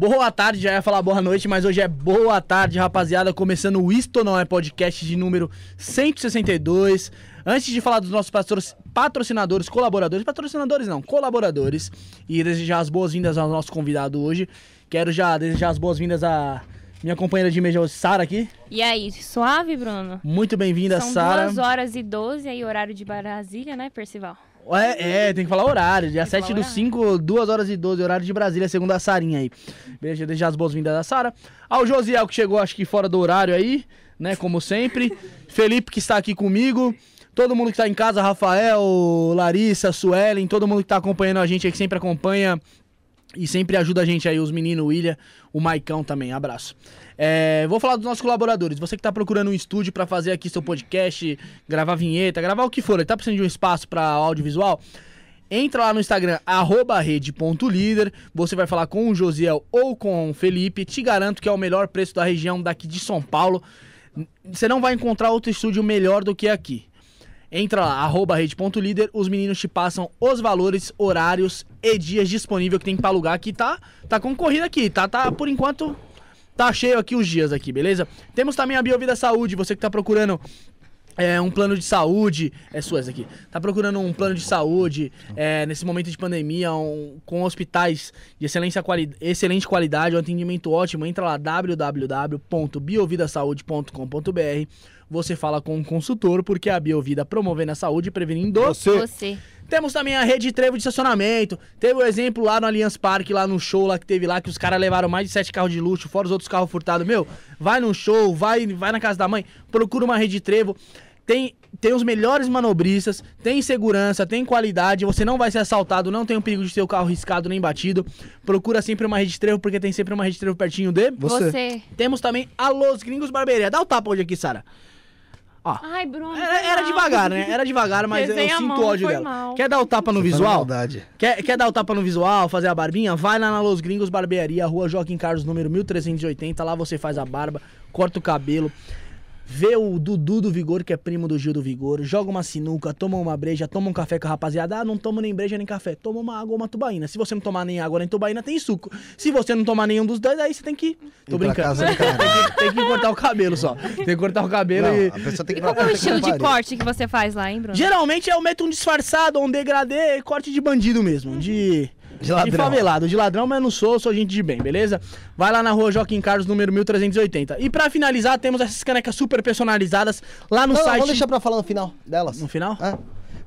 Boa tarde, já ia falar boa noite, mas hoje é boa tarde, rapaziada. Começando o Isto Não É Podcast de número 162. Antes de falar dos nossos patrocinadores, colaboradores, patrocinadores não, colaboradores, e desejar as boas-vindas ao nosso convidado hoje, quero já desejar as boas-vindas a minha companheira de mesa, Sara aqui. E aí, suave, Bruno? Muito bem-vinda, Sara. São 2 horas e 12 aí, horário de Brasília, né, Percival? É, é, tem que falar horário. Dia 7 do 5, 2 horas e 12, horário de Brasília, segundo a Sarinha aí. Beleza, deixar as boas-vindas da Sara. Ao Josiel, que chegou, acho que fora do horário aí, né, como sempre. Felipe, que está aqui comigo. Todo mundo que está em casa, Rafael, Larissa, Suelen, todo mundo que está acompanhando a gente aí, que sempre acompanha e sempre ajuda a gente aí, os meninos, o William, o Maicão também. Abraço. É, vou falar dos nossos colaboradores. Você que está procurando um estúdio para fazer aqui seu podcast, gravar vinheta, gravar o que for, está precisando de um espaço para audiovisual? Entra lá no Instagram, rede.líder. Você vai falar com o Josiel ou com o Felipe. Te garanto que é o melhor preço da região daqui de São Paulo. Você não vai encontrar outro estúdio melhor do que aqui. Entra lá, arroba rede.líder, os meninos te passam os valores, horários e dias disponíveis que tem para alugar aqui. Tá, tá concorrido aqui, tá, tá, por enquanto, tá cheio aqui os dias aqui, beleza? Temos também a Biovida Saúde, você que tá procurando é, um plano de saúde, é suas aqui, tá procurando um plano de saúde é, nesse momento de pandemia, um, com hospitais de excelência quali excelente qualidade, um atendimento ótimo, entra lá www.biovidasaude.com.br você fala com um consultor, porque a Biovida promovendo a saúde e prevenindo você. você. Temos também a rede trevo de estacionamento. Teve o um exemplo lá no Allianz Parque, lá no show lá que teve lá, que os caras levaram mais de sete carros de luxo, fora os outros carros furtados. Meu, vai no show, vai, vai na casa da mãe, procura uma rede trevo. Tem, tem os melhores manobristas, tem segurança, tem qualidade, você não vai ser assaltado, não tem o perigo de ter o carro riscado nem batido. Procura sempre uma rede trevo, porque tem sempre uma rede trevo pertinho de você. você. Temos também a Los Gringos Barbearia. Dá o tapa hoje aqui, Sara. Ó, Ai, Bruno. Era, era devagar, né? Era devagar, mas eu sinto mão, ódio dela. Mal. Quer dar o tapa no visual? Quer, quer dar o tapa no visual, fazer a barbinha? Vai lá na Los Gringos Barbearia, Rua Joaquim Carlos, número 1380. Lá você faz a barba, corta o cabelo vê o Dudu do Vigor, que é primo do Gil do Vigor, joga uma sinuca, toma uma breja, toma um café com a rapaziada. Ah, não tomo nem breja nem café, toma uma água ou uma tubaína. Se você não tomar nem água nem tubaína, tem suco. Se você não tomar nenhum dos dois, aí você tem que. Tô brincando. tem, que, tem que cortar o cabelo só. Tem que cortar o cabelo não, e. A pessoa tem que e qual é o estilo de corte que você faz lá, hein, Bruno? Geralmente eu meto um disfarçado, um degradê, corte de bandido mesmo. De. De ladrão. De favelado, de ladrão, mas não sou, sou gente de bem, beleza? Vai lá na rua Joaquim Carlos, número 1380. E pra finalizar, temos essas canecas super personalizadas lá no não, site. Não, vamos deixar pra falar no final delas. No final? É.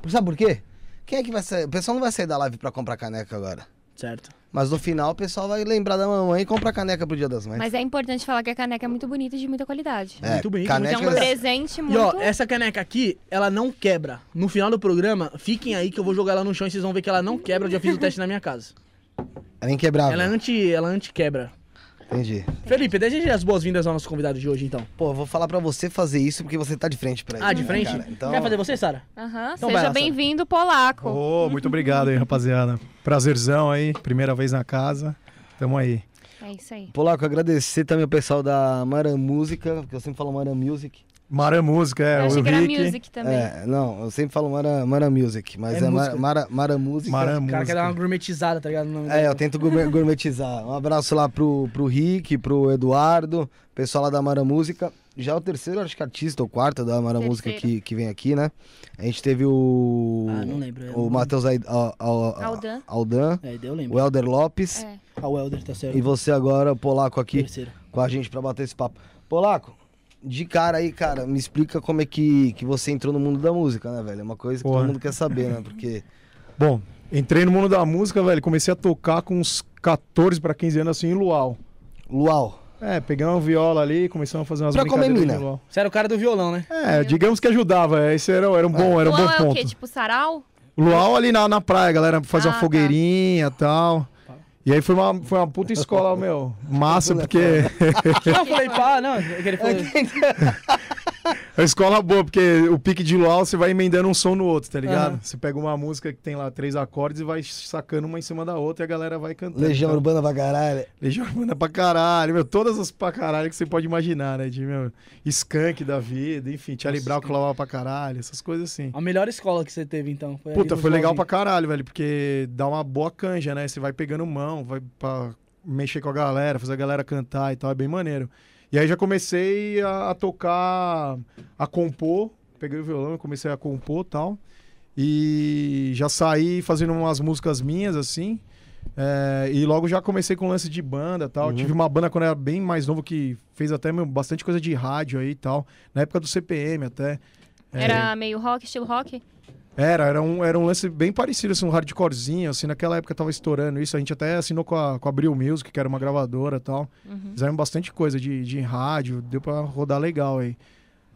Sabe por quê? Quem é que vai sair? O pessoal não vai sair da live pra comprar caneca agora. Certo. Mas no final o pessoal vai lembrar da mamãe e comprar caneca pro Dia das Mães. Mas é importante falar que a caneca é muito bonita e de muita qualidade. É, muito bonita. Caneca... É um presente muito... E ó, essa caneca aqui, ela não quebra. No final do programa, fiquem aí que eu vou jogar ela no chão e vocês vão ver que ela não quebra. Eu já fiz o teste na minha casa. Ela é inquebrável. Ela é anti, ela é anti-quebra. Entendi. Felipe, deseje as boas-vindas ao nosso convidado de hoje, então. Pô, eu vou falar pra você fazer isso porque você tá de frente pra ele. Ah, de né, frente? Então... Quer fazer você, Sara? Aham. Uhum. Então Seja bem-vindo, Polaco. Oh, muito obrigado aí, rapaziada. Prazerzão aí, primeira vez na casa. Tamo aí. É isso aí. Polaco, agradecer também o pessoal da Mara Música, que eu sempre falo Mara Music. Mara Música, é. Eu achei o que Rick. era Music também. É, não, eu sempre falo Mara, Mara Music, mas é, é Mara, Mara, Mara Música. Mara o cara quer dar uma gourmetizada, tá ligado? É, eu tento gourmetizar. Um abraço lá pro, pro Rick, pro Eduardo, pessoal lá da Mara Música. Já é o terceiro, acho que artista, ou quarto da Mara terceiro. Música que, que vem aqui, né? A gente teve o. Ah, não lembro. O Matheus Aldan. Aldan. É, eu lembro. O Helder Lopes. É. Ah, o Helder, tá certo. E você agora, Polaco, aqui terceiro. com a gente pra bater esse papo. Polaco, de cara aí, cara, me explica como é que, que você entrou no mundo da música, né, velho? É uma coisa que Porra. todo mundo quer saber, né? Porque. Bom, entrei no mundo da música, velho. Comecei a tocar com uns 14 para 15 anos assim em Luau. Luau. É, pegamos uma viola ali, começamos a fazer umas pra brincadeiras comer mina. Você era o cara do violão, né? É, digamos que ajudava. Esse era, era um bom, era um bom ponto. é o quê? Tipo sarau? Luau ali na, na praia, a galera fazia ah, uma tá. fogueirinha e tá. tal. E aí foi uma, foi uma puta escola, meu. Massa, porque. não, eu falei, pá, não. Ele falou... É a escola boa, porque o pique de luau você vai emendando um som no outro, tá ligado? Uhum. Você pega uma música que tem lá três acordes e vai sacando uma em cima da outra e a galera vai cantando. Legião então. Urbana pra caralho. Legião Urbana pra caralho, meu. Todas as pra caralho que você pode imaginar, né? De, meu, skunk da vida, enfim, Charlie Brown que lavava pra caralho, essas coisas assim. A melhor escola que você teve, então? Foi Puta, foi legal pra caralho, velho, porque dá uma boa canja, né? Você vai pegando mão, vai pra mexer com a galera, fazer a galera cantar e tal, é bem maneiro. E aí já comecei a, a tocar, a compor, peguei o violão, comecei a compor e tal. E já saí fazendo umas músicas minhas, assim. É, e logo já comecei com lance de banda tal. Uhum. Tive uma banda quando era bem mais novo que fez até bastante coisa de rádio aí e tal. Na época do CPM até. Era é... meio rock, estilo rock? Era, era um, era um lance bem parecido, assim, um hardcorezinho, assim, naquela época tava estourando isso, a gente até assinou com a, com a Abril Music, que era uma gravadora e tal. Uhum. Fizeram bastante coisa de, de rádio, deu pra rodar legal aí.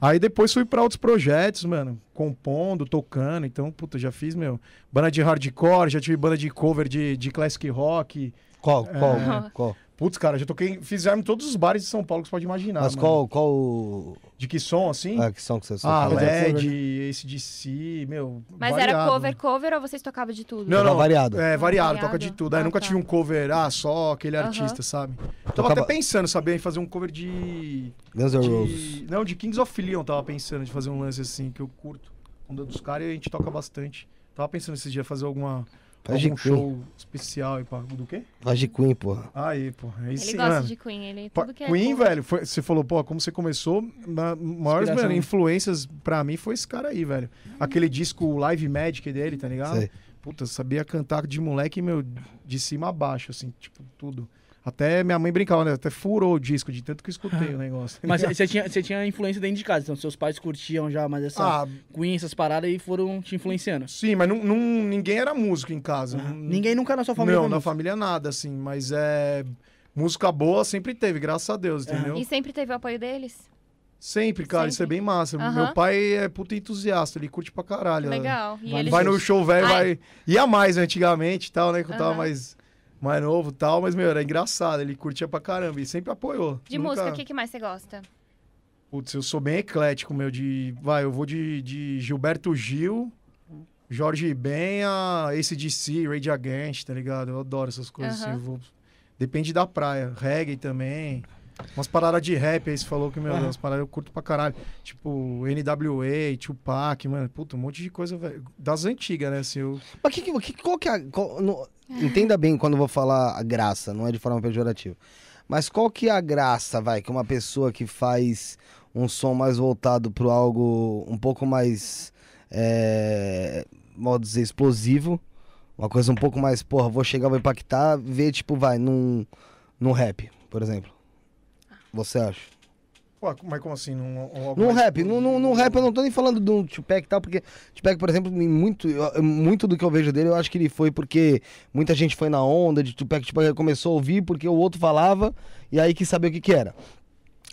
Aí depois fui para outros projetos, mano, compondo, tocando, então, puta, já fiz, meu, banda de hardcore, já tive banda de cover de, de classic rock. Qual, qual, é... qual? Putz, cara, já toquei, fizeram em todos os bares de São Paulo que você pode imaginar. Mas mano. qual, qual. De que som, assim? Ah, que som que você Ah, LED, esse de si, meu. Mas variado. era cover, cover ou vocês tocavam de tudo? Não, não. variado. É, variado, variado. toca de tudo. Ah, Aí nunca tá. tive um cover, ah, só aquele artista, sabe? Tava Tocava... até pensando, sabia, em fazer um cover de. Guns N' Roses. Não, de Kings of Leon, tava pensando de fazer um lance assim, que eu curto. Um dos caras e a gente toca bastante. Tava pensando esses dias fazer alguma Faz algum show especial aí pra... Do quê? De Queen, porra. Aí, porra. Aí ele sim, gosta mano. de Queen, ele tudo que é Queen, velho, foi, você falou, pô, como você começou, na, maiores mano, influências pra mim foi esse cara aí, velho. Aquele disco Live Magic dele, tá ligado? Sei. Puta, sabia cantar de moleque, meu, de cima a baixo, assim, tipo, tudo. Até minha mãe brincava, né? Até furou o disco de tanto que eu escutei o negócio. Mas você tinha, você tinha influência dentro de casa, então seus pais curtiam já mais essa ah, Queen, essas paradas e foram te influenciando. Sim, mas não, não ninguém era músico em casa. Uhum. Ninguém nunca na sua família? Não, na família nada, assim. Mas é. Música boa sempre teve, graças a Deus, entendeu? E sempre teve o apoio deles? Sempre, cara, sempre. isso é bem massa. Uhum. Meu pai é puta entusiasta, ele curte pra caralho. Legal. E vai, vai no show velho, vai. Ia mais antigamente e tal, né? Que eu tava mais mais novo tal, mas, meu, era engraçado. Ele curtia pra caramba e sempre apoiou. De Nunca... música, o que, que mais você gosta? Putz, eu sou bem eclético, meu, de... Vai, eu vou de, de Gilberto Gil, Jorge Benha, ACDC, Rage Against, tá ligado? Eu adoro essas coisas uhum. assim. Vou... Depende da praia. Reggae também. Umas paradas de rap aí, você falou que, meu Deus, umas paradas eu curto pra caralho. Tipo, NWA, Tupac, mano, puta, um monte de coisa, velho. Das antigas, né, assim, eu... Mas que, que, qual que é... Qual, no, entenda bem quando eu vou falar a graça, não é de forma pejorativa. Mas qual que é a graça, vai, que uma pessoa que faz um som mais voltado pro algo um pouco mais, é, modo dizer, explosivo, uma coisa um pouco mais, porra, vou chegar, vou impactar, ver, tipo, vai, num, num rap, por exemplo. Você acha? Pô, mas como assim? Num, num rap, num, num, num, rap eu não tô nem falando do Tupac e tal, porque Tupac, por exemplo, muito, muito do que eu vejo dele, eu acho que ele foi porque muita gente foi na onda de Tupac, Tupac começou a ouvir porque o outro falava e aí quis saber o que que era.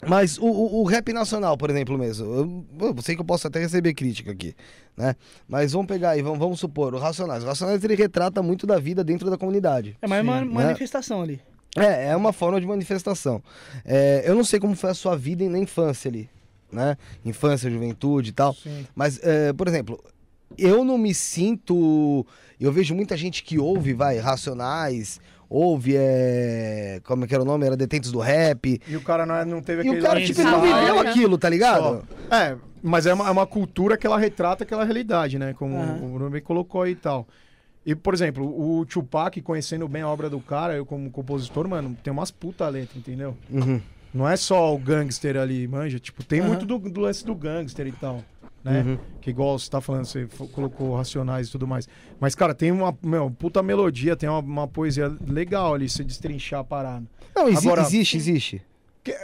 Mas o, o, o rap nacional, por exemplo, mesmo, eu, eu, sei que eu posso até receber crítica aqui, né? Mas vamos pegar aí, vamos, vamos supor, o Racionais. O Racionais ele retrata muito da vida dentro da comunidade. É mais uma né? manifestação ali. É, é uma forma de manifestação. É, eu não sei como foi a sua vida na infância ali, né? Infância, juventude e tal. Sim. Mas, é, por exemplo, eu não me sinto. Eu vejo muita gente que ouve, vai, Racionais, ouve, é. Como é que era o nome? Era Detentos do Rap. E o cara não, é, não teve aquele. E o cara, tipo, não viveu aquilo, tá ligado? Só. É, mas é uma, é uma cultura que ela retrata aquela realidade, né? Como uhum. o nome colocou aí e tal. E, por exemplo, o Tupac, conhecendo bem a obra do cara, eu como compositor, mano, tem umas puta letra, entendeu? Uhum. Não é só o gangster ali, manja. Tipo, tem uhum. muito do, do, lance do gangster e tal. Né? Uhum. Que igual você tá falando, você colocou racionais e tudo mais. Mas, cara, tem uma meu, puta melodia, tem uma, uma poesia legal ali, se destrinchar a parada. Não, exi Agora, existe, existe.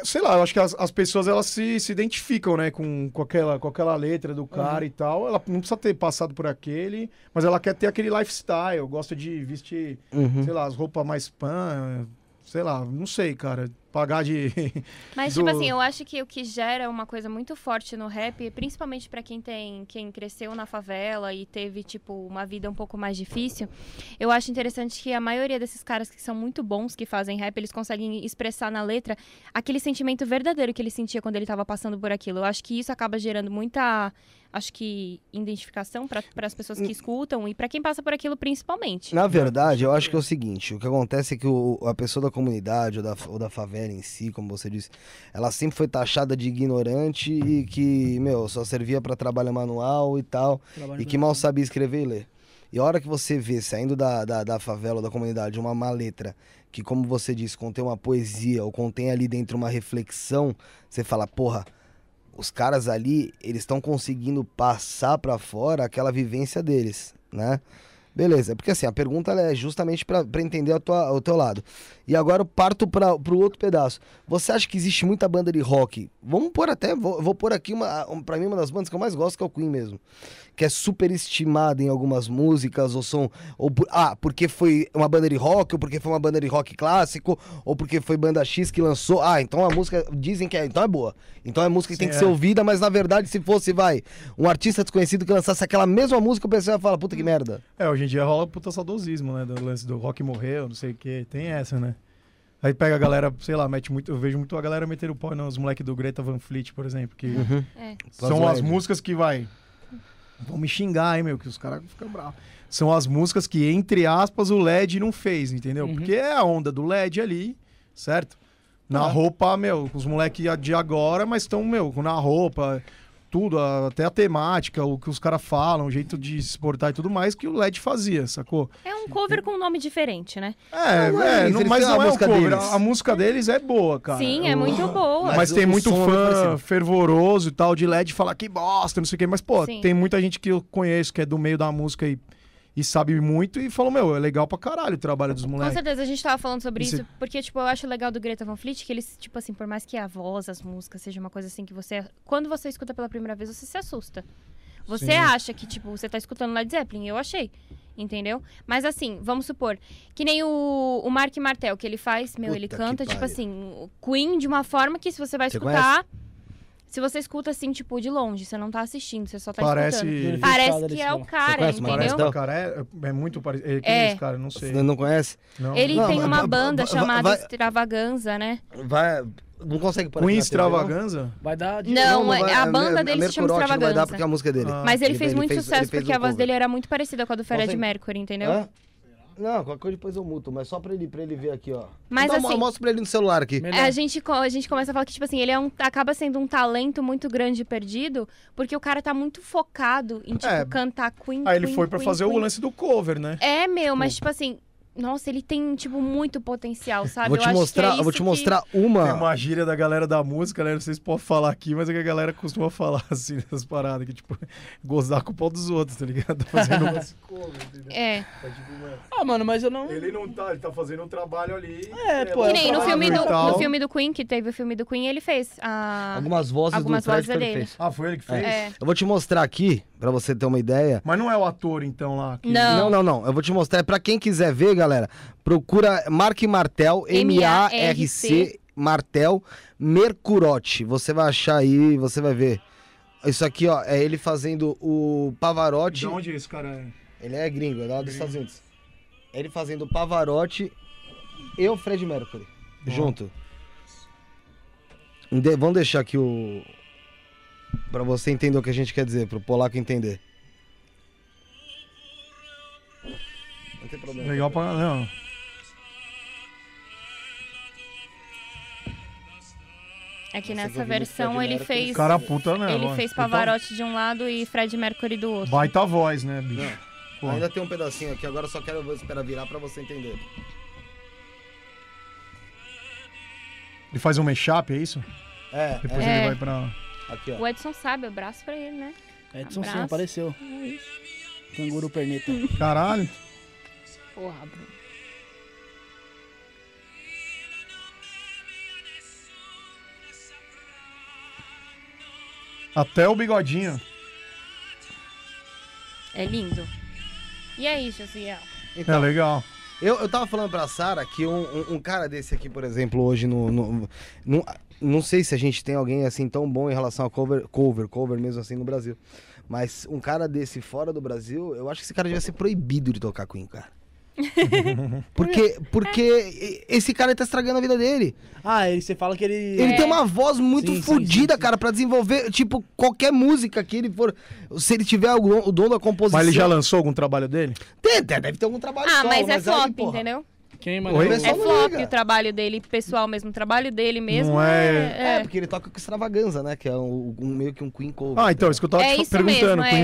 Sei lá, eu acho que as, as pessoas elas se, se identificam, né, com, com, aquela, com aquela letra do cara uhum. e tal. Ela não precisa ter passado por aquele, mas ela quer ter aquele lifestyle, gosta de vestir, uhum. sei lá, as roupas mais pan, sei lá, não sei, cara pagar de. Mas, do... tipo assim, eu acho que o que gera uma coisa muito forte no rap, principalmente para quem tem. quem cresceu na favela e teve, tipo, uma vida um pouco mais difícil, eu acho interessante que a maioria desses caras que são muito bons que fazem rap, eles conseguem expressar na letra aquele sentimento verdadeiro que ele sentia quando ele estava passando por aquilo. Eu acho que isso acaba gerando muita acho que identificação para as pessoas que hum. escutam e para quem passa por aquilo principalmente. Na verdade, eu acho que é o seguinte, o que acontece é que o, a pessoa da comunidade ou da, ou da favela em si, como você disse, ela sempre foi taxada de ignorante e que, meu, só servia para trabalho manual e tal, trabalho e que mal sabia escrever e ler. E a hora que você vê saindo da, da, da favela ou da comunidade uma má letra que, como você disse, contém uma poesia ou contém ali dentro uma reflexão, você fala, porra, os caras ali, eles estão conseguindo passar para fora aquela vivência deles, né? Beleza, porque assim, a pergunta é justamente para entender a tua, o teu lado. E agora eu parto para o outro pedaço. Você acha que existe muita banda de rock? Vamos pôr até, vou, vou pôr aqui, uma, para mim, uma das bandas que eu mais gosto, que é o Queen mesmo que é super estimada em algumas músicas, ou são. Ou, ah, porque foi uma banda de rock, ou porque foi uma banda de rock clássico, ou porque foi banda X que lançou. Ah, então a música. Dizem que é. Então é boa. Então é música que Sim, tem que é. ser ouvida, mas na verdade, se fosse, vai, um artista desconhecido que lançasse aquela mesma música, o pessoal ia falar, puta que merda. É, hoje em dia rola puta saudosismo, né? Do lance do rock morreu, não sei o quê. Tem essa, né? Aí pega a galera, sei lá, mete muito. Eu vejo muito a galera meter o pau nos moleques do Greta Van Fleet, por exemplo. Que uhum. é. São as músicas que vai. Vão me xingar, hein, meu, que os caras ficam bravos. São as músicas que, entre aspas, o LED não fez, entendeu? Uhum. Porque é a onda do LED ali, certo? Na ah. roupa, meu, os moleques de agora, mas estão, meu, na roupa, tudo, até a temática, o que os caras falam, o jeito de se portar e tudo mais, que o LED fazia, sacou? É um cover com um nome diferente, né? É, não é, é não, mas não é um cover. A, a, música deles é boa, cara. Sim, é muito boa. Mas, mas tem muito é fã fervoroso e tal de LED falar que bosta, não sei o quê. Mas, pô, Sim. tem muita gente que eu conheço que é do meio da música e e sabe muito e falou, meu, é legal pra caralho o trabalho dos moleques. Com certeza, a gente tava falando sobre isso, porque, tipo, eu acho legal do Greta Van Fleet que eles, tipo assim, por mais que a voz, as músicas, seja uma coisa assim que você... Quando você escuta pela primeira vez, você se assusta. Você Sim. acha que, tipo, você tá escutando Led Zeppelin, eu achei. Entendeu? Mas assim, vamos supor, que nem o, o Mark Martel, que ele faz, meu, Puta ele canta, tipo assim, Queen de uma forma que se você vai você escutar... Conhece? Se você escuta assim, tipo, de longe, você não tá assistindo, você só tá Parece... escutando. Parece que é o cara, entendeu? Parece o cara, é, é muito parecido. É, quem é esse cara? Não sei. Você não conhece? Não. Ele não, tem uma banda vai, chamada vai, Extravaganza, né? Vai... Não consegue parar. Com Extravaganza? Vai dar. De... Não, não, vai, a banda dele se chama Extravaganza. Vai dar porque é a música é dele. Ah. Mas ele, ele fez muito fez, sucesso porque um a voz dele era muito parecida com a do Fred Mercury, entendeu? Hã? Não, qualquer coisa depois eu muto, mas só pra ele, pra ele ver aqui, ó. Mas então, assim... Mostra pra ele no celular aqui. É, a gente, a gente começa a falar que, tipo assim, ele é um, acaba sendo um talento muito grande e perdido, porque o cara tá muito focado em, tipo, é. cantar Queen, Aí ele foi pra Queen, fazer Queen. o lance do cover, né? É, meu, mas, tipo assim, nossa, ele tem, tipo, muito potencial, sabe? Vou te eu mostrar, é vou te mostrar uma. Tem uma gíria da galera da música, né? Não sei se pode falar aqui, mas é que a galera costuma falar assim, essas paradas, que, tipo, gozar com o pau dos outros, tá ligado? Tá fazendo umas É. Tá, tipo, ah, mano, mas eu não. Ele não tá, ele tá fazendo um trabalho ali. É, pô. Que nem no filme, do, no filme do Queen, que teve o filme do Queen, ele fez a... algumas vozes algumas do vozes Fred dele. Fez. Ah, foi ele que fez? É. Eu vou te mostrar aqui, pra você ter uma ideia. Mas não é o ator, então, lá? Que... Não. Não, não, não. Eu vou te mostrar. É pra quem quiser ver, galera. Procura Mark Martel, M-A-R-C Martel Mercurote. Você vai achar aí, você vai ver. Isso aqui, ó, é ele fazendo o Pavarotti. De onde esse cara é? Ele é gringo, é lá dos Estados Unidos. Ele fazendo o Pavarotti e o Fred Mercury. Bom. Junto. De, vamos deixar aqui o. Pra você entender o que a gente quer dizer, pro polaco entender. Não tem problema. Legal pra. Não. É que nessa versão ele fez. Cara puta, né? Ele fez Pavarotti de um lado e Fred Mercury do outro. Baita voz, né, bicho? Ainda tem um pedacinho aqui, agora só quero esperar virar pra você entender. Ele faz um mashup, é isso? É. Depois é. ele vai pra. Aqui, ó. O Edson sabe, abraço pra ele, né? Edson abraço. sim, apareceu. É Canguru perneta. Caralho. Porra, Bruno. Até o bigodinho. É lindo. E aí, Josiel? Então, é legal. Eu, eu tava falando pra Sara que um, um, um, cara desse aqui, por exemplo, hoje no, no, no, Não sei se a gente tem alguém assim tão bom em relação a cover, cover, cover mesmo assim no Brasil. Mas um cara desse fora do Brasil, eu acho que esse cara devia ser proibido de tocar Queen, cara. porque, porque esse cara tá estragando a vida dele. Ah, ele, você fala que ele. Ele é. tem uma voz muito sim, fodida, sim, sim, cara, para desenvolver, tipo, qualquer música que ele for. Se ele tiver o, dom da composição. Mas ele já lançou algum trabalho dele? Tem, deve ter algum trabalho Ah, solo, mas é mas flop, aí, entendeu? Quem? Oi? O É flop liga. o trabalho dele, pessoal mesmo. O trabalho dele mesmo Não é... é- É, porque ele toca com extravaganza, né? Que é um, um- meio que um Queen cover. Ah, então, isso que eu tava É te perguntando, mesmo, é. com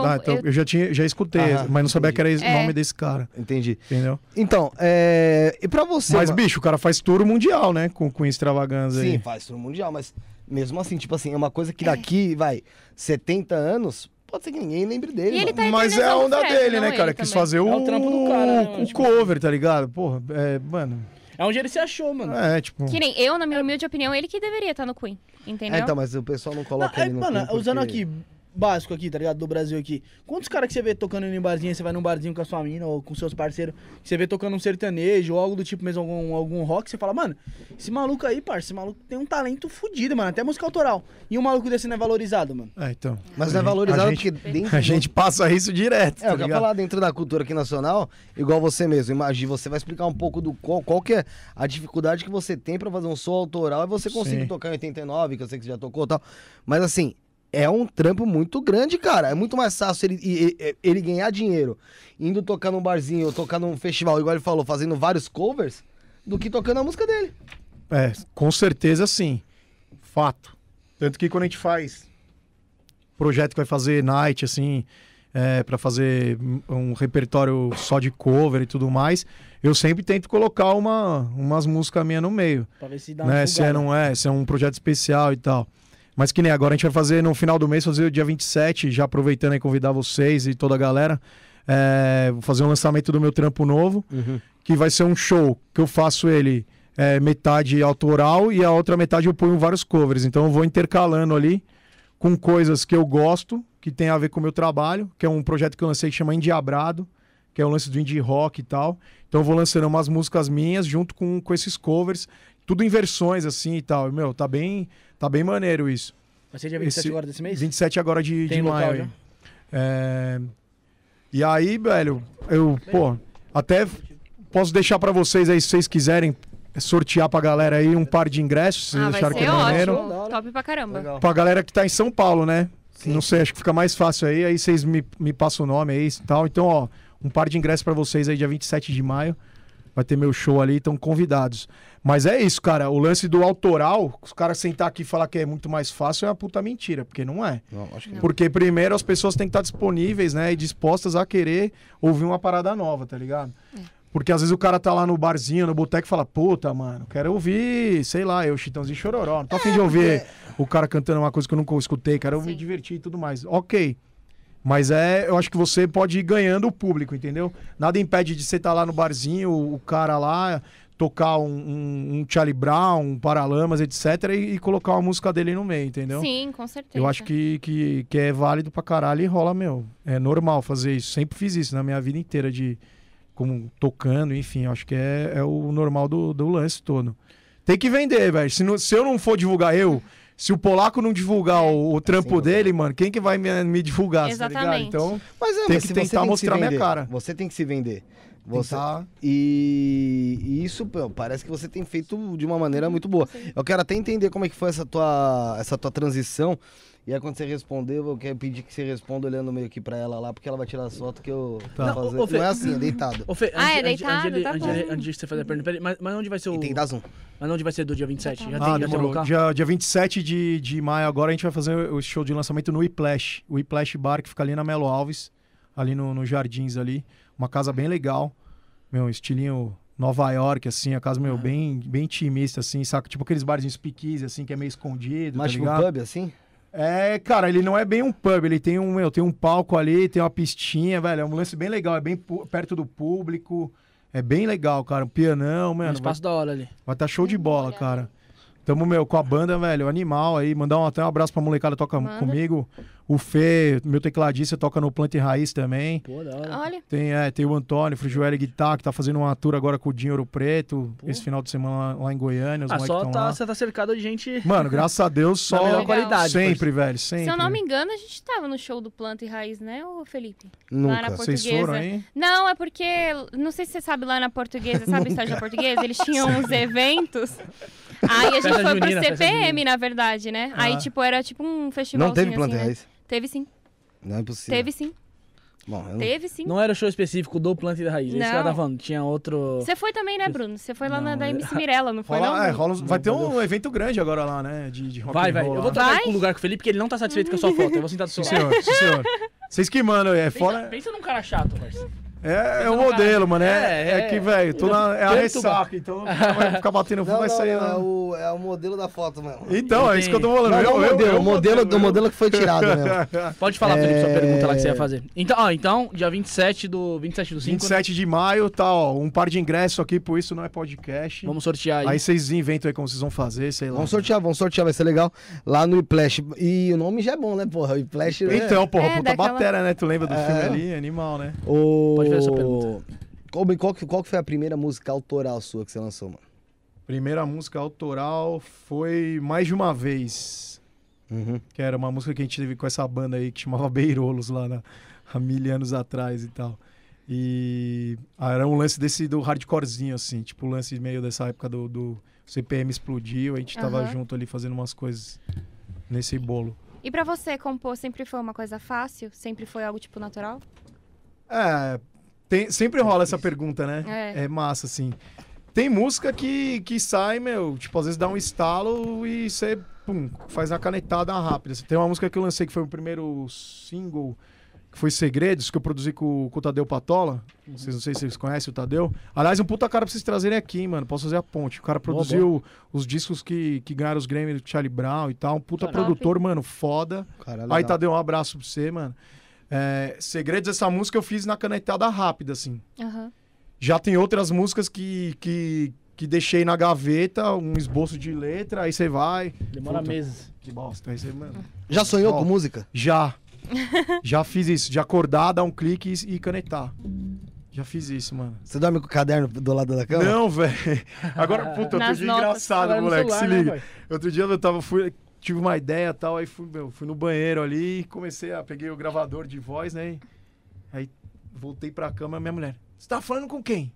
Eu Ah, então, confu- eu já, tinha, já escutei, Aham, mas não sabia que era o entendi. nome É. desse cara, Entendi. entendeu? Então, é... e pra você... Mas, mano? bicho, o cara faz tour mundial, né? Com, com extravagância Sim, aí. faz tudo mundial, mas mesmo assim, tipo assim, é uma coisa que daqui, vai, 70 anos, pode ser que ninguém lembre dele, E ele tá Mas é a onda Fresno, dele, não né, cara? Quis também. fazer o, É o trampo do cara, né? o Tipo- cover, tá ligado? Porra, é, mano. É onde ele se achou, mano. É, tipo. Que nem eu, na minha humilde opinião, ele que deveria estar no Queen, entendeu? É, então, mas o pessoal não Não, coloca é, ele no mano, Queen usando porque- aqui, básico aqui, tá ligado? Do Brasil aqui. Quantos caras que você vê tocando em barzinho, você vai num barzinho com a sua mina ou com seus parceiros, que você vê tocando um sertanejo ou algo do tipo mesmo, algum, algum rock, você fala, mano, esse maluco aí, parça, esse maluco tem um talento fodido, mano, até música autoral. E um maluco desse não é valorizado, mano. É, então. Mas A não é gente- valorizado a gente, porque dentro A gente passa isso direto, É, tá eu quero falar dentro da cultura aqui nacional, igual você mesmo. Imagina, você vai explicar um pouco do qual, qual que é a dificuldade que você tem pra fazer um som autoral e você conseguir tocar em 89, que eu sei que você já tocou e tal. Mas assim, é um trampo muito grande, cara. É muito mais fácil ele, e- e- ele ganhar dinheiro indo tocar num barzinho ou tocar num festival, igual ele falou, fazendo vários covers, do que tocando a música dele. É, com certeza sim. Fato. Tanto que quando a gente faz projeto que vai fazer night, assim, é, para fazer um repertório só de cover e tudo mais, eu sempre tento colocar uma, umas músicas minhas no meio. Pra ver se dá Né? Se é, não é, se é um projeto especial e tal. Mas que nem agora a gente vai fazer no final do mês, fazer o dia 27, já aproveitando aí convidar vocês e toda a galera. É, vou fazer um lançamento do meu trampo novo, que vai ser um show que eu faço ele é, metade autoral e a outra metade eu ponho vários covers. Então eu vou intercalando ali com coisas que eu gosto, que tem a ver com o meu trabalho, que é um projeto que eu lancei que chama Indiabrado, que é o lance do indie rock e tal. Então eu vou lançando umas músicas minhas junto com, com esses covers, tudo em versões assim e tal. E, Meu, tá bem, tá bem maneiro isso. Vai ser dia 27 Esse- agora desse mês? 27 agora de, Tem de local maio. já? É, E aí, velho, eu, pô, até posso deixar pra vocês aí, se vocês quiserem sortear pra galera aí um par de ingressos, se vocês ah, vai acharem que é maneiro. Top pra caramba. Legal. Pra galera que tá em São Paulo, né? Sim. Não sei, acho que fica mais fácil aí. Aí vocês me, me passam o nome aí e tal. Então, ó, um par de ingressos pra vocês aí, dia 27 de maio. Vai ter meu show ali, estão convidados. Mas é isso, cara. O lance do autoral, os caras sentar aqui e falar que é muito mais fácil é uma puta mentira, porque não é. Não, acho que não. Porque primeiro as pessoas têm que estar disponíveis, né? E dispostas a querer ouvir uma parada nova, tá ligado? Porque às vezes o cara tá lá no barzinho, no boteco e fala, puta, mano, quero ouvir, sei lá, eu, Chitãozinho Chororó. Não tô a fim de ouvir o cara cantando uma coisa que eu nunca escutei, quero me Sim. divertir e tudo mais. Ok. Mas é, eu acho que você pode ir ganhando o público, entendeu? Nada impede de você estar lá no barzinho, o, o cara lá, tocar um, um, um Charlie Brown, um Paralamas, etc., e, e colocar uma música dele no meio, entendeu? Sim, com certeza. Eu acho que, que, que é válido pra caralho e rola, meu. É normal fazer isso. Sempre fiz isso na minha vida inteira, de como tocando, enfim. eu Acho que é, é o normal do, do lance todo. Tem que vender, velho. Se, não- se eu não for divulgar eu, se o polaco não divulgar o, o trampo Assim, dele, mano, quem que vai me, me divulgar, tá ligado? Exatamente. Então, Mas é, Tem mas que se tentar mostrar minha vender, cara. Você tem que se vender. Você, tentar... E, e isso, pô, parece que você tem feito de uma maneira muito boa. Eu quero até entender como é que foi essa tua, essa tua transição. E aí quando você responder, eu quero pedir que você responda olhando meio aqui pra ela lá, porque ela vai tirar as fotos que eu Tá. Não, fazer. ô, Fê. Não é assim, é deitado. Ô, Fê, Ah, é deitado? antes, de- Tá antes, antes de você fazer a pergunta, mas, mas onde vai ser o. E tem que dar zoom. Mas onde vai ser do dia 27? Já Ah, tem, já tem demorou. local? Dia, dia 27 de, de maio agora a gente vai fazer o show de lançamento no Whiplash. O Whiplash Bar, que fica ali na Melo Alves, ali no, no Jardins ali. Uma casa bem legal. Meu, estilinho Nova York, assim, a casa, meu, bem, bem intimista, assim, saca? Tipo aqueles barzinhos speakeasy, assim, que é meio escondido, Mas tá tipo um pub assim? É, cara, ele não é bem um pub, ele tem um, meu, tem um palco ali, tem uma pistinha, velho, é um lance bem legal, é bem perto do público, é bem legal, cara, um pianão, Um mano, vai espaço da hora ali. Vai tá show de bola, cara. Tamo, meu, com a banda, velho, animal aí. Mandar um, até um abraço pra molecada toca Manda. comigo. O Fê, meu tecladista, toca no Planta e Raiz também. Pô, da hora. Olha, Tem, é, tem o Antônio, Frijoelli Guitar, que tá fazendo uma tour agora com o Dinho Ouro Preto, esse final de semana lá, lá em Goiânia. Os Ah, só tá, lá. você tá cercado de gente. Mano, graças a Deus, Da só melhor qualidade, sempre, velho, sempre. se eu não me engano, a gente tava no show do Planta e Raiz, né, ô Felipe? Nunca. Lá na Vocês portuguesa. foram aí? Não, é porque. Não sei se você sabe lá na portuguesa, sabe o estágio da portuguesa? Eles tinham uns eventos. Aí a gente Festa foi junina, pro CPM, na verdade, né? Ah. Aí, tipo, era tipo um festival. Não teve assim, planta né? raiz? Teve sim, Não é possível. teve sim. Bom, eu não- Teve sim. Não era o show específico do Planta e da Raiz. É isso que ela tá Não. falando. Tinha outro. Você foi também, né, Bruno? Você foi lá na Não, da MC Mirella, não foi Rola, não? é, Bruno? rola uns- vai ter um evento grande agora lá, né? De, de rock Vai, and vai. roll Eu lá. vou trocar Vai? com o lugar com o Felipe, porque ele não tá satisfeito com a sua foto. Eu vou sentar do seu Sim, lado. senhor, sim, senhor. Vocês que mandam, é Pensa, fora. pensa num cara chato, parceiro. É, é o modelo, mano. É, É, é, é. que, velho, é a ressaca, então o vai ficar batendo fundo, Não, vai sair. não, é, lá. o, é o modelo da foto mesmo. Então, é isso que eu tô falando. não, eu, o eu- modelo, eu- o modelo, do eu- modelo que foi tirado mesmo. Pode falar, Felipe, sua É. pergunta lá que você ia fazer. Então, ó, então dia 27 do, 27 do 5, 27 de maio, tá, ó, um par de ingressos aqui, por isso não é podcast. vamos sortear aí. Aí vocês inventam aí como vocês vão fazer, sei lá. Vamos sortear, vamos sortear, vai ser legal. Lá no Iplash. E o nome já é bom, né, porra? O Iplash, né? Então, porra, É, puta daquela- batera, né? Tu lembra do É. filme ali? Animal, né? O... Essa pergunta. Qual, qual, que- qual que foi a primeira música autoral sua que você lançou, mano? Primeira música autoral foi Mais de Uma Vez. Uhum. Que era uma música que a gente teve com essa banda aí que chamava Beirolos lá na, há mil anos atrás e tal. E ah, era um lance desse do hardcorezinho, assim, tipo, o lance meio dessa época do, do CPM explodiu, a gente tava junto ali fazendo umas coisas nesse bolo. E pra você, compor sempre foi uma coisa fácil? Sempre foi algo, tipo, natural? É, tem- sempre rola essa pergunta, né? É. É massa, assim. Tem música que, que sai, meu, tipo, às vezes dá um estalo e você, pum, faz uma canetada rápida. Tem uma música que eu lancei que foi o primeiro single, que foi Segredos, que eu produzi com, com o Tadeu Patola. Vocês não sei se vocês conhecem o Tadeu. Aliás, um puta cara pra vocês trazerem aqui, mano. Posso fazer a ponte. O cara Boa, produziu os discos que, que ganharam os Grammy do Charlie Brown e tal. Um puta Caralho. produtor, mano, foda. Caralho, Aí. Tadeu, um abraço pra você, mano. É, Segredos, essa música eu fiz na canetada rápida, assim. Aham. Já tem outras músicas que, que, que deixei na gaveta, um esboço de letra, aí você vai. Demora Puta. meses. Que bosta. Aí você, mano. Já sonhou Ó. com música? Já. Já fiz isso. De acordar, dar um clique e, e canetar. Já fiz isso, mano. Você dorme com o caderno do lado da cama? Não, velho. Agora, puta, outro Nas dia notas. engraçado, no moleque. celular, se né, liga. pai? Outro dia eu tava, fui, tive uma ideia tal, aí fui, meu, fui no banheiro ali, comecei a. Peguei o gravador de voz, né? Aí voltei pra cama, minha mulher. Você tá falando com quem?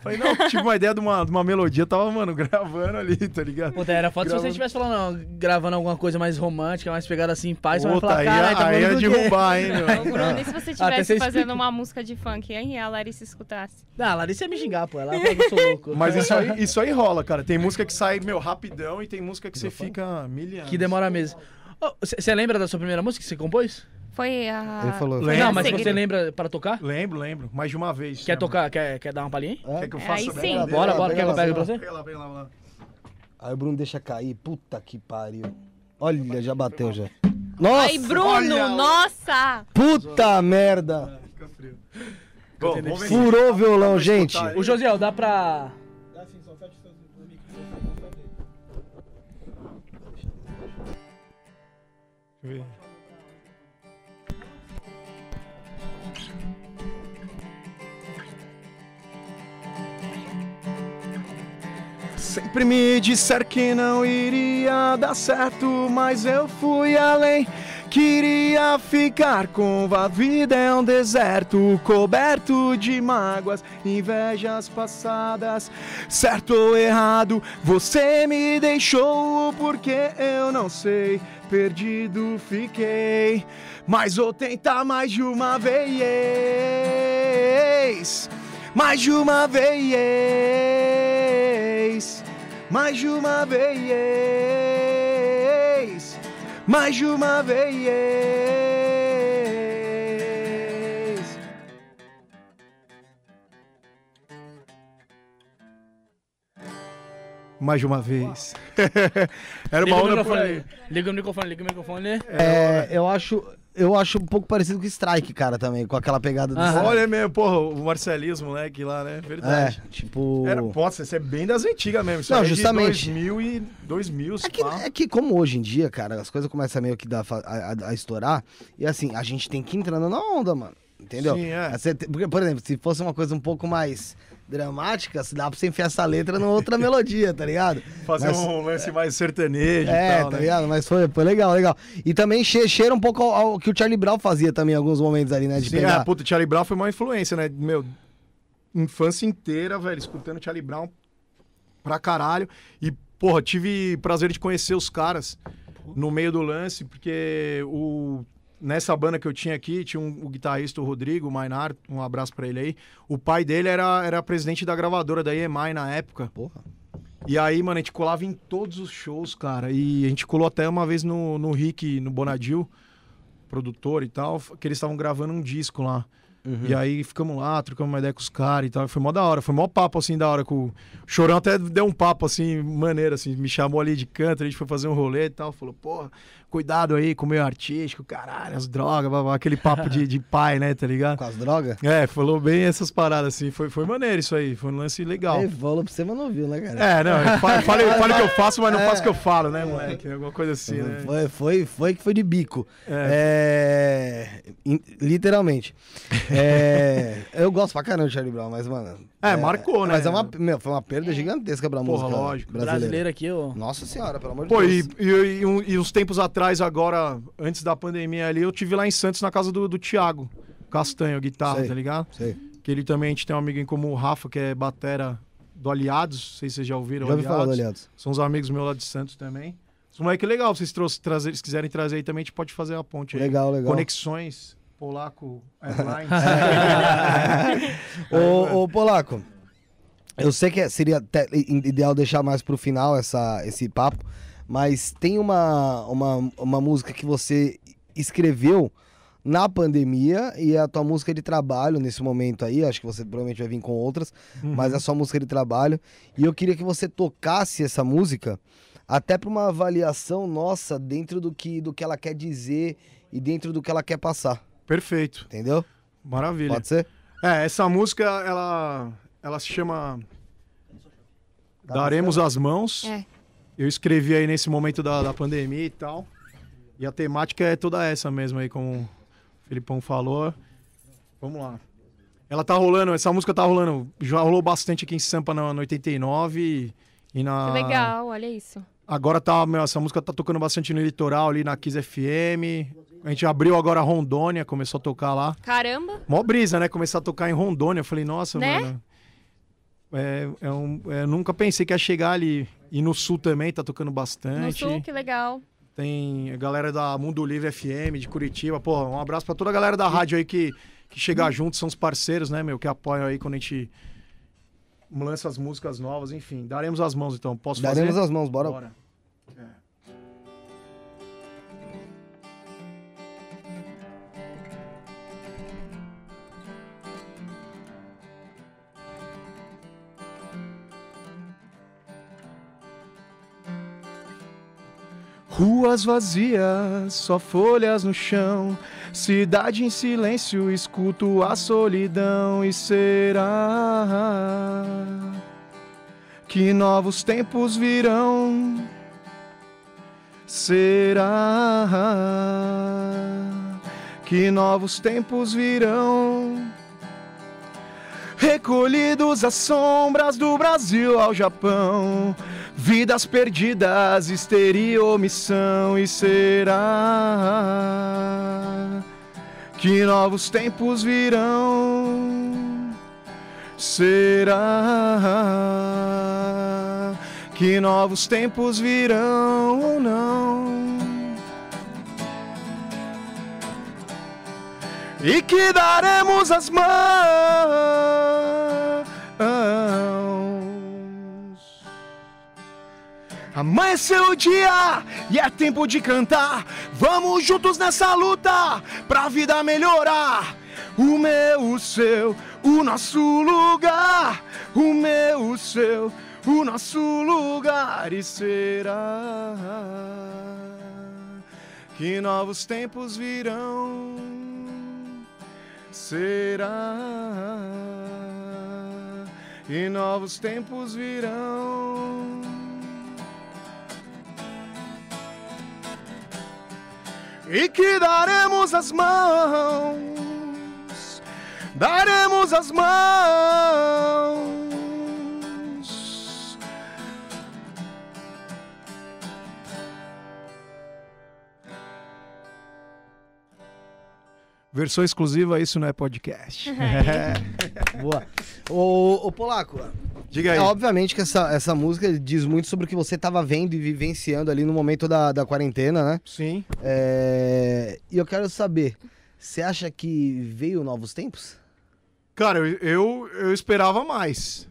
Falei, não, tive uma ideia de uma, de uma melodia, tava, mano, gravando ali, tá ligado? Puta, era foda se você Gravando. estivesse falando, gravando alguma coisa mais romântica, mais pegada assim, paz, você vai Puta, falar, aí, caralho, tá aí ia quê?" derrubar, hein, meu? Bruno, e se você você estivesse fazendo uma música de funk, hein? E a Larissa escutasse? Não, a Larissa ia me xingar, pô. Ela fala que eu sou louco. Mas isso aí, isso aí rola, cara. Tem música que sai, meu, rapidão e tem música que você fica milhando. Que demora meses. Você lembra da sua primeira música que você compôs? Foi a... Ele falou. Lembro. Não, mas Segredo. você lembra para tocar? Lembro, lembro. Mais de uma vez. Quer chama. tocar? Quer, quer dar uma palhinha aí? É? Quer que eu Aí faça? sim. Pega lá, Bora, bora. Quer que eu pegue lá, pra você? Pega lá, pega lá, pega lá. Aí o Bruno deixa cair. Puta que pariu. Olha, já bateu já. Nossa! Ai, Bruno, olha- nossa! Puta merda! Fica frio. Bom. Furou o violão, gente. aí. Ô, Josiel, dá pra... Deixa eu ver. Sempre me disser que não iria dar certo, mas eu fui além. Queria ficar com a vida é um deserto coberto de mágoas, invejas passadas. Certo ou errado, você me deixou porque eu não sei. Perdido fiquei, mas vou tentar mais de uma vez. Mais de uma vez. Mais de uma vez. Mais de uma vez. Mais de uma vez. Era Liga uma o onda por aí. microfone. Liga o microfone, liga o microfone. É, eu acho. Eu acho um pouco parecido com o Strike, cara, também, com aquela pegada do. Strike. Olha mesmo, porra, o Marcelinho, os moleque lá, né? É, Verdade. tipo. Era, pode ser bem das antigas mesmo. Isso Não, é justamente. De 2000 e 2000, É que, é que como hoje em dia, cara, as coisas começam meio que a, a- a estourar, e assim, a gente tem que ir entrando na onda, mano. Entendeu? Sim, é. Porque, por exemplo, se fosse uma coisa um pouco mais dramática, se dá pra você enfiar essa letra numa outra melodia, tá ligado? Fazer Mas- um lance mais sertanejo É, e tal, tá né? ligado? Mas foi, foi legal, legal. E também che- cheira um pouco ao, ao que o Charlie Brown fazia também em alguns momentos ali, né? De Sim, pegar. é, puta, Charlie Brown foi uma influência, né? Meu, infância inteira, velho, escutando Charlie Brown pra caralho. E, porra, tive prazer de conhecer os caras no meio do lance, porque o nessa banda que eu tinha aqui, tinha um, o guitarrista o Rodrigo Mainar, um abraço para ele aí. O pai dele era, era presidente da gravadora da EMI na época. Porra. E aí, mano, a gente colava em todos os shows, cara. E a gente colou até uma vez no, no Rick, no Bonadil, produtor e tal, que eles estavam gravando um disco lá. Uhum. E aí ficamos lá, trocamos uma ideia com os caras e tal. Foi mó da hora, foi mó papo assim da hora com o Chorão até deu um papo assim, maneiro, assim, me chamou ali de canto, a gente foi fazer um rolê e tal. Falou, porra, cuidado aí com o meio artístico, caralho, as drogas, aquele papo de, de pai, né, tá ligado? Com as drogas? É, falou bem essas paradas, assim. Foi, foi maneiro isso aí, foi um lance legal. Falou pra você, mas não viu, né, cara? É, não, fale o que eu faço, mas não é, faço o que eu falo, né, moleque? Alguma coisa assim, né? Foi, foi, foi que foi de bico. É. é literalmente. É, eu gosto pra caramba de Charlie Brown, mas, mano. É, é marcou, né? Mas é uma, meu, foi uma perda gigantesca pra Porra, música lógico. brasileira. Brasileiro aqui, ó. Nossa senhora, pelo amor de Pô, Deus. E, e, e, e uns tempos atrás, agora, antes da pandemia ali, eu tive lá em Santos, na casa do, do Thiago Castanho, guitarra, sei, tá ligado? Sei. Que ele também, a gente tem um amigo em comum, o Rafa, que é batera do Aliados, não sei se vocês já ouviram. Já ouvi falar do Aliados. São uns amigos meus lá de Santos também. Os moleque legal, vocês trouxe, trazer, se quiserem trazer aí também, a gente pode fazer a ponte aí. Legal, legal. Conexões, Polaco Airlines. ô, ô, Polaco, eu sei que seria ideal deixar mais pro final essa, esse papo, mas tem uma, uma, uma música que você escreveu na pandemia e é a tua música de trabalho nesse momento aí, acho que você provavelmente vai vir com outras, uhum. mas é a sua música de trabalho. E eu queria que você tocasse essa música até para uma avaliação nossa dentro do que, do que ela quer dizer e dentro do que ela quer passar. Perfeito. Entendeu? Maravilha. Pode ser? É, essa música, ela, ela se chama Daremos as Mãos. É. Eu escrevi aí nesse momento da, da pandemia e tal. E a temática é toda essa mesmo aí, como o Felipão falou. Vamos lá. Ela tá rolando, essa música tá rolando, já rolou bastante aqui em Sampa no, no 89 e na... Que legal, olha isso. Agora tá, meu, essa música tá tocando bastante no litoral, ali na Kiss FM. A gente abriu agora Rondônia, começou a tocar lá. Caramba! Mó brisa, né? Começar a tocar em Rondônia. Eu falei, nossa, né? mano. É, é um, é, nunca pensei que ia chegar ali. E no sul também tá tocando bastante. No sul, que legal. Tem a galera da Mundo Livre FM de Curitiba. Pô, um abraço para toda a galera da rádio aí que, que chega hum. junto, são os parceiros, né, meu, que apoiam aí quando a gente lança as músicas novas, enfim. Daremos as mãos então. Posso Daremos fazer? Daremos as mãos, bora. bora. Ruas vazias, só folhas no chão. Cidade em silêncio, escuto a solidão. E será que novos tempos virão? Será que novos tempos virão? Recolhidos às sombras do Brasil ao Japão Vidas perdidas, histeria, omissão e será que novos tempos virão? Será que novos tempos virão ou não? E que daremos as mãos Amanheceu o dia e é tempo de cantar. Vamos juntos nessa luta pra vida melhorar. O meu, o seu, o nosso lugar. O meu, o seu, o nosso lugar. E será que novos tempos virão? Será que novos tempos virão? E que daremos as mãos, daremos as mãos. Versão exclusiva, isso não é podcast. Boa. Ô, ô Polaco, Diga aí. É, obviamente que essa, essa música diz muito sobre o que você estava vendo e vivenciando ali no momento da, da quarentena, né? Sim. É, E eu quero saber, você acha que veio novos tempos? Cara, eu, eu, eu esperava mais.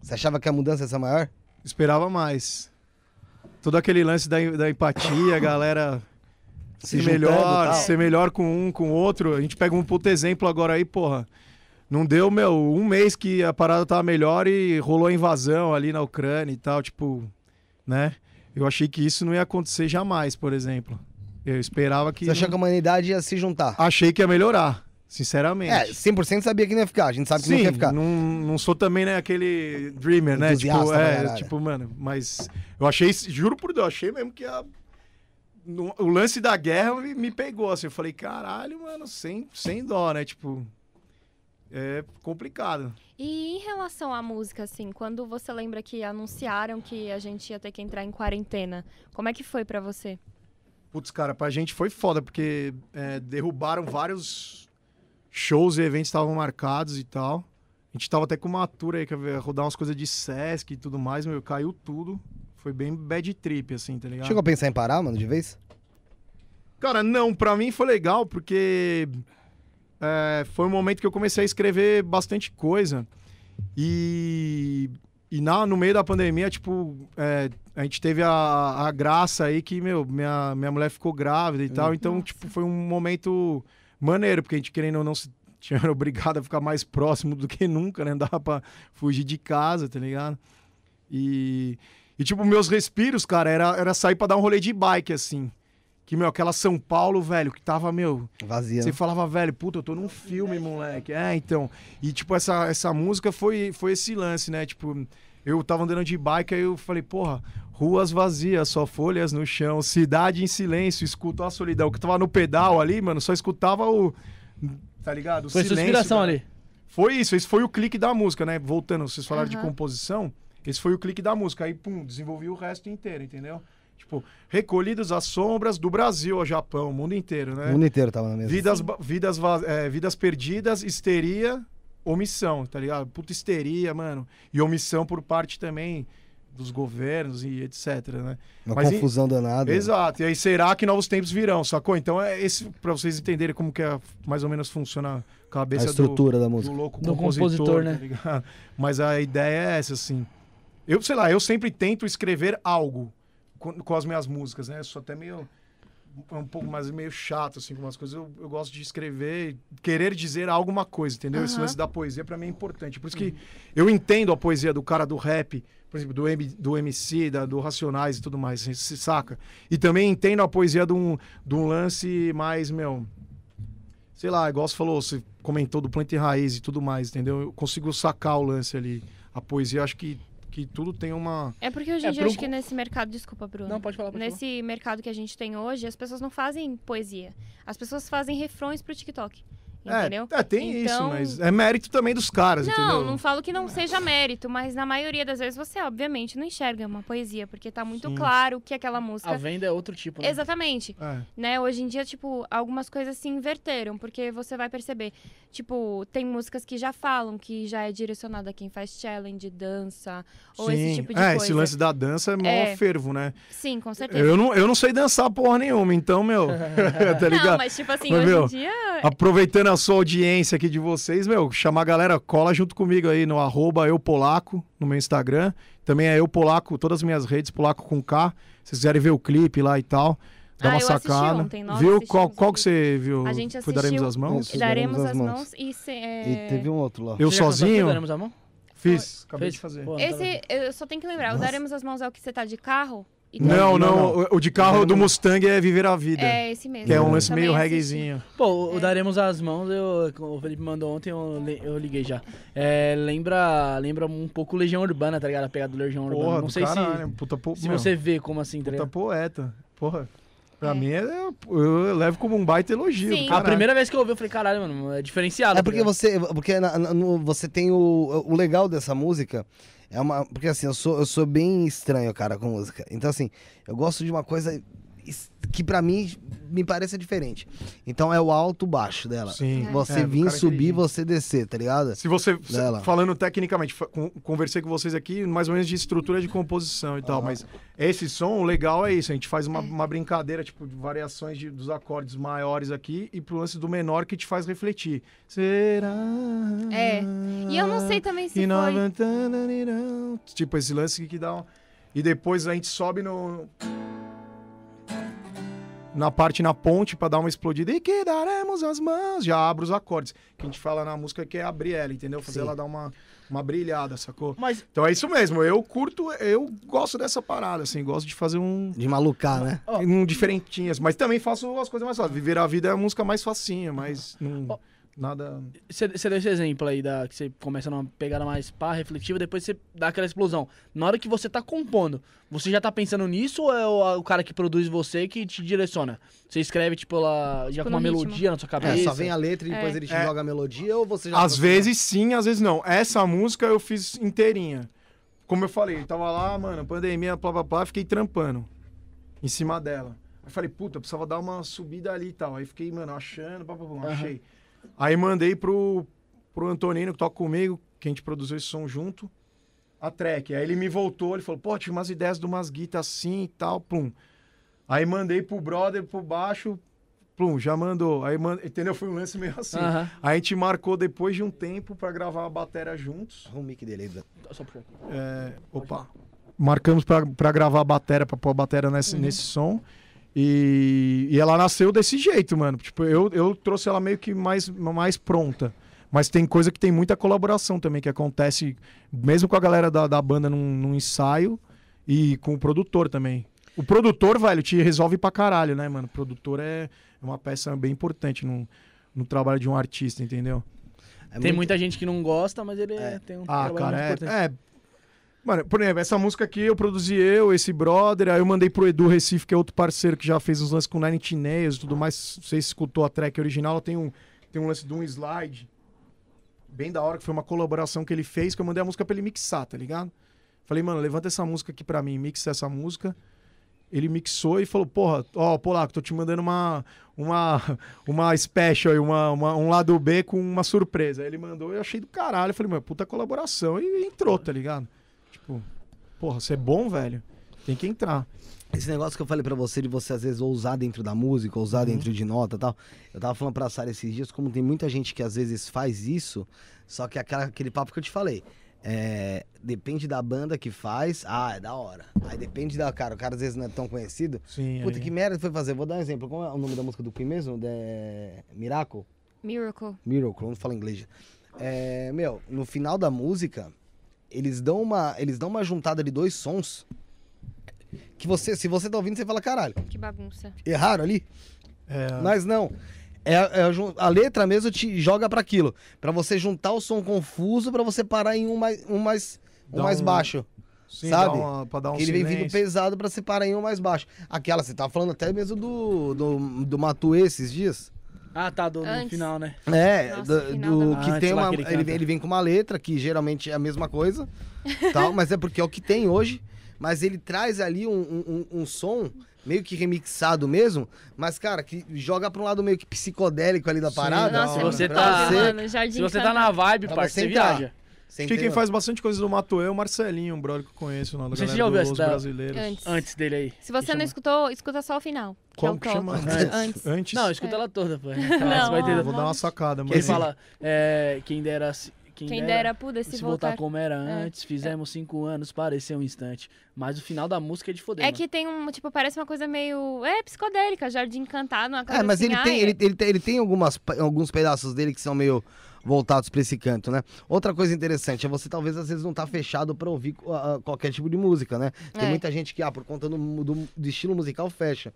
Você achava que a mudança ia ser maior? Esperava mais. Todo aquele lance da, da empatia, a galera Se ser melhor, ser melhor com um, com o outro. A gente pega um puto exemplo agora aí, porra. Não deu, meu, um mês que a parada tava melhor e rolou a invasão ali na Ucrânia e tal, tipo, né? Eu achei que isso não ia acontecer jamais, por exemplo. Eu esperava que. Você achou que a humanidade ia se juntar? Achei que ia melhorar, sinceramente. É, 100% sabia que não ia ficar. A gente sabe que Sim, não quer ficar. Não, não sou também, né, aquele dreamer, né? Tipo, é, tipo, mano, mas eu achei, juro por Deus, achei mesmo que a, o lance da guerra me, me pegou, assim, eu falei, caralho, mano, sem, sem dó, né? Tipo, é complicado. E em relação à música, assim, quando você lembra que anunciaram que a gente ia ter que entrar em quarentena, como é que foi pra você? Putz, cara, pra gente foi foda, porque é, derrubaram vários shows e eventos que estavam marcados e tal. A gente tava até com uma tour aí, que ia rodar umas coisas de Sesc e tudo mais, meu, caiu tudo. Foi bem bad trip, assim, tá ligado? Chegou a pensar em parar, mano, de vez? Cara, não, pra mim foi legal porque é, foi um momento que eu comecei a escrever bastante coisa. E, e na, no meio da pandemia, tipo, é, a gente teve a, a graça aí que, meu, minha, minha mulher ficou grávida e tal. Então, Nossa. tipo, foi um momento maneiro, porque a gente querendo ou não se tinha obrigado a ficar mais próximo do que nunca, né? Não dava pra fugir de casa, tá ligado? E, e tipo, meus respiros, cara, era, era sair pra dar um rolê de bike, assim. Que, meu, aquela São Paulo, velho, que tava, meu, Vazia. você né? falava, velho, puta, eu tô num filme, moleque. É, então. E, tipo, essa, essa música foi, foi esse lance, né? Tipo, eu tava andando de bike, aí eu falei, porra, ruas vazias, só folhas no chão, cidade em silêncio, escuto a solidão. Que eu tava no pedal ali, mano, só escutava o. Tá ligado? O Foi silêncio, inspiração cara. ali. Foi isso, esse foi o clique da música, né? Voltando, vocês falaram de Aham. composição, esse foi o clique da música. Aí, pum, desenvolvi o resto inteiro, entendeu? Tipo, recolhidos as sombras do Brasil ao Japão, o mundo inteiro, né? O mundo inteiro tava na mesa. Vidas, vidas, é, vidas perdidas, histeria, omissão, tá ligado? Puta histeria, mano. E omissão por parte também dos governos e etc, né? Uma Mas e- confusão danada. Exato. E aí, será que novos tempos virão, sacou? Então, é esse, pra vocês entenderem como que é, mais ou menos funciona a A cabeça do, estrutura da do música. louco Do compositor, compositor, tá né? ligado? Mas a ideia é essa, assim. Eu, sei lá, eu sempre tento escrever algo com, as minhas músicas, né? Eu sou até meio um pouco mais meio chato, assim, com umas coisas. Eu, eu gosto de escrever, querer dizer alguma coisa, entendeu? Esse Aham. lance da poesia pra mim é importante. Por isso que eu entendo a poesia do cara do rap, por exemplo, do, M, do MC, da, do Racionais e tudo mais, você se saca? E também entendo a poesia de um, de um lance mais, meu. Sei lá, igual você falou, você comentou do planta e raiz e tudo mais, entendeu? Eu consigo sacar o lance ali. A poesia, acho que, que tudo tem uma. É porque hoje É, em dia, pro acho que nesse mercado, desculpa, Bruno. Não, pode falar, pode falar. Nesse mercado que a gente tem hoje, as pessoas não fazem poesia. As pessoas fazem refrões pro TikTok. Entendeu? É, é, tem isso, Então- mas é mérito também dos caras, Não, entendeu? não falo que não seja mérito, mas na maioria das vezes você, obviamente, não enxerga uma poesia, porque tá muito Sim. claro que aquela música. A venda é outro tipo, né? Exatamente. É. Né? Hoje em dia, tipo, algumas coisas se inverteram, porque você vai perceber, tipo, tem músicas que já falam que já é direcionada a quem faz challenge, dança, ou esse Sim. tipo de é, coisa. esse lance da dança é mó É. fervo, né? Sim, com certeza. Eu não, eu não sei dançar porra nenhuma, então, meu. tá ligado? Não, mas tipo assim, Mas, hoje meu, em dia. Aproveitando a sua audiência aqui de vocês, meu, chamar a galera, cola junto comigo aí no arroba eupolaco, no meu Instagram. Também é eupolaco, todas as minhas redes, polaco com K. Se vocês quiserem ver o clipe lá e tal, dá Ah, uma eu sacada. ontem, nós viu? Qual, o qual que você viu? A gente Foi Daremos assistiu- as Mãos? Isso. Daremos Daremos as as mãos, mãos. e. Se, é... E teve um outro lá. Eu sozinho? Daremos a mão? Fiz, acabei Fez? de fazer. Tá Esse, eu só tenho que lembrar, o Nossa. Daremos as Mãos é o que você tá de carro? Não, Não, não, não. o- de carro do Mustang é Viver a Vida. É esse mesmo. Que é um lance meio reggaezinho. Pô, o É. Daremos as Mãos, eu, o Felipe mandou ontem, eu, eu liguei já. É, lembra, lembra um pouco Legião Urbana, tá ligado? A pegada do Legião Urbana. Porra, Não do sei caralho. Puta, po... se, se meu, você vê como assim, tá puta ligado? poeta. Porra. Pra É. mim, é, eu levo como um baita elogio. Sim. A primeira vez que eu ouvi, eu falei, caralho, mano, é diferenciado. É tá porque você, porque na- na- no- você tem o, o legal dessa música é uma, porque assim eu sou eu sou bem estranho, cara, com música. Então assim, eu gosto de uma coisa que para mim me parece diferente. Então é o alto baixo dela. Sim. Você é, vir subir, você descer, tá ligado? Se você dela. falando tecnicamente, conversei com vocês aqui mais ou menos de estrutura de composição e tal, mas esse som, o legal é isso, a gente faz uma, uma brincadeira tipo de variações de, dos acordes maiores aqui e pro lance do menor que te faz refletir. Será? É. E eu não sei também se foi tipo esse lance que dá um... e depois a gente sobe no na parte na ponte para dar uma explodida e que daremos as mãos, já abre os acordes. Que a gente fala na música que é abrir ela, entendeu? Fazer Sim. ela dar uma, uma brilhada, sacou? Mas... Então é isso mesmo, eu curto, eu gosto dessa parada, assim, gosto de fazer um... De malucar, né? Um diferentinhas, mas também faço as coisas mais fáceis. Viver a vida é a música mais facinha, mas... Não... Oh nada. Você deu esse exemplo aí da que você começa numa pegada mais pá, reflexiva, depois você dá aquela explosão. Na hora que você tá compondo, você já tá pensando nisso ou é o, o cara que produz você que te direciona? Você escreve, tipo, ela, já com uma ritmo. melodia na sua cabeça? É, só vem a letra e depois é. ele te é. joga a melodia ou você já. Às vezes sim, às vezes não. Essa música eu fiz inteirinha. Como eu falei, tava lá, mano, pandemia, blá blá blá, fiquei trampando em cima dela. Aí falei, puta, precisava dar uma subida ali e tal. Aí fiquei, mano, achando, blá, blá, blá, uhum. achei. Aí mandei pro, pro Antonino, que toca comigo, que a gente produziu esse som junto, a track. Aí ele me voltou, ele falou, pô, tinha umas ideias de umas guitas assim e tal, plum. Aí mandei pro brother, pro baixo, plum, já mandou. Aí, mand... entendeu? Foi um lance meio assim. Uhum. Aí a gente marcou depois de um tempo para gravar a bateria juntos. Arruma o mic dele aí. Só por é, Opa. Marcamos para gravar a bateria, pra pôr a bateria nesse, uhum. nesse som. E, e ela nasceu desse jeito, mano. Tipo, eu, eu trouxe ela meio que mais, mais pronta. Mas tem coisa que tem muita colaboração também, que acontece mesmo com a galera da, da banda num, num ensaio e com o produtor também. O produtor, velho, te resolve pra caralho, né, mano? O produtor é uma peça bem importante no, no trabalho de um artista, entendeu? É tem muito... muita gente que não gosta, mas ele é. tem um ah, cara, é, é, Mano, por exemplo, essa música aqui eu produzi eu, esse brother, aí eu mandei pro Edu Recife, que é outro parceiro que já fez uns lances com Nine Inch Nails e tudo mais. Você escutou a track original, tem um, tem um lance de um slide bem da hora, que foi uma colaboração que ele fez, que eu mandei a música pra ele mixar, tá ligado? Falei, mano, levanta essa música aqui pra mim, mixa essa música. Ele mixou e falou, porra, ó, Polaco, tô te mandando uma, uma, uma special, uma, uma, um lado B com uma surpresa. Aí ele mandou eu achei do caralho. Eu falei, mano, puta colaboração. E entrou, tá ligado? Tipo, porra, você é bom, velho. Tem que entrar. Esse negócio que eu falei para você de você às vezes ousar dentro da música, ousar uhum. dentro de nota e tal. Eu tava falando pra Sara esses dias como tem muita gente que às vezes faz isso, só que aquela, aquele papo que eu te falei. É, depende da banda que faz, ah, é da hora. Aí depende da cara, o cara às vezes não é tão conhecido. Sim. Puta, que merda foi fazer? Vou dar um exemplo. Qual é o nome da música do Queen mesmo? De... Miracle? Miracle. Miracle, não fala inglês. É, meu, no final da música, eles dão uma, eles dão uma juntada de dois sons que você, se você tá ouvindo, você fala, caralho. Que bagunça. Erraram ali? É... Mas não. É, é, a letra mesmo te joga para aquilo, para você juntar o som confuso para você parar em um mais um mais um mais um... baixo. Sim, sabe? Dá uma, pra dar um que ele vem vindo pesado para você parar em um mais baixo. Aquela, você tá falando até mesmo do do, do Matuê esses dias. Ah, tá, do, no final, né? É, Nossa, do, do que tem uma. Ele, ele, vem, ele vem com uma letra, que geralmente é a mesma coisa, tal, mas é porque é o que tem hoje. Mas ele traz ali um, um, um som meio que remixado mesmo, mas, cara, que joga pra um lado meio que psicodélico ali da parada. Nossa, se você tá, você, se você tá na vibe, parceiro, você viaja. Acho que quem faz bastante coisa do Matoê é o Marcelinho, um brother que eu conheço lá no Você já ouviu essa brasileiros. Antes. Antes dele aí. Se você não escutou, escuta só o final. Que Como é que chama? Antes. Antes. Antes. Não, escuta é. ela toda, pô. Não, vai ter... Vou dar uma sacada. Mas... Ele fala, é, quem dera... Quem, quem dera, dera pudesse se voltar, voltar como era é. antes, fizemos cinco anos, pareceu um instante. Mas o final da música é de foder. É mano. que tem um, tipo, parece uma coisa meio. É, psicodélica, Jardim Encantado, uma coisa É, mas assim, ele, tem, ele, ele, tem, ele tem algumas, alguns pedaços dele que são meio voltados para esse canto, né? Outra coisa interessante é você talvez às vezes não tá fechado para ouvir uh, qualquer tipo de música, né? Tem é. muita gente que, ah, por conta do, do, do estilo musical, fecha.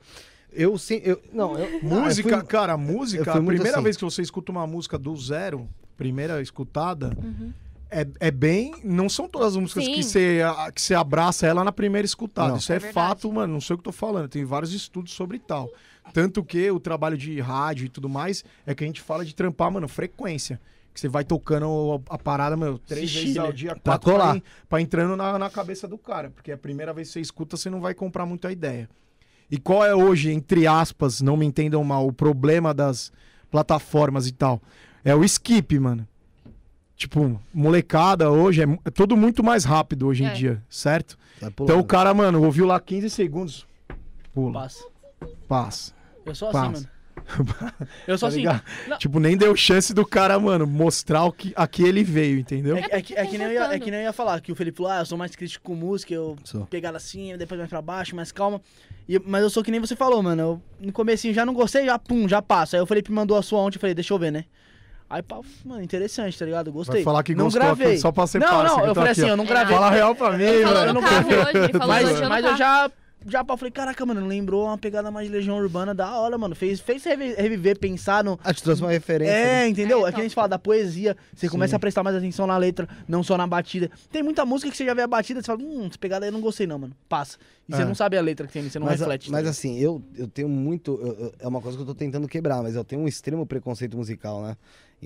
Eu sim, eu não, eu, música, eu fui, cara, música, a primeira assim. vez que você escuta uma música do zero, primeira escutada, uhum. é, é bem, não são todas as músicas que você que você abraça ela na primeira escutada. Não. Isso é, é fato, mano, não sei o que eu tô falando. Tem vários estudos sobre tal. Tanto que o trabalho de rádio e tudo mais é que a gente fala de trampar, mano, frequência. Que você vai tocando a, parada, meu, três vezes ao dia, quatro pra, pra, entrando na, na cabeça do cara. Porque a primeira vez que você escuta, você não vai comprar muito a ideia. E qual é hoje, entre aspas, não me entendam mal, o problema das plataformas e tal? É o skip, mano. Tipo, molecada hoje é, é tudo muito mais rápido hoje em É. dia, certo? Então o cara, mano, ouviu lá 15 segundos. Pula, Passa. passa. Eu sou assim, Passa. mano. Eu sou Tá assim. Não. Tipo, nem deu chance do cara, mano, mostrar o que, a que ele veio, entendeu? É, é, que- é que nem eu ia, é que nem eu ia falar, que o Felipe falou, ah, eu sou mais crítico com música, eu Sou. assim, depois mais pra baixo, mais calma. E- mas eu sou que nem você falou, mano. Eu, no comecinho já não gostei, já pum, já passa. Aí o Felipe mandou a sua ontem, eu falei, deixa eu ver, né? Aí, pá, mano, interessante, tá ligado? Gostei. Vai falar que não gostou gravei. só pra ser Não, não, que eu tô falei aqui, assim, ó. eu não gravei. Fala real pra mim, Ele falou velho. no carro hoje, ele falou Mas, eu já, já pá, falei, caraca, mano, lembrou uma pegada mais de Legião Urbana da hora, mano. Fez, fez revi- reviver, pensar no, Ah, te trouxe uma referência. É, né? entendeu? É, É, que a gente fala da poesia, você começa a prestar mais atenção na letra, não só na batida. Tem muita música que você já vê a batida, você fala, hum, essa pegada aí eu não gostei não, mano. Passa. E você É. não sabe a letra que tem, ali, você não mas, reflete. mas tá assim, eu, eu tenho muito. eu- eu- é uma coisa que eu tô tentando quebrar, mas eu tenho um extremo preconceito musical, né?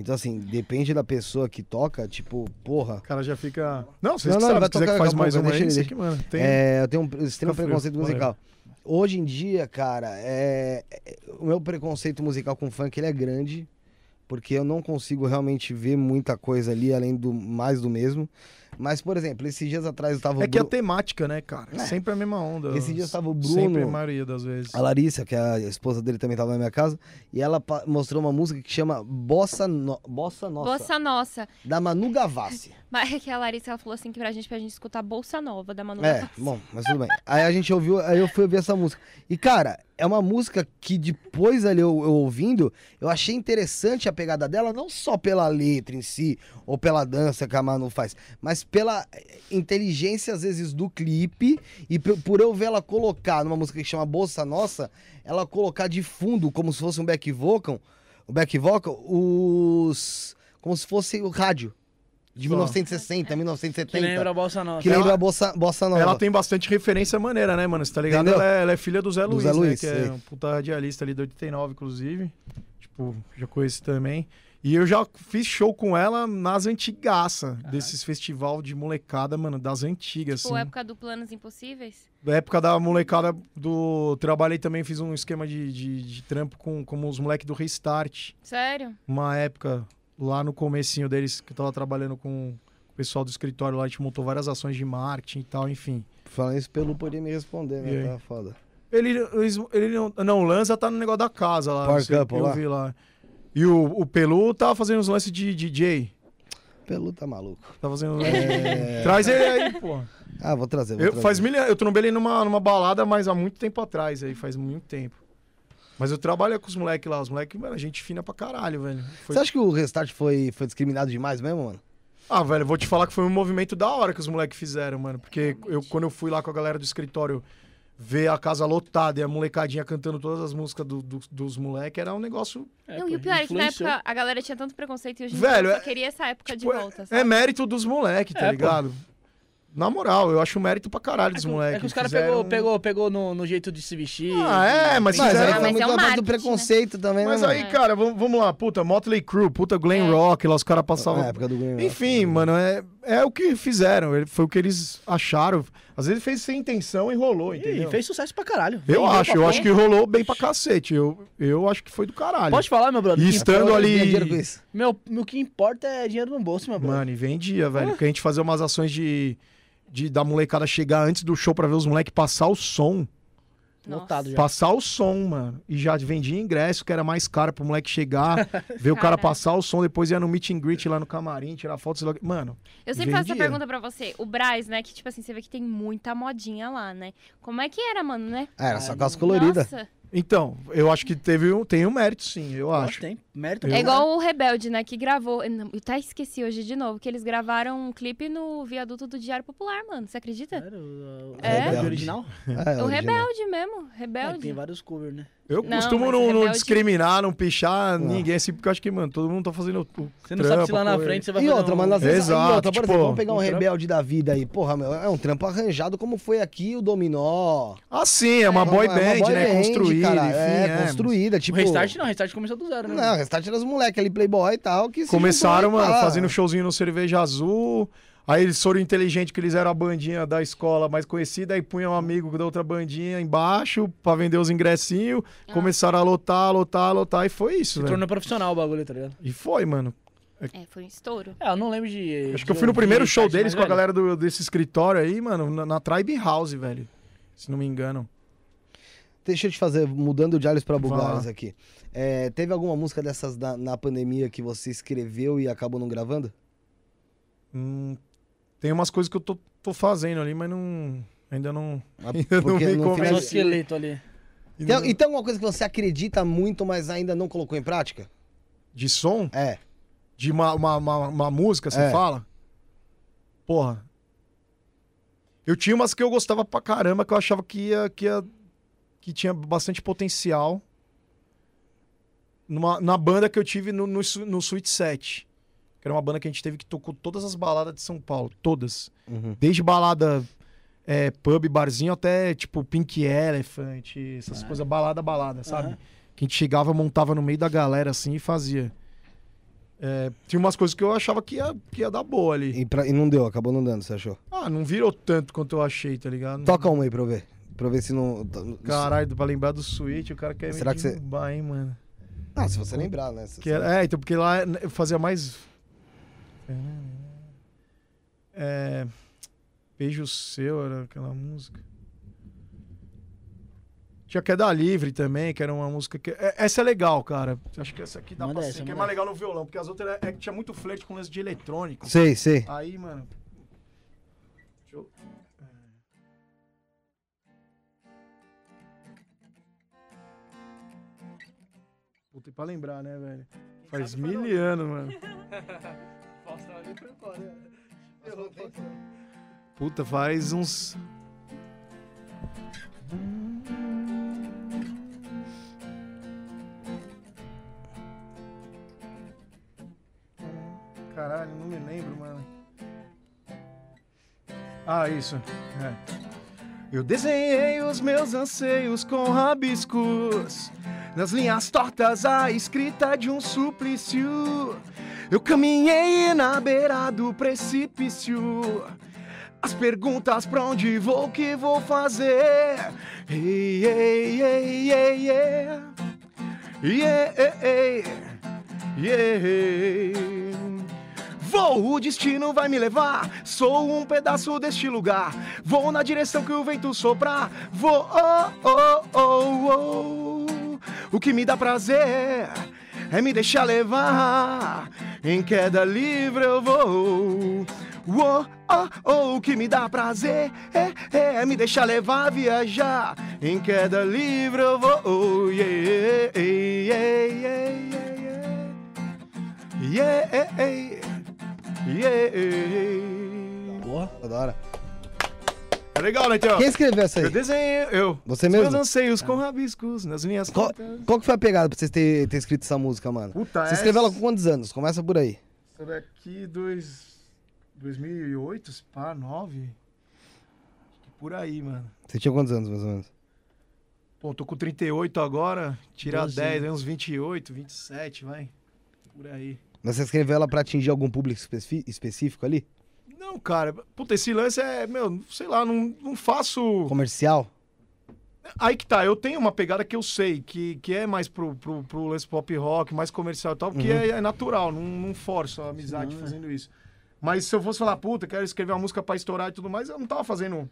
Então, assim, depende da pessoa que toca, tipo, porra. O cara já fica. Não, vocês Não, não, sabem, vai que faz mais deixa aí, deixa. manda. Tem... É, eu tenho um extremo Fica frio, preconceito whatever. musical. Hoje em dia, cara, é, é- o meu preconceito musical com funk ele é grande, porque eu não consigo realmente ver muita coisa ali além do mais do mesmo. Mas, por exemplo, esses dias atrás eu tava É o que a Bru- temática, né, cara? É. Sempre a mesma onda. Esses dias tava o Bruno- Sempre a maioria das vezes. a Larissa, que é a esposa dele também tava na minha casa, e ela mostrou uma música que chama Bossa, no... Bossa Nossa, Bossa Nossa. da Manu Gavassi. Mas é que a Larissa ela falou assim que pra gente, pra gente escutar Bolsa Nova da Manu É, Gavassi. bom, mas tudo bem. Aí a gente ouviu, aí eu fui ouvir essa música. E, cara, é uma música que depois ali eu, eu ouvindo, eu achei interessante a pegada dela, não só pela letra em si, ou pela dança que a Manu faz, mas pela eh, inteligência, às vezes, do clipe, e por eu ver ela colocar numa música que chama Bolsa Nossa, ela colocar de fundo, como se fosse um back vocal, o back vocal, os... como se fosse o rádio. De Só. 1960, 1970. Que lembra a Bossa Nossa. Que lembra a Bossa, Bossa Nova. Ela tem bastante referência maneira, né, mano? Você tá ligado? Ela é, ela é filha do Zé Do Luiz, Zé né? Luiz, Que é sei. um puta radialista ali do 89, inclusive. Tipo, já conheci também. E eu já fiz show com ela nas antigaça, desses festival de molecada, mano, das antigas, Tipo, assim. época do Planos Impossíveis. Da época da molecada do. Trabalhei também, fiz um esquema de, de, de trampo com, com os moleques do Restart. Sério? Uma época, lá no comecinho deles, que eu tava trabalhando com o pessoal do escritório lá, a gente montou várias ações de marketing e tal, enfim. Falando isso, Pelu podia me responder, né? Tá foda. Ele, eles- ele não, não, o Lanza tá no negócio da casa lá. Sei, Couple eu lá? vi lá. E o, o Pelu tava fazendo uns lances de DJ. Pelu tá maluco. Tá fazendo. É. Traz ele aí, pô. Ah, vou trazer, vou Eu, trazer. faz mil, eu trombei ele numa, numa balada, mas há muito tempo atrás, aí, faz muito tempo. Mas eu trabalho com os moleques lá. Os moleques, mano, gente fina pra caralho, velho. Foi- Você acha que o Restart foi, foi discriminado demais mesmo, mano? Ah, velho, vou te falar que foi um movimento da hora que os moleques fizeram, mano. Porque eu, quando eu fui lá com a galera do escritório ver a casa lotada e a molecadinha cantando todas as músicas do- do- dos moleques, era um negócio. É, Não, pô, e o pior é que na época a galera tinha tanto preconceito e hoje em Velho, dia eu é- só queria essa época tipo, de volta, é, sabe? é mérito dos moleques, tá É, pô. ligado? Na moral, eu acho mérito pra caralho É dos que, moleques. é que os caras Fizeram- pegou, pegou, pegou no, no jeito de se vestir. Ah, é, mas Mas fizeram- aí foi mas muito é um a parte do né? preconceito também, Mas né, aí, mano? cara, vamos, vamos lá. Puta, Motley Crue, puta Glen É. Rock, lá os caras passavam. Na época do Green Rock. Enfim, mano, é, é o que fizeram. ele- Foi o que eles acharam. Às vezes fez sem intenção e rolou, E entendeu? fez sucesso pra caralho. Eu Vendeu acho, eu acho que rolou bem pra cacete. Eu, eu acho que foi do caralho. Pode falar, meu brother. E estando menos ali-. Meu, o que importa é dinheiro no bolso, meu brother. Mano, e vendia, velho. Porque a gente fazia umas ações de, de da molecada chegar antes do show pra ver os moleques passar o som. Nossa. Lotado já. Passar o som, mano. E já vendia ingresso, que era mais caro pro moleque chegar, ver o cara passar o som, depois ia no meet and greet lá no camarim, tirar fotos. Mano, Eu sempre faço essa Vendia. pergunta pra você. O Braz, né? Que, tipo assim, você vê que tem muita modinha lá, né? Como é que era, mano, né? Era só calça colorida. Nossa. Então, eu acho que teve um, tem um mérito, sim, eu Nossa, acho. tem mérito. É igual o Rebelde, né? Que gravou. Eu até esqueci hoje de novo. Que eles gravaram um clipe no viaduto do Diário Popular, mano. Você acredita? Sério? O, o É? Rebelde original? É, o original. Rebelde mesmo. É, Rebelde. tem vários covers, né? Eu Não, costumo não, não Rebelde- discriminar, não pichar Não. ninguém, assim, porque eu acho que, mano, todo mundo tá fazendo o, o Você não sabe se trampo, lá na pô, frente você vai E fazer outra, um... mas às vezes, Exato, e outra, por tipo, exemplo, vamos pegar um um trampo- rebelde da vida aí. Porra, meu, é um trampo arranjado como foi aqui o Dominó. Ah, sim, é uma boy É uma band, boy né? band, construída, cara, enfim. É, é. construída, O tipo... Restart não, o Restart começou do zero, né? Não, o Restart era os moleques ali, playboy e tal, que Começaram, mano, fazendo showzinho no Cerveja Azul. Aí eles foram inteligentes que eles eram a bandinha da escola mais conhecida, aí punham um amigo da outra bandinha embaixo pra vender os ingressinhos, ah. começaram a lotar, lotar, lotar, e foi isso, Se tornou profissional o bagulho, tá ligado? E foi, mano. É, foi um estouro. É, eu não lembro de. Acho que eu fui no primeiro show deles com a galera do, desse escritório aí, mano, na, na Tribe House, velho. Se não me engano. Deixa eu te fazer, mudando de alhos pra bugalhos aqui. É, teve alguma música dessas na, na, pandemia que você escreveu e acabou não gravando? Hum, tem umas coisas que eu tô, tô fazendo ali, mas não. Ainda não. Ainda não me convence. o esqueleto ali. Então, então, alguma coisa que você acredita muito, mas ainda não colocou em prática? De som? É. De uma, uma, uma, uma música, você é. fala? Porra. Eu tinha umas que eu gostava pra caramba, que eu achava que ia. que, ia, que tinha bastante potencial. Numa, na banda que eu tive no, no, no Sweet 7 que era uma banda que a gente teve que tocou todas as baladas de São Paulo, todas. Uhum. Desde balada é, pub, barzinho, até tipo Pink Elephant, essas coisas, balada, balada, sabe? Uhum. Que a gente chegava, montava no meio da galera assim e fazia. É, tinha umas coisas que eu achava que ia, que ia dar boa ali. E, pra, e não deu, acabou não dando, você achou? Ah, não virou tanto quanto eu achei, tá ligado? Toca uma aí pra eu ver. Pra ver se não. Caralho, pra lembrar do Switch, o cara quer Será que você. hein, mano. Ah, se você lembrar, né? Que era, é, então, porque lá eu fazia mais é, Beijo Seu era aquela música. Tinha Queda Livre também, que era uma música que. É, essa é legal, cara. Acho que essa aqui dá manda pra ser. Que é mais legal no violão, porque as outras é, é, tinha muito flerte com lance de eletrônico. Sei, sei. Aí, mano. Deixa eu. É. Puta, e pra lembrar, né, velho? Faz mil anos, mano. Puta, faz uns. Caralho, não me lembro, mano. Ah, isso. É. Eu desenhei os meus anseios com rabiscos. Nas linhas tortas, a escrita de um suplício. Eu caminhei na beira do precipício. As perguntas pra onde vou, o que vou fazer? Ei, ei, ei, ei, ei. Yeah, yeah. Vou, o destino vai me levar. Sou um pedaço deste lugar. Vou na direção que o vento soprar. Vou, oh, oh, oh, oh. O que me dá prazer é me deixar levar. Em queda livre eu vou. Oh, oh, oh, o que me dá prazer é, é, é, me deixar levar, viajar. Em queda livre eu vou. Oh, yeah, yeah, yeah, yeah, yeah, yeah, yeah. Porra, adora. É legal, né, Tio? Quem escreveu essa aí? Eu desenhei, eu. Você mesmo? Meus anseios com rabiscos nas minhas qual, qual que foi a pegada pra você ter, ter escrito essa música, mano? Puta, Você escreveu ela com quantos anos? Começa por aí. Essa daqui, dois, 2008, pá, 9. Por aí, mano. Você tinha quantos anos, mais ou menos? Pô, tô com 38 agora, tirar 12. 10, aí uns 28, 27, vai. Por aí. Mas você escreveu ela pra atingir algum público específico ali? Não, cara. Puta, esse lance é, meu, sei lá, não, não faço. Comercial? Aí que tá, eu tenho uma pegada que eu sei, que, que é mais pro, pro, pro lance pop rock, mais comercial e tal, porque uhum. é, é, natural, não, não forço a amizade Sim, fazendo é. isso. Mas se eu fosse falar, puta, quero escrever uma música pra estourar e tudo mais, eu não tava fazendo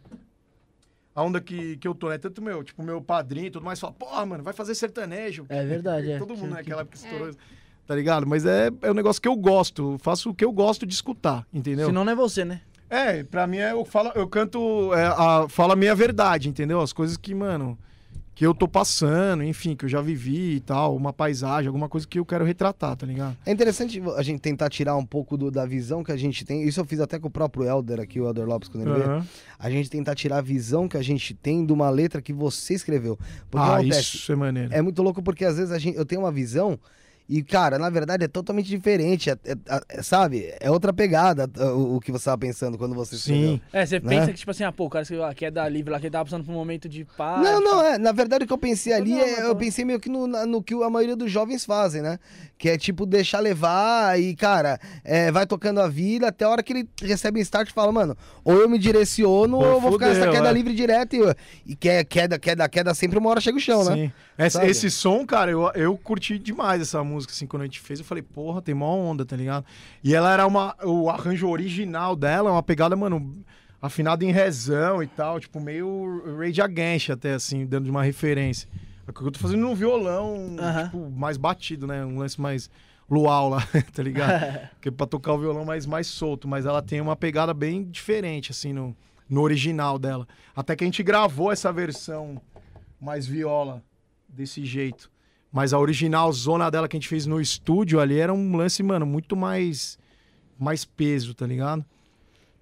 a onda que, que eu tô, né? Tanto meu, tipo, meu padrinho e tudo mais, fala, porra, mano, vai fazer sertanejo. É verdade, é. Todo mundo naquela época estourou. É tá ligado? Mas é, é um negócio que eu gosto, faço o que eu gosto de escutar, entendeu? Senão não é você, né? É, pra mim é, eu, falo, eu canto, é, a, falo a minha verdade, entendeu? As coisas que, mano, que eu tô passando, enfim, que eu já vivi e tal, uma paisagem, alguma coisa que eu quero retratar, tá ligado? É interessante a gente tentar tirar um pouco do, da visão que a gente tem, isso eu fiz até com o próprio Elder aqui, o Elder Lopes, quando ele uhum. veio, a gente tentar tirar a visão que a gente tem de uma letra que você escreveu. Porque ah, acontece, isso é maneiro. É muito louco porque às vezes a gente, eu tenho uma visão E, cara, na verdade é totalmente diferente, é, é, é, sabe? É outra pegada o, o, que você tava pensando quando você Sim. Escreveu, é, você né? pensa que, tipo assim, ah, pô, o cara escreveu aqui é da livre lá, que ele tava passando por um momento de paz. Não, não, é. Na verdade, o que eu pensei ali, não, é, eu pensei meio que no, no que a maioria dos jovens fazem, né? Que é, tipo, deixar levar e, cara, é, vai tocando a vida até a hora que ele recebe um start e fala, mano, ou eu me direciono, ou eu vou ficar nessa queda é. livre direto e, e queda, queda, queda, sempre uma hora chega o chão, né? Sim. né? Esse, esse, som, cara, eu, eu curti demais essa música, assim, quando a gente fez, eu falei, porra, tem mó onda, tá ligado? E ela era uma. O arranjo original dela, uma pegada, mano, afinada em rezão e tal, tipo, meio Rage Against, até assim, dando uma referência. É eu tô fazendo num violão, tipo, mais batido, né? Um lance mais luau lá, tá ligado? Porque pra tocar o violão mais, mais solto, mas ela tem uma pegada bem diferente, assim, no, no original dela. Até que a gente gravou essa versão mais viola desse jeito. Mas a original zona dela que a gente fez no estúdio ali era um lance, mano, muito mais mais peso, tá ligado?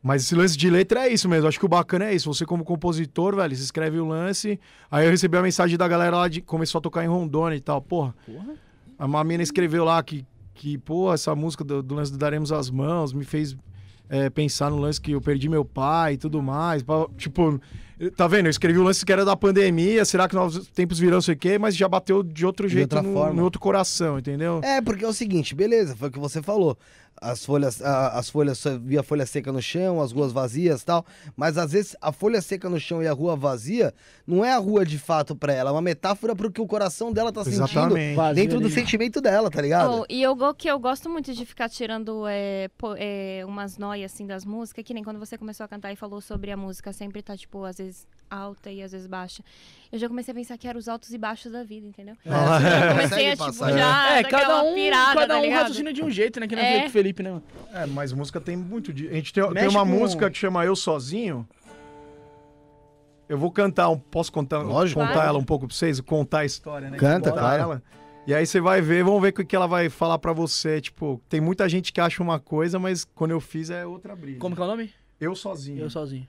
Mas esse lance de letra é isso mesmo. Acho que o bacana é isso. Você, como compositor, velho, você escreve o lance. Aí eu recebi a mensagem da galera lá de começou a tocar em Rondônia e tal. Porra. Porra. A Mamina escreveu lá que, que pô, essa música do, do lance do Daremos as Mãos me fez é, pensar no lance que eu perdi meu pai e tudo mais. Tipo, Tá vendo? Eu escrevi o lance que era da pandemia, será que novos tempos virão, sei o quê, mas já bateu de outro jeito, de no, no, outro coração, entendeu? É, porque é o seguinte, beleza, foi o que você falou as folhas, a, as folhas via folha seca no chão, as ruas vazias tal. Mas às vezes a folha seca no chão e a rua vazia não é a rua de fato para ela, é uma metáfora pro que o coração dela tá Exatamente. sentindo dentro do sentimento dela, tá ligado? Oh, e eu que eu gosto muito de ficar tirando é, é, umas noias assim das músicas, que nem quando você começou a cantar e falou sobre a música sempre tá tipo às vezes alta e às vezes baixa. Eu já comecei a pensar que eram os altos e baixos da vida, entendeu? É, eu comecei a, tipo, já. É, cada um, pirada, cada tá um tá raciocina de um jeito, né? Que não é. Felipe, né? É, mas música tem muito de. A gente tem, tem uma com... música que chama Eu Sozinho. Eu vou cantar, um, posso contar, Lógico, contar claro. ela um pouco pra vocês? Contar a história, né? Canta, claro. Ela. E aí você vai ver, vamos ver o que ela vai falar para você. Tipo, tem muita gente que acha uma coisa, mas quando eu fiz é outra briga. Como que é o nome? Eu Sozinho. Eu Sozinho.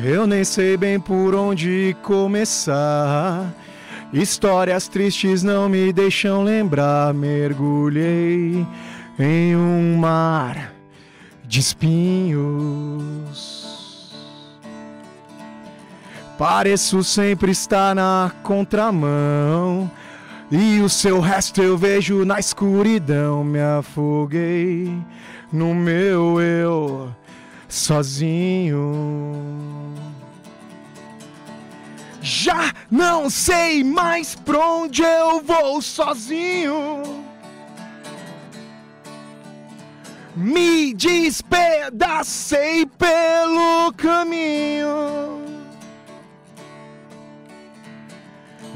Eu nem sei bem por onde começar. Histórias tristes não me deixam lembrar. Mergulhei em um mar de espinhos. Pareço sempre estar na contramão. E o seu resto eu vejo na escuridão. Me afoguei no meu eu sozinho. Já não sei mais pra onde eu vou sozinho. Me despedacei pelo caminho.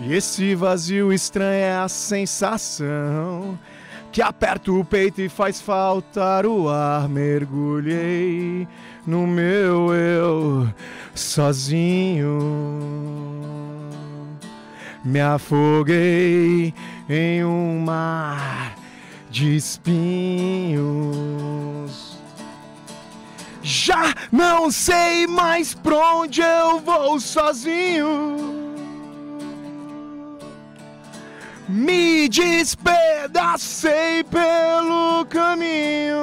E esse vazio estranho é a sensação que aperta o peito e faz faltar o ar. Mergulhei no meu eu sozinho. Me afoguei em um mar de espinhos. Já não sei mais pra onde eu vou sozinho. Me despedacei pelo caminho.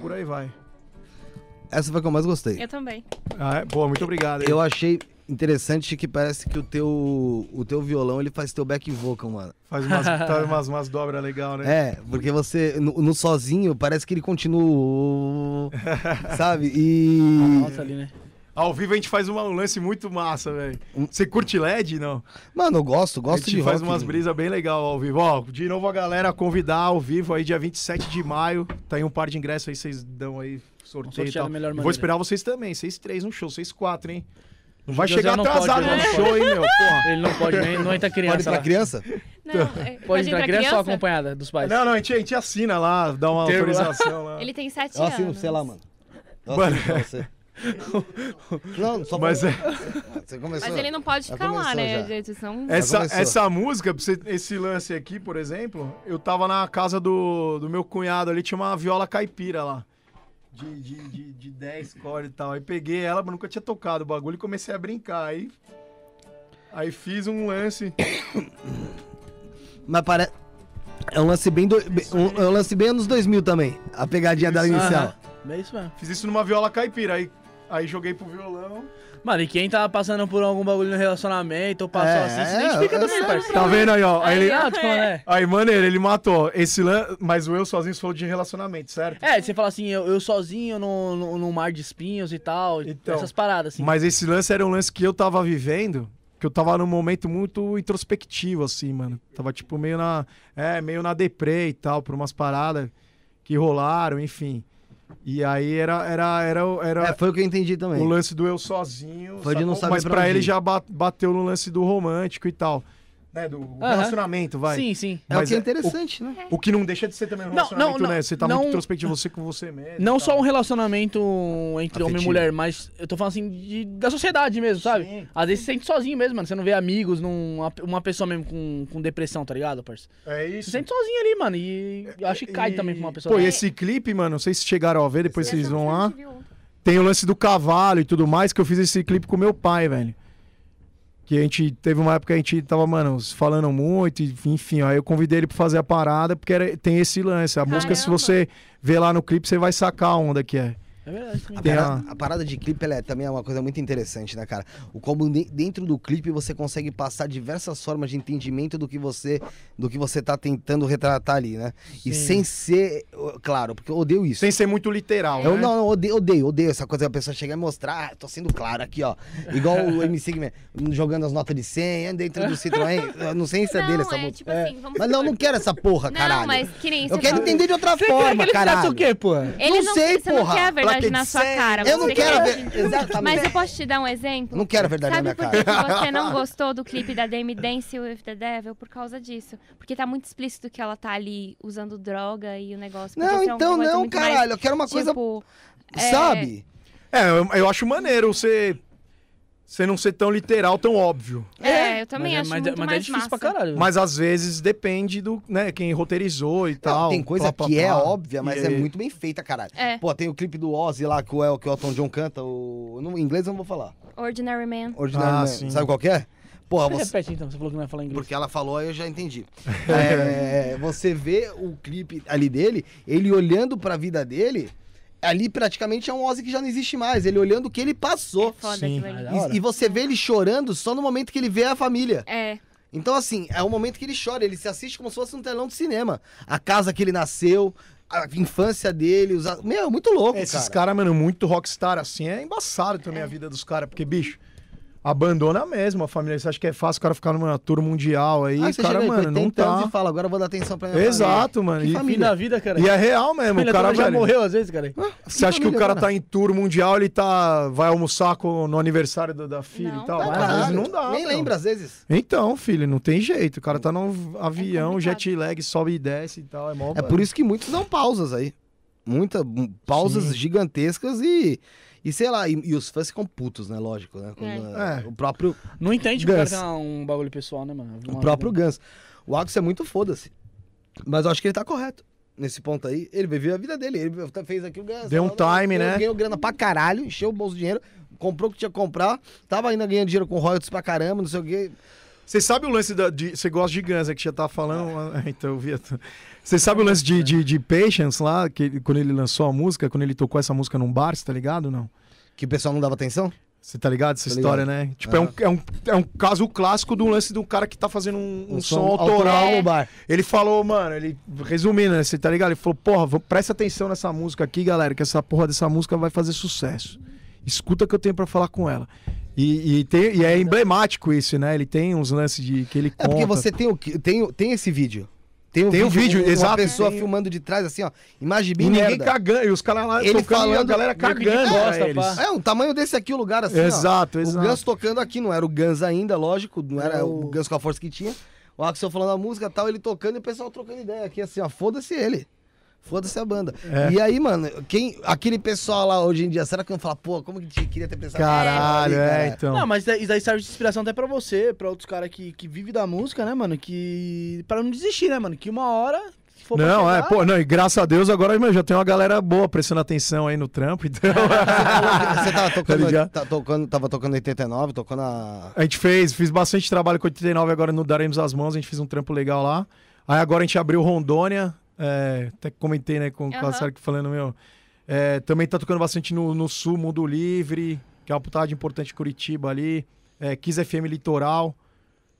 Por aí vai. Essa foi a que eu mais gostei. Eu também. Ah, é? Pô, muito obrigado. Eu achei interessante que parece que o teu, o teu violão ele faz teu back vocal, mano. Faz umas, umas, umas dobras legal, né? É, porque você, no, no, sozinho, parece que ele continua, sabe? E... Nossa, ali, né? Ao vivo a gente faz uma, um lance muito massa, velho. Você curte LED, não? Mano, eu gosto, gosto de A gente faz rock, umas brisas bem legal ao vivo. Ó, de novo a galera convidar ao vivo aí dia 27 de maio. Tá aí um par de ingressos aí, vocês dão aí sorteio e tal. Vou esperar vocês também, vocês três no show, vocês quatro, hein? Não vai chegar atrasado no show, hein, meu? Porra. Ele não pode, nem, não entra criança. Pode pra criança? Não, é, Pode entrar criança, ou criança? acompanhada dos pais? Não, não, a gente, a gente assina lá, dá uma Termo lá. autorização lá. Ele tem sete Eu assino, anos. sei lá, mano. Eu Mano. assino pra você. Não, só Mas pra... é, Você começou... Mas ele não pode ficar lá, né, já. gente? São... essa, essa música, esse lance aqui, por exemplo, eu tava na casa do, do meu cunhado ali, tinha uma viola caipira lá. De, de, de, de 10 cordas e tal. Aí peguei ela, mas nunca tinha tocado o bagulho e comecei a brincar. Aí, aí fiz um lance. Mas parece... É um lance bem... Do... um- é um lance bem anos 2000 também. A pegadinha dela inicial. Aham. É isso mesmo. Fiz isso numa viola caipira. Aí, aí joguei pro violão. Mano, e quem tá passando por algum bagulho no relacionamento ou passou É, assim, se é, identifica eu também, parceiro. Tá vendo aí, ó? Aí, Aí, ele, tipo, né? aí maneiro, ele matou. Esse lance. Mas o eu sozinho falou de relacionamento, certo? É, você fala assim, eu, eu sozinho no, no, no mar de espinhos e tal, Então, essas paradas, assim. Mas esse lance era um lance que eu tava vivendo, que eu tava num momento muito introspectivo, assim, mano. Tava, tipo, meio na. É, meio na deprê e tal, por umas paradas que rolaram, enfim. E aí era, era, era, era É, foi o que eu entendi também. o lance do eu sozinho. Foi de não saber Mas pra pra ele já ba- bateu no lance do romântico e tal. Né, do relacionamento, vai. Sim, sim. É o Mas que é é- interessante, né? O que não deixa de ser também um Não, relacionamento, não, né? não, Você tá não- muito introspectivo você com você mesmo. Não só um relacionamento entre homem e Afetivo. mulher, mas eu tô falando assim de- da sociedade mesmo, sabe? Sim. Às vezes você sente sozinho mesmo, mano. Você não vê amigos, num, uma, pessoa mesmo com, com depressão, tá ligado, parceiro? É Você isso. se sente sozinho ali, mano. E eu acho que cai E- também pra uma pessoa. Pô, e esse clipe, mano, não sei se chegaram a ver, depois Essa vocês vão música a lá. Tem o lance do cavalo e tudo mais, que eu fiz esse clipe com meu pai, velho. Que a gente teve uma época que a gente tava, mano, falando muito, enfim, aí eu convidei ele pra fazer a parada, porque era- tem esse lance. A música, se Caramba. você ver lá no clipe, você vai sacar a onda que é. É verdade. A parada, a- parada de clipe ela é, também é uma coisa muito interessante, né, cara? O como de- dentro do clipe você consegue passar diversas formas de entendimento do que você do que você tá tentando retratar ali, né? E Sim. sem ser, claro, porque eu odeio isso. Sem ser muito literal, Eu né? não, não, odeio, odeio, odeio essa coisa que a pessoa chega e mostrar, ah, tô sendo claro aqui, ó. Igual o MC jogando as notas de 100 dentro do Citroën. Eu não sei se é dele essa é, música. tipo assim, vamos Mas não, não quero essa porra, caralho. Não, mas que nem Eu quero entender de outra Você quer que forma, ele caralho. o quê, porra? Ele Não não, sei, você não porra. quer a verdade Placa na sua cara. Eu não você quero ver- exatamente. Mas eu posso te dar um exemplo? Não quero a verdade Sabe na por minha que cara. que você não gostou do clipe da Demi Dance with the Devil? Por causa disso. Porque tá muito explícito que ela tá ali usando droga e o negócio. Não, então não, mais, caralho. Eu quero uma coisa, Tipo, é, sabe? É, eu, eu acho maneiro você, você não ser tão literal, tão óbvio. É, eu também mas acho é, mas, é- muito mas é mais difícil massa. pra caralho. Mas às vezes depende do, né, quem roteirizou e Não, tal. tem coisa plá, plá, que é plá. óbvia, mas E é muito bem feita, caralho. É, Pô, tem o clipe do Ozzy lá que o, El, que o Elton John canta, o... No, em inglês eu não vou falar. Ordinary Man. Ordinário, Ah, Man. sim. Sabe qual que é? Porra, Você você... repete então, você falou que não ia falar inglês. Porque ela falou, aí eu já entendi. É, você vê o clipe ali dele, ele olhando pra vida dele, ali praticamente é um Ozzy que já não existe mais. Ele olhando o que ele passou. Foda Sim. E, e você vê ele chorando só no momento que ele vê a família. É, Então, assim, é o momento que ele chora, ele se assiste como se fosse um telão de cinema. A casa que ele nasceu, a infância dele, os... Meu, é muito louco, Esses cara. caras, mano, muito rockstar assim, é embaçado também a vida dos caras, porque, bicho, abandona mesmo a família. Você acha que é fácil o cara ficar numa tour mundial aí? Ah, cara, aí, mano, não 80 anos tá. e fala, agora eu vou dar atenção pra minha Exato, mano. Que E, família? Fim da vida, cara. e é real mesmo. Ele O cara, já velho, morreu às vezes, cara. Você acha que o cara agora? tá em tour mundial, ele tá. vai almoçar com- no aniversário do- da filha Não, e tal? não, Às vezes não dá. Nem meu. lembra, às vezes. Então, filho, não tem jeito. O cara tá num avião, complicado. jet lag, sobe e desce e tal. É, mó, É por isso que muitos dão pausas aí. Muitas pausas Sim. gigantescas e... E sei lá, e, e os fãs ficam putos, né? Lógico, né? Quando, É. é, O próprio Não entende que o cara Guns. tem um bagulho pessoal, né, mano? O próprio Guns. O Axel é muito foda-se. Mas eu acho que ele tá correto. Nesse ponto aí, ele viveu a vida dele. Ele fez aqui o Guns. Deu um time, ganhou- né? Ganhou grana pra caralho, encheu o bolso de dinheiro, comprou o que tinha que comprar, tava ainda ganhando dinheiro com royalties pra caramba, não sei o quê. Você sabe o lance da, de. Você gosta de Guns, é que já tá falando. ah, Então, eu via. Você sabe o lance de, de, de Patience lá, que quando ele lançou a música, quando ele tocou essa música num bar, você tá ligado? Não? Que o pessoal não dava atenção? Você tá ligado essa Tô história, ligado. né? Tipo, é, um, é, um, é um caso clássico do lance do cara que tá fazendo um, um som, autoral. no bar. Ele falou, mano, ele resumindo, né? Você tá ligado? Ele falou, porra, presta atenção nessa música aqui, galera, que essa porra dessa música vai fazer sucesso. Escuta o que eu tenho pra falar com ela. E, e, tem- e é emblemático isso, né? Ele tem uns lances de que ele É conta. porque você tem, o, que- tem, tem esse vídeo. Tem o Tem vídeo, um- uma exato. pessoa Tem- filmando de trás, assim, ó. Imagem bem E ninguém merda. cagando, e os caras lá Ele tocando e a falando- galera cagando costa, pra eles. pá. É, o tamanho desse aqui, o lugar assim, ó. Exato, O exato. Guns tocando aqui, não era o Guns ainda, lógico, não era É o o- Guns com a força que tinha. o Axel falando a música e tal, ele tocando e o pessoal trocando ideia aqui, assim, ó, foda-se ele. Foda-se a banda. É. E aí, mano, quem, aquele pessoal lá hoje em dia, será que não fala, pô, como que a gente queria ter pensado Caralho, nisso, é, cara? então. Não, mas isso daí serve de inspiração até pra você, pra outros caras que, que vivem da música, né, mano? Que. Pra não desistir, né, mano? Que uma hora. Não, é, chegar- pô, não, e graças a Deus agora meu, já tem uma galera boa prestando atenção aí no trampo, então. Você tava tocando, ligado? tá tocando, tava tocando 89, tocando a. A gente fez, fiz bastante trabalho com 89 agora no Daremos as Mãos, a gente fez um trampo legal lá. Aí agora a gente abriu Rondônia, é, até comentei, né, com, com a que falando, meu. é, também tá tocando bastante no, no Sul, Mundo Livre, que é uma putada importante em Curitiba ali. É, Kiss FM Litoral.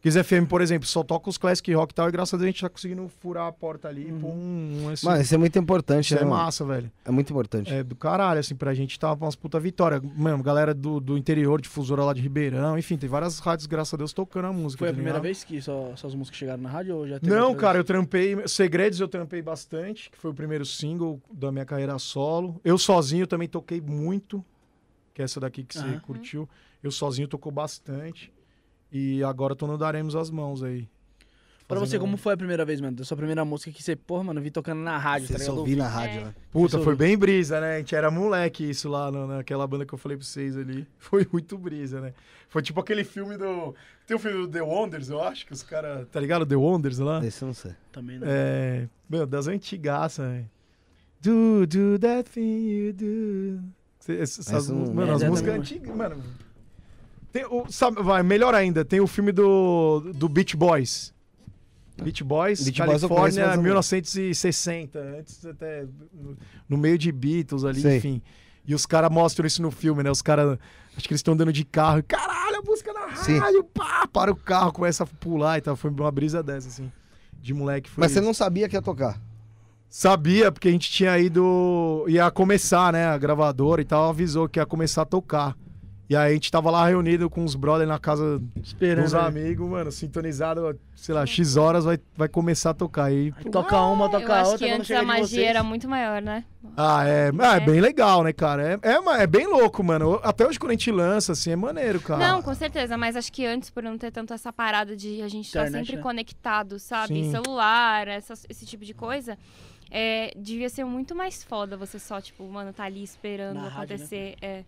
Kiss FM, por exemplo, só toca os classic rock e tal, e graças a Deus a gente tá conseguindo furar a porta ali. Pô, um, um, esse, Mano, isso é muito importante, isso né? é mano? massa, velho. É muito importante. É do caralho, assim, pra gente tava umas puta vitória. Mano, galera do, do interior, difusora lá de Ribeirão, enfim, tem várias rádios, graças a Deus, tocando a música. Foi a tá primeira ligado? vez que só, suas músicas chegaram na rádio ou já teve Não, cara, eu vezes? trampei. Segredos eu trampei bastante, que foi o primeiro single da minha carreira solo. Eu sozinho também toquei muito, que é essa daqui que você curtiu. Eu sozinho tocou bastante. E agora tô no Daremos as Mãos aí. Pra você, como foi a primeira vez, mano? Da sua primeira música que você, porra, mano, vi tocando na rádio, Você tá só ligado? ouvi na rádio, É. né? Puta, foi bem brisa, né? A gente era moleque isso lá no- naquela banda que eu falei pra vocês ali. Foi muito brisa, né? Foi tipo aquele filme do. Tem o filme do The Wonders, eu acho, que os caras. Tá ligado? The Wonders lá? Esse eu não sei. Também, né? É. Meu, das antigaças, velho. Do, do that thing you do. Cê- Essas, não- mano, é, as músicas antigas, mano. Tem o, sabe, vai, melhor ainda, tem o filme do, do Beach Boys. Beach Boys, Beach Boys Califórnia, menos. 1960. Antes até. No, meio de Beatles ali, Sei. enfim. E os caras mostram isso no filme, né? Os caras. Acho que eles estão andando de carro. Caralho, a música na Sim. rádio, pá! Para o carro, começa a pular e tal. Foi uma brisa dessa, assim. De moleque. Foi Mas você isso. não sabia que ia tocar. Sabia, porque a gente tinha ido. ia começar, né? A gravadora e tal, avisou que ia começar a tocar. E aí a gente tava lá reunido com os brothers na casa Esperando. dos aí. amigos, mano, sintonizado, sei lá, X horas vai, vai começar a tocar. Aí, Aí Toca uma, Eu toca a acho outra. que antes a magia vocês- era muito maior, né? ah, é, ah, é É. bem legal, né, cara? É, é, é bem louco, mano. Até hoje quando a gente lança, assim, é maneiro, cara. Não, com certeza, mas acho que antes, por não ter tanto essa parada de a gente estar Internet, sempre né? conectado, sabe? Sim. Celular, essas- esse tipo de coisa. É, devia ser muito mais foda você só, tipo, mano, tá ali esperando Na rádio, né? acontecer. É.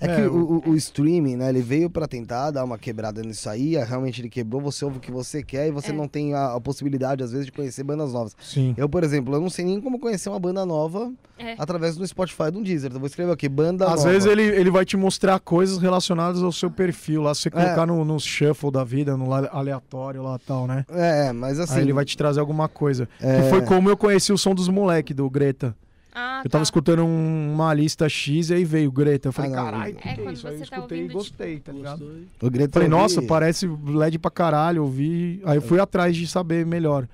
É, É, que o- o, o- o streaming, né? Ele veio pra tentar dar uma quebrada nisso aí. é, Realmente ele quebrou, você ouve o que você quer e você É. não tem a, a possibilidade, às vezes, de conhecer bandas novas. Sim. Eu, por exemplo, eu não sei nem como conhecer uma banda nova É. através do Spotify, do Deezer. Então, eu vou escrever aqui, banda Às nova. vezes ele, ele vai te mostrar coisas relacionadas ao seu perfil lá. Se você colocar no, no shuffle da vida, no aleatório lá e tal, né? É, mas assim... Aí ele vai te trazer alguma coisa. É. Que foi como eu conheci o som dos moleque do Greta. Ah, Eu tava tá. escutando um- uma lista X e aí veio o Greta. Eu falei, Ah, caralho, É, que, é isso? Aí eu tá escutei e ouvindo, gostei, tá ligado? O Greta Falei, eu vi- nossa, parece LED pra caralho, ouvi. Aí eu fui atrás de saber melhor.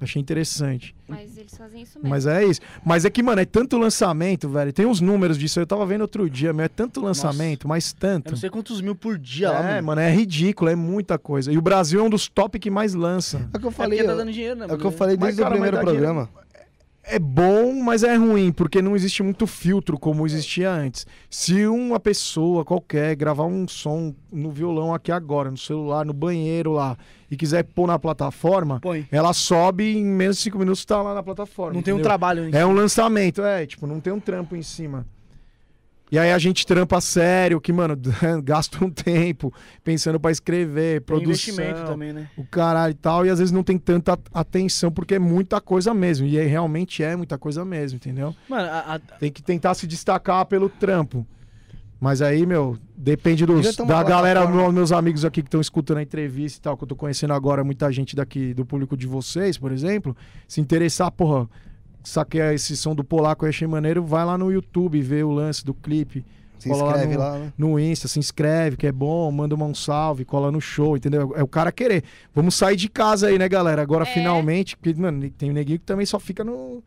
Achei interessante. Mas eles fazem isso mesmo. Mas é isso. Mas é que, mano, é tanto lançamento, velho. Tem uns números disso. Eu tava vendo outro dia, meu. É tanto lançamento, mas Eu tanto. não sei quantos mil por dia lá, É, mano. mano, é ridículo, é muita coisa. E o Brasil é um dos top que mais lança. É o que eu É falei, porque tá dando dinheiro, né? é o que eu falei Mas, desde cara, o mas primeiro dá dinheiro. É bom, mas é ruim, porque não existe muito filtro como existia antes. Se uma pessoa qualquer gravar um som no violão aqui agora, no celular, no banheiro lá, e quiser pôr na plataforma, Põe. ela sobe e em menos de cinco minutos tá lá na plataforma. Não tem um entendeu? trabalho É um lançamento, é, tipo, não tem um trampo em cima. E aí a gente trampa sério, que, mano, gasta um tempo pensando pra escrever, Tem produção, investimento também, né? o caralho e tal, e às vezes não tem tanta at- atenção, porque é muita coisa mesmo. E aí realmente é muita coisa mesmo, entendeu? Mano, a, a- Tem que tentar se destacar pelo trampo. Mas aí, meu, depende dos, da galera, meu- meus amigos aqui que estão escutando a entrevista e tal, que eu tô conhecendo agora, muita gente daqui do público de vocês, por exemplo, se interessar, porra, saquei esse som do polaco, eu achei maneiro, vai lá no YouTube ver o lance do clipe. Se cola inscreve no, lá, né? no Insta, se inscreve, que é bom, manda uma um salve, cola no show, entendeu? É o cara querer. Vamos sair de casa aí, né, galera? Agora, É. finalmente, porque, mano, tem um neguinho que também só fica no.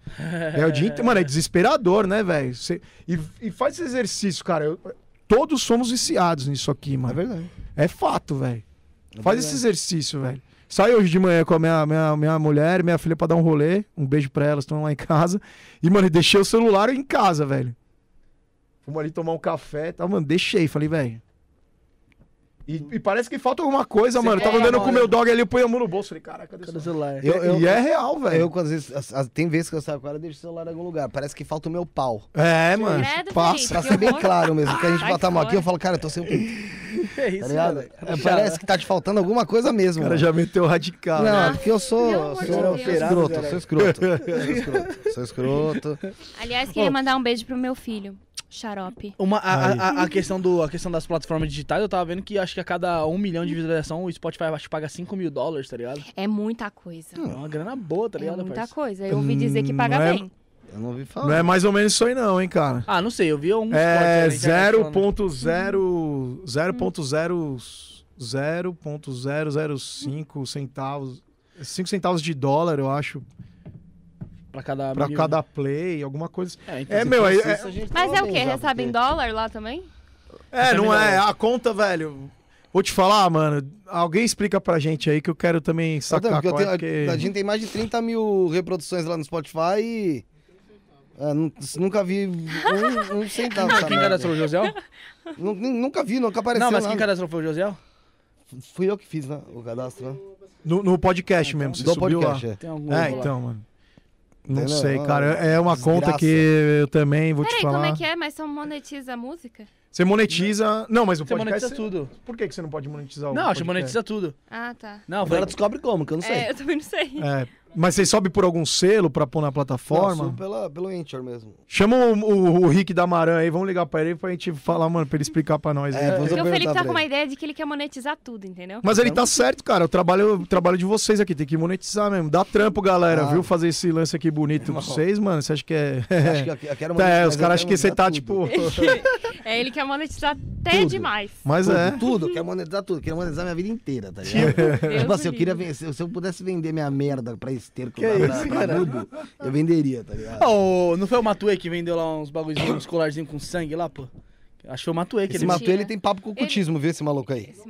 É o dia inteiro. Mano, é desesperador, né, velho? Você- E, e faz esse exercício, cara. eu- Todos somos viciados nisso aqui, É mano. verdade. É fato, velho. É Faz verdade. esse exercício, velho. Sai hoje de manhã com a minha, minha, minha mulher e minha filha pra dar um rolê. Um beijo pra elas, estão lá em casa. E, mano, deixei o celular em casa, velho. Fomos ali tomar um café e tal. Mano, deixei. Falei, velho. E, e parece que falta alguma coisa, Você mano. Eu tava é, andando com o meu dog ali, eu ponho a mão no bolso. Falei, caraca, cadê Cadê o celular? celular? Eu- eu- e é real, velho. Eu, às vezes, as- as- tem vezes que eu saio com ela e deixo o celular em algum lugar. Parece que falta o meu pau. É, mano. Credo, Passa. Felipe. Pra ser bem horror. claro mesmo, que a gente Sai bota a mão aqui, eu falo, cara, eu tô sem o é isso, tá? É, parece que tá te faltando alguma coisa mesmo. O cara mano. já meteu radical. Não, né? é porque eu sou, sou, sou escroto, sou escroto, sou escroto, sou escroto. Aliás, queria mandar um beijo pro meu filho, Xarope. Uma, a, a, a questão do, a questão das plataformas digitais, eu tava vendo que acho que a cada um milhão de visualização o Spotify acho que paga 5 mil dólares, tá ligado? É muita coisa. É uma grana boa, tá É ligado, muita parça? coisa. Eu ouvi dizer que Hum, paga é- bem. Eu não ouvi falar. Não é mais ou menos isso aí, não, hein, cara. Ah, não sei, eu vi um É cortes aí na internet falando. 0.0 0.0 0.005 centavos. 5 centavos de dólar, eu acho, pra cada pra cada play, alguma coisa. né? É, então, É, meu, é- gente- Mas é o quê? Recebe em dólar lá também? É, não é é. A conta, velho. Vou te falar, mano. Alguém explica pra gente aí que eu quero também Eu sacar porque é, tenho- porque- A gente tem mais de 30 mil reproduções lá no Spotify e. é, nu- nunca vi um, um centavo. Quem cadastrou o Josiel? Nu- Nunca vi, nunca apareceu. Não, mas nada. quem cadastrou foi o Josiel? Fui eu que fiz, né? O cadastro, né? No, no podcast mesmo, você Do subiu podcast, lá. é. Tem algum É, outro lá? então, mano. Não Entendeu? sei, cara. É uma desgraça. conta que eu também vou te Peraí, falar. como é que é? Mas só monetiza a música? Você monetiza. Não, mas o Você podcast. monetiza tudo. Por que que você não pode monetizar o Não, acho que podcast? monetiza tudo. Ah, tá. Não, Agora descobre como, que eu não sei. É, eu também não sei. É, mas você sobe por algum selo pra pôr na Não, plataforma? sou pela, pelo Anchor mesmo. Chama o, o, o Rick da Maran aí, vamos ligar pra ele pra gente falar, mano, pra ele explicar pra nós. É, eu Porque o Felipe tá com uma ideia de que ele quer monetizar tudo, entendeu? Mas ele tá certo, cara. O trabalho, o trabalho de vocês aqui tem que monetizar mesmo. Dá trampo, galera, Ah. viu? Fazer esse lance aqui bonito pra vocês, mano. Você acha que é. Acho que eu, quero É, monetizar, os mas eu caras acham que você tá, monetizar tipo. É, ele quer monetizar até Tudo. demais. Mas tudo, é. tudo, eu quero monetizar tudo, quero monetizar minha vida inteira, tá ligado? Tipo assim, eu queria vencer, se eu pudesse vender minha merda pra esterco, Que pra, isso, pra, pra eu venderia, tá ligado? Ô, não foi o Matuê que vendeu lá uns bagulhozinhos, uns colarzinhos com sangue lá, pô? Acho que foi o Matuê que Esse ele Matuê, ele tem papo com o cutismo, viu, esse maluco aí? Esse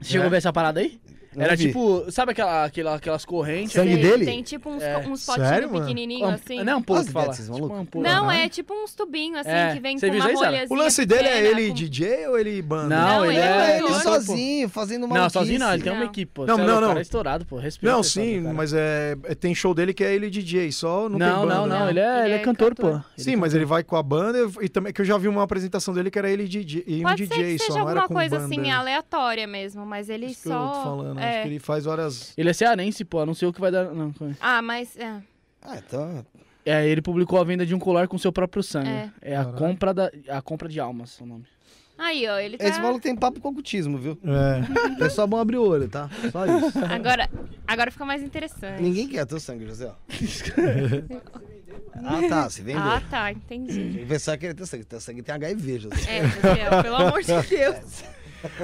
Você chegou a ver essa parada aí? Não Era vi. tipo, sabe aquela, aquela, aquelas correntes? Sangue dele? Tem tipo uns, É. uns Sério, potinhos mano? pequenininhos assim. Não, é um pouco fala. esses Tipo uma. Não, Caralho. é tipo uns tubinhos assim, É. que vem Você com viu uma isso aí, Sara? rolhazinha O lance dele é pequena, ele com- DJ ou ele banda? Não, Não, ele ele é. é ele cantor, sozinho, fazendo Não, maluquice. sozinho não, ele tem uma Não. equipe, pô. Não, é não, louco, não. Cara é estourado, pô. Respeita Não, sim, mas é, é- tem show dele que é ele DJ, só não, tem Não, banda. não, não, né? ele é, ele é cantor, pô. Ele Sim, mas ele vai com a banda e também que eu já vi uma apresentação dele que era ele DJ, e um Pode ser DJ que só, seja não era alguma com coisa banda. assim aleatória mesmo, mas ele Isso que só. eu tô falando, acho é. que ele faz várias... Ele é cearense, pô. Não sei o que vai dar. Não. Ah, mas. É. Ah, então... É, ele publicou a venda de um colar com seu próprio sangue. É. É, a Caralho. compra da a compra de almas, o nome. Aí, ó, ele tá. Esse maluco tem papo com o cutismo, viu? É. É só bom abrir o olho, tá? Só isso. Agora, agora fica mais interessante. Ninguém quer teu sangue, José. ah, tá, se vender. Ah, tá, entendi. O pessoal quer teu sangue. Teu sangue tem HIV, José. É, Josiel, pelo amor de Deus.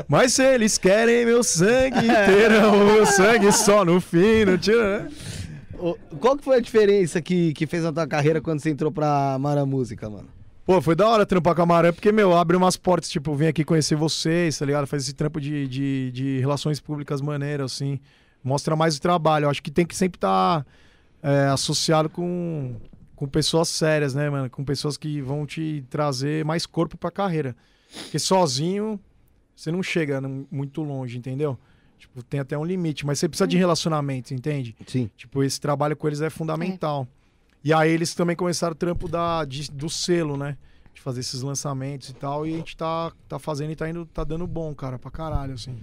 Mas se eles querem meu sangue, terão o meu sangue só no fim, não tira, né? Qual que foi a diferença que, que fez na tua carreira quando você entrou pra Mara Música, mano? Pô, foi da hora trampar com a Maré, porque, meu, abre umas portas, tipo, vim aqui conhecer vocês, tá ligado? Faz esse trampo de, de, de relações públicas maneiras, assim. Mostra mais o trabalho. Eu acho que tem que sempre estar associado com, com pessoas sérias, né, mano? Com pessoas que vão te trazer mais corpo pra carreira. Porque sozinho, você não chega muito longe, entendeu? Tipo, tem até um limite, mas você precisa de relacionamento, entende? Sim. Tipo, esse trabalho com eles é fundamental. E aí eles também começaram o trampo da, de- do selo, né? De fazer esses lançamentos e tal. E a gente tá, tá fazendo e tá indo, tá dando bom, cara, pra caralho, assim.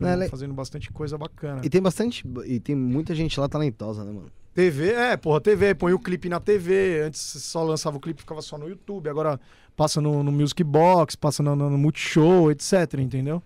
É le- fazendo bastante coisa bacana. E tem bastante. E tem muita gente lá talentosa, né, mano? TV, é, porra, TV, põe o clipe na TV. Antes só lançava o clipe ficava só no YouTube. Agora passa no, no Music Box, passa no, no, no Multishow, etc, entendeu?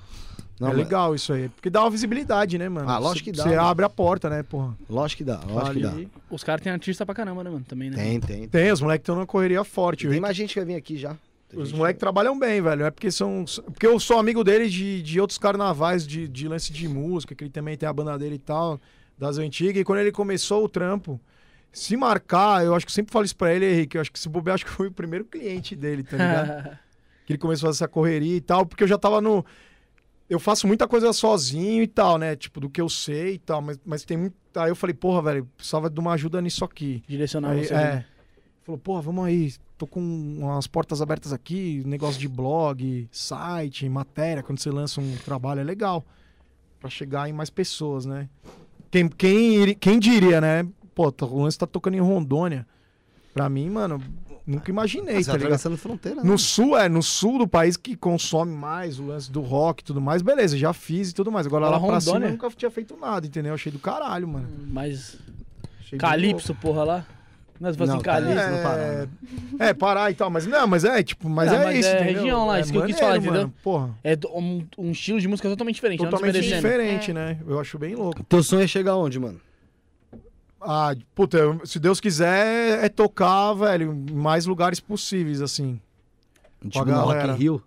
Não, é mas- legal isso aí. Porque dá uma visibilidade, né, mano? Ah, lógico Cê- que dá, Você abre a porta, né, porra? Lógico que dá, lógico que dá. Ali- Os caras têm artista pra caramba, né, mano? Também, né? Tem, tem. Tem, os moleques estão numa correria forte. tem mais gente que vai vir aqui já. Tem Os moleques trabalham bem, velho. É porque são. Porque eu sou amigo dele de, de outros carnavais de, de lance de música, que ele também tem a banda dele e tal, das antigas. E quando ele começou o trampo, se marcar, eu acho que eu sempre falo isso pra ele, Henrique. Eu acho que se bobear, acho que foi o primeiro cliente dele, tá ligado? que ele começou a fazer essa correria e tal, porque eu já tava no. Eu faço muita coisa sozinho e tal, né? Tipo, do que eu sei e tal, mas, mas tem muito. Aí eu falei, porra, velho, precisava de uma ajuda nisso aqui. Direcionar Aí, você. é. né? Falou, pô, vamos aí, tô com umas portas abertas aqui, negócio de blog, site, matéria, quando você lança um trabalho é legal. para chegar em mais pessoas, né? Quem, quem, quem diria, né? Pô, o lance tá tocando em Rondônia. Pra mim, mano, nunca imaginei, Mas tá ligado? fronteira. No né? sul, é, no sul do país que consome mais o lance do rock e tudo mais, beleza, já fiz e tudo mais. Agora lá Rondônia... pra cima eu nunca tinha feito nada, entendeu? Achei do caralho, mano. Mas. Achei Calypso, porra, lá. Mas você assim, Calypso, é... não parar. Né? É, parar e tal, mas não, mas é, tipo, mas não, é mas isso. É região lá, é isso que eu quis falar, entendeu? Porra. É um, um, estilo de música totalmente diferente. Totalmente diferente, é. né? Eu acho bem louco. Teu sonho é chegar onde, mano? Ah, puta, se Deus quiser, é tocar, velho, em mais lugares possíveis, assim. Tipo no Rock in Rio?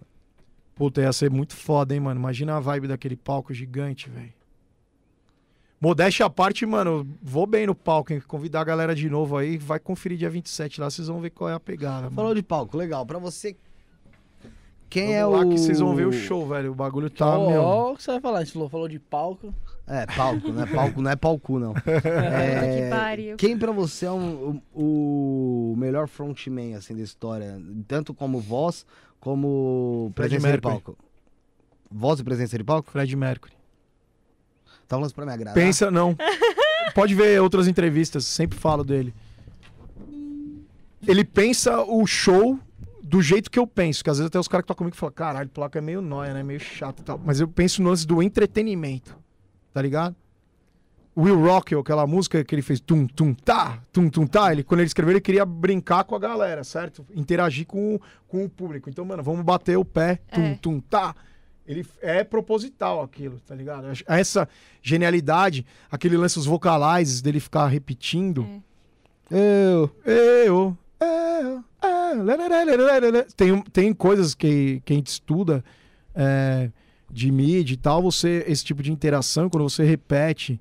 Puta, ia ser muito foda, hein, mano. Imagina a vibe daquele palco gigante, velho. Modéstia à parte, mano, vou bem no palco, hein? Convidar a galera de novo aí, vai conferir dia 27 lá, vocês vão ver qual é a pegada. Falou mano. de palco, legal. Pra você, quem Vamos é lá o... que vocês vão ver o show, velho. O bagulho tá, oh, meu... O que você vai falar? Falou, falou de palco. É, palco, não é palco, não é palco, não. É, que pariu. Quem pra você é um, o, o melhor frontman, assim, da história? Tanto como voz, como Fred presença Mercury. de palco. Voz e presença de palco? Fred Mercury. Tá falando pra me agradar? Pensa, não. Pode ver outras entrevistas, sempre falo dele. Ele pensa o show do jeito que eu penso, que às vezes até os caras que estão comigo falam, caralho, placa é meio nóia, né? Meio chato e tal. Mas eu penso no lance do entretenimento tá ligado? Will Rockwell, aquela música que ele fez tum tum tá, tum tum tá, ele quando ele escreveu ele queria brincar com a galera, certo? Interagir com, com o público. Então, mano, vamos bater o pé, tum é. tum tá. Ele é proposital aquilo, tá ligado? Essa genialidade, aquele lance os vocalizes dele ficar repetindo. É. Eu, eu, eu, eu, tem, tem coisas que, que a gente estuda é, de mídia e tal, você esse tipo de interação, quando você repete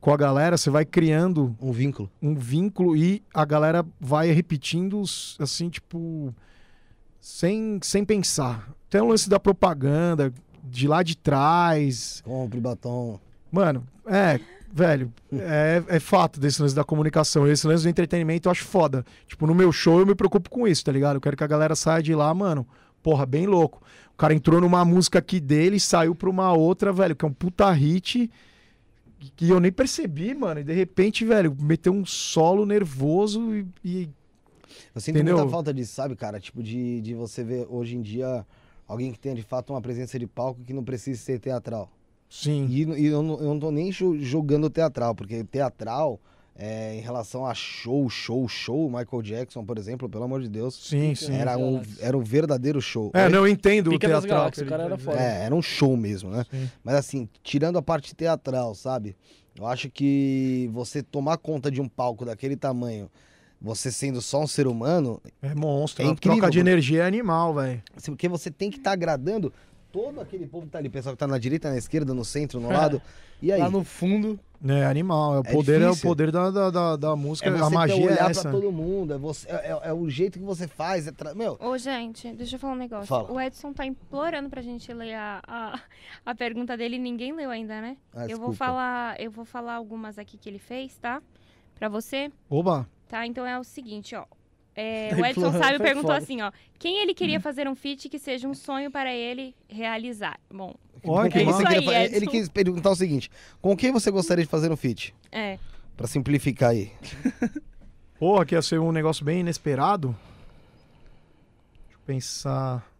com a galera, você vai criando um vínculo. Um vínculo e a galera vai repetindo assim, tipo sem, sem pensar. Tem o lance da propaganda de lá de trás. Compre batom. Mano, é, velho, é, é fato desse lance da comunicação. Esse lance do entretenimento eu acho foda. Tipo, no meu show eu me preocupo com isso, tá ligado? Eu quero que a galera saia de lá, mano, porra, bem louco. O cara entrou numa música aqui dele, saiu pra uma outra, velho, que é um puta hit. Que eu nem percebi, mano. E de repente, velho, meteu um solo nervoso e. e... Eu sinto Entendeu? muita falta disso, sabe, cara? Tipo, de, de você ver hoje em dia alguém que tenha de fato uma presença de palco que não precisa ser teatral. Sim. E, e eu, não, eu não tô nem jogando teatral, porque teatral é, em relação a show, show, show, Michael Jackson, por exemplo, pelo amor de Deus. Sim, sim. Era um, era um verdadeiro show. É, não, eu entendo Pica o teatral. o cara era foda. É, era um show mesmo, né? Sim. Mas assim, tirando a parte teatral, sabe? Eu acho que você tomar conta de um palco daquele tamanho, você sendo só um ser humano. É monstro. É a troca de energia é animal, velho. Porque você tem que estar tá agradando todo aquele povo que tá ali, pessoal que tá na direita, na esquerda, no centro, no lado. E aí? Lá no fundo. É animal, é o é poder, difícil. é o poder da, da, da, da música, é a magia olhar é essa. pra todo mundo, é, você, é, é, é, o jeito que você faz, é tra... meu. Ô, gente, deixa eu falar um negócio. Fala. O Edson tá implorando pra gente ler a, a, a pergunta dele, ninguém leu ainda, né? Ah, eu vou falar, eu vou falar algumas aqui que ele fez, tá? Pra você. Oba. Tá, então é o seguinte, ó. É, o Edson Sábio perguntou foda. assim, ó. Quem ele queria fazer um feat que seja um sonho para ele realizar? Bom, Olha, é isso aí, Ele quis perguntar o seguinte: com quem você gostaria de fazer um feat? É. Pra simplificar aí. Porra, que ia ser um negócio bem inesperado. Deixa eu pensar.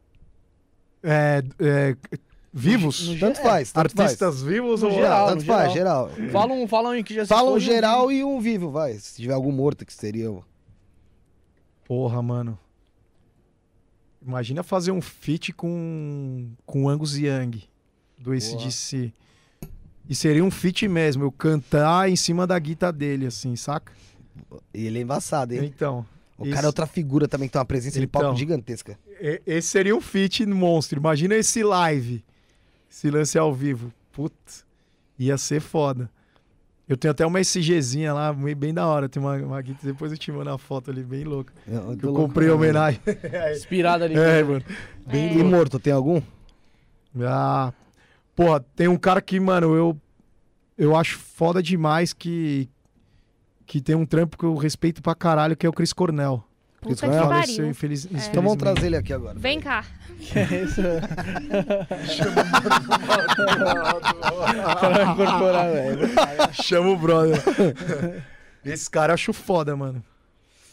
É, é, vivos? No, no, tanto faz. Tanto Artistas faz. vivos no ou geral? Tanto faz, geral. Fala um, fala um que já Fala um geral um... e um vivo, vai. Se tiver algum morto que seria. Porra, mano. Imagina fazer um feat com, com Angus Young, do ACDC. E seria um feat mesmo, eu cantar em cima da guitarra dele, assim, saca? E ele é embaçado, hein? Então. O esse... cara é outra figura também, que tem uma presença então, de palco gigantesca. Esse seria um feat monstro. Imagina esse live. Esse lance ao vivo. Putz, ia ser foda. Eu tenho até uma SGzinha lá, bem da hora. Tem uma, uma depois eu te mando a foto ali, bem louca. Eu, eu comprei em homenagem. Inspirada ali. É, mano. Bem é. E morto, tem algum? Ah, porra, tem um cara que, mano, eu, eu acho foda demais que, que tem um trampo que eu respeito pra caralho, que é o Chris Cornell. Puta que Cornell Faleceu, pariu. infeliz... Então vamos trazer ele aqui agora. Vem cá. Que é isso? Vai incorporar, velho. Chama o brother. Esse cara eu acho foda, mano.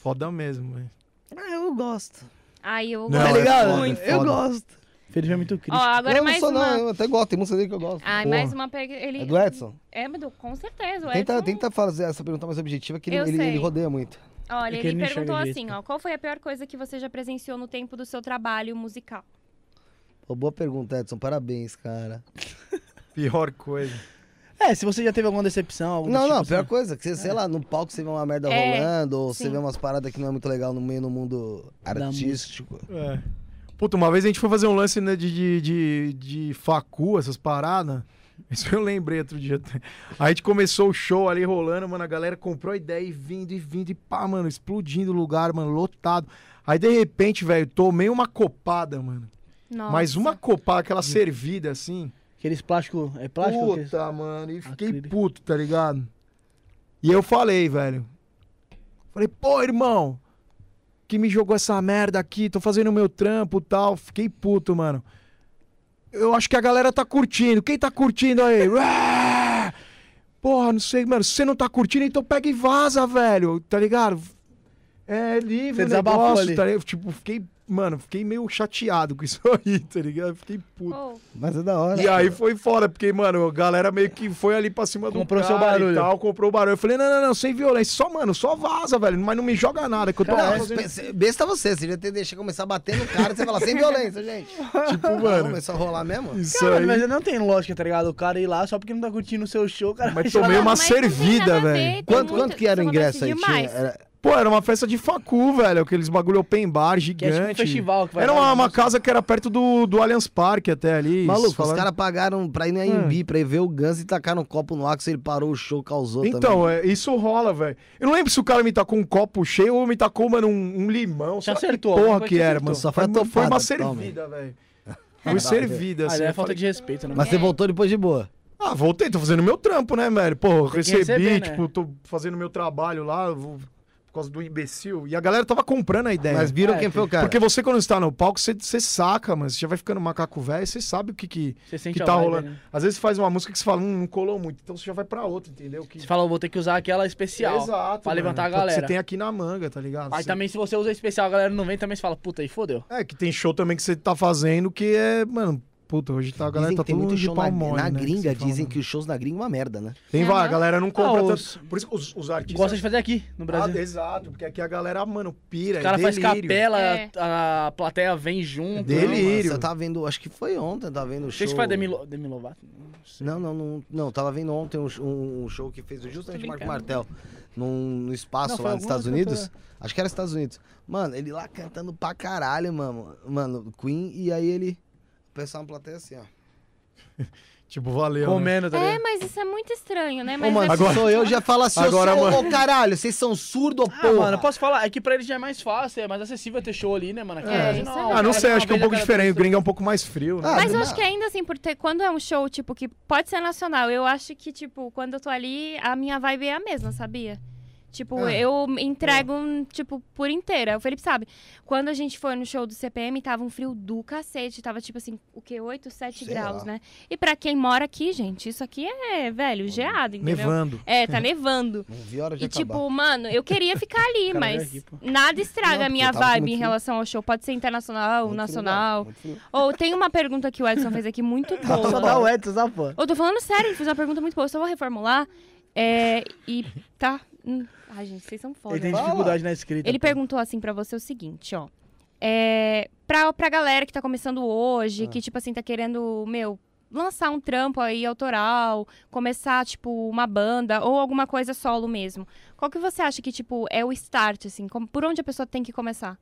Foda mesmo, velho. Ah, eu gosto. Ai, eu Não, Tá gosto é ligado? foda, muito. é Eu gosto. Felipe é muito crítico. Ó, agora eu não mais sou, uma. não, eu até gosto, tem música dele que eu gosto. Porra. mais uma pega. Ele... É do Edson? É, com certeza. O Tenta, Edson- tenta fazer essa pergunta mais objetiva, que ele, ele, ele rodeia muito. Olha, É ele perguntou assim, ó. Qual foi a pior coisa que você já presenciou no tempo do seu trabalho musical? Pô, boa pergunta, Edson. Parabéns, cara. Pior coisa. É, se você já teve alguma decepção, algum Não, tipo não, assim. pior coisa, que você, sei lá, no palco você vê uma merda É, rolando, ou você sim. vê umas paradas que não é muito legal no meio no mundo artístico. É. Puta, uma vez a gente foi fazer um lance né, de, de, de, de facu, essas paradas. Isso eu lembrei outro dia. Aí a gente começou o show ali rolando, mano. A galera comprou a ideia e vindo e vindo e pá, mano, explodindo o lugar, mano, lotado. Aí de repente, velho, tomei uma copada, mano. Nossa. Mas uma copada, aquela servida assim. Aqueles plásticos. É plástico? Puta, mano. E fiquei Acrílico. puto, tá ligado? E eu falei, velho. Falei, pô, irmão, que me jogou essa merda aqui, tô fazendo o meu trampo e tal. Fiquei puto, mano. Eu acho que a galera tá curtindo. Quem tá curtindo aí? Porra, não sei, mano. Se você não tá curtindo, então pega e vaza, velho. Tá ligado? É livre Você o negócio, tá ligado? Tipo, fiquei, mano, fiquei meio chateado com isso aí, tá ligado? Fiquei puto. Oh, Mas é da hora. E aí foi fora, porque, mano, a galera meio que foi ali pra cima do Comprou cara seu barulho. e tal, comprou o barulho. Eu falei, não, não, não, sem violência. Só, mano, só vaza, velho. Mas não me joga nada, que eu tô Não, fazendo... pense- besta você, você devia ter deixado começar a bater no cara e você falar sem violência, gente. Tipo, Mano, começou a rolar mesmo? isso Cara, aí... mas não tem lógica, tá ligado? O cara ir lá só porque não tá curtindo o seu show, cara. Mas tomei uma mas servida, velho. Quanto, muito- quanto que era o ingresso aí? Tinha, era- Pô, era uma festa de facu, velho. Aqueles bagulho open bar Que gigante. é tipo um festival que vai Era uma, uma casa que era perto do, do Allianz Parque até ali. Maluco, falando- os caras pagaram pra ir na Embi, pra ir ver o Guns e tacaram um copo no Axel, ele parou o show, causou Então, também. é, isso rola, velho. Eu não lembro se o cara me tacou um copo cheio ou me tacou, mano, um, um limão. Que acertou, alguma porra que era, mano. Só foi a foi, uma toma. servida, velho. Foi servida, assim. é falta falei, de respeito, né? Mas você voltou depois de boa. Ah, voltei, tô fazendo meu trampo, né, velho? Pô, que recebi, receber, né? tipo, tô fazendo meu trabalho lá, eu vou- causa do imbecil. E a galera tava comprando a ideia. Mas viram É, quem foi o cara. Porque você, quando está no palco, você, você saca, mano. Você já vai ficando macaco velho, você sabe o que, que, Você sente que tá vibe, rolando. né? Às vezes você faz uma música que você fala, hum, não colou muito. Então você já vai pra outra, entendeu? Que... Você fala, vou ter que usar aquela especial. Exato. pra mano. levantar a galera. Você tem aqui na manga, tá ligado? Aí Você- também, se você usa especial, a galera não vem, também você fala, puta, aí fodeu. É, que tem show também que você tá fazendo que é, mano, puta, hoje tá, a galera Dizem tá que mundo de show na, pau mole, na né, gringa, você fala, dizem né? que os shows na gringa é uma merda, né? Tem, vai, a galera não compra Ah, tanto. os- Por isso que os, os artistas... Gosta de fazer aqui, no Brasil. Ah, exato, porque aqui a galera, mano, pira, o cara é faz delírio. capela, É. a plateia vem junto. Delírio. Nossa, eu tava vendo, acho que foi ontem, eu tava vendo o show. se foi Demi, Lo- Demi Lovato. Não sei. Não, não, não, não, tava vendo ontem um, um- um show que fez justamente Marco. Martel num, no espaço Não, lá nos Estados Unidos. cantora. Acho que era Estados Unidos. Mano, ele lá cantando pra caralho, mano. Mano, Queen, e aí ele. Pessoal na plateia assim, ó. Tipo, valeu, né? Comendo, tá É, ligado? mas isso é muito estranho, né? Ô, Mas mano, é- se Agora- sou eu, já fala assim, Agora, ô, sou- mano- ô, caralho, vocês são surdos, Ah, porra. mano, posso falar? É que pra eles já é mais fácil, é mais acessível ter show ali, né, mano? Aqui É, é não, verdade. Ah, não cara, sei, uma acho que é um pouco diferente. O gringo é um pouco mais frio, né? Ah, Mas eu não. acho que ainda assim, por ter, quando é um show, tipo, que pode ser nacional, eu acho que, tipo, quando eu tô ali, a minha vibe é a mesma, sabia? Tipo, Ah. eu entrego, tipo, por inteira. O Felipe sabe. Quando a gente foi no show do CPM, tava um frio do cacete. Tava, tipo assim, o quê? 8, 7 Sei graus, lá. né? E pra quem mora aqui, gente, isso aqui é, velho, geado, entendeu? Nevando. É, tá nevando. Não vi a hora de E, acabar. tipo, mano, eu queria ficar ali, mas aqui, nada estraga Não, a minha vibe em relação ao show. Pode ser internacional, Muito nacional. Ou tem uma pergunta que o Edson fez aqui muito boa. Só dá o Edson, só, pô. Eu tô falando sério, ele fez uma pergunta muito boa. Eu só vou reformular. É, e tá. Hum, Ai, gente, vocês são foda. Ele tem dificuldade na escrita. Ele pô. perguntou assim pra você o seguinte, ó. É, pra, pra galera que tá começando hoje, Ah. que, tipo assim, tá querendo, meu, lançar um trampo aí autoral, começar, tipo, uma banda ou alguma coisa solo mesmo. Qual que você acha que, tipo, é o start, assim? Como- por onde a pessoa tem que começar?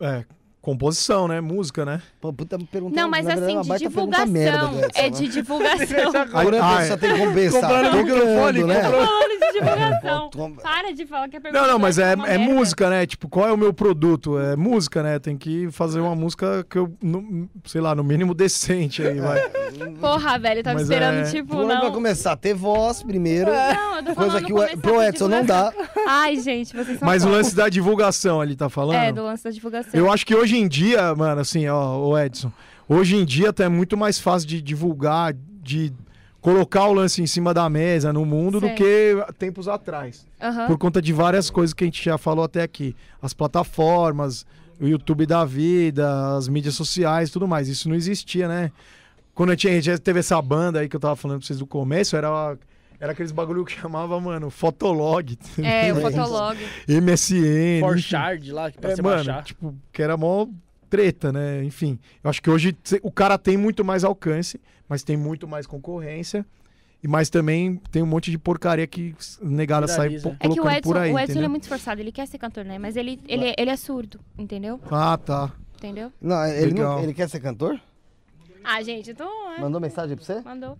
É, composição, né? Música, né? Pô, puta pergunta. Não, mas é assim, uma de divulgação. é de divulgação. Agora Ah, a pessoa tem que compensar. Comprando Tô microfone, né? Falando de divulgação. Para de falar que é pergunta. Não, não, mas é, é merda. música, né? Tipo, qual é o meu produto? É música, né? Tem que fazer uma música que eu, no- sei lá, no mínimo decente aí, vai. Porra, velho, eu tava Mas esperando, é- tipo, Vamos pra não. começar. Ter voz primeiro. Não, eu tô Coisa que o, pro Edson não dá. Ai, gente, vocês são Mas o lance da divulgação ali, tá falando? É, do lance da divulgação. Eu acho que hoje em dia, mano, assim, ó, o Edson, hoje em dia tá muito mais fácil de divulgar, de colocar o lance em cima da mesa no mundo do que tempos atrás. Aham. Por conta de várias coisas que a gente já falou até aqui. As plataformas, o YouTube da vida, as mídias sociais tudo mais. Isso não existia, né? Quando a gente, a gente já teve essa banda aí que eu tava falando pra vocês do começo, era, era aqueles bagulho que chamava, mano, Fotolog. É, o Fotolog. MSN. For enfim. Shard lá, que pra É, você mano, baixar. tipo, que era mó treta, né? Enfim, eu acho que hoje o cara tem muito mais alcance, mas tem muito mais concorrência. E mas também tem um monte de porcaria que negada sai po- É que o colocando Edson, por aí, o Edson é muito esforçado, ele quer ser cantor, né? Mas ele, ele, ele é surdo, entendeu? Ah, tá. Entendeu? Não, ele, não, ele quer ser cantor? Ah, gente, então. é, Mandou mensagem pra você? Mandou.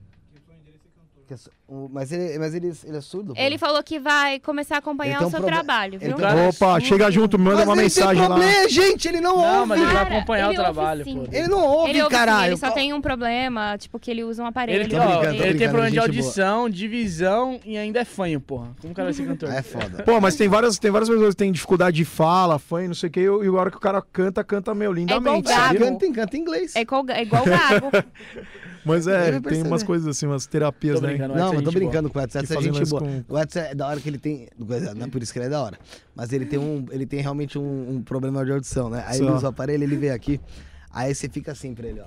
O- Mas ele, mas ele, ele é surdo? pô? Ele falou que vai começar a acompanhar o seu proble- trabalho, ele viu? é Opa, chega junto, manda Mas uma ele mensagem tem lá. problema, gente, ele não, Não, ouve. mas ele vai Cara, acompanhar ele o trabalho, ouve sim. pô. Ele não ouve, Ele, ouve sim, caralho. ele só tem um problema, tipo, que ele usa um aparelho. Ele, tem, ó, brincando, ele tem problema de gente boa. audição, de visão e ainda é fanho, porra. Como o cara vai ser cantor? É foda. Pô, mas tem várias, tem várias pessoas que têm dificuldade de fala, fã e não sei o que, e a hora que o cara canta, canta, meu, lindamente. igual sabia? gago. Canta, canta em inglês. É igual, é igual o Gago. Mas é, tem umas coisas assim, umas terapias, né? Não, é mas tô brincando com o Edson. É fazem gente boa. com- O Edson é da hora que ele tem. Não é por isso que ele é da hora. Mas ele tem, um, ele tem realmente um, um problema de audição, né? Aí ele Só. usa o aparelho, ele vem aqui. Aí você fica assim pra ele, ó.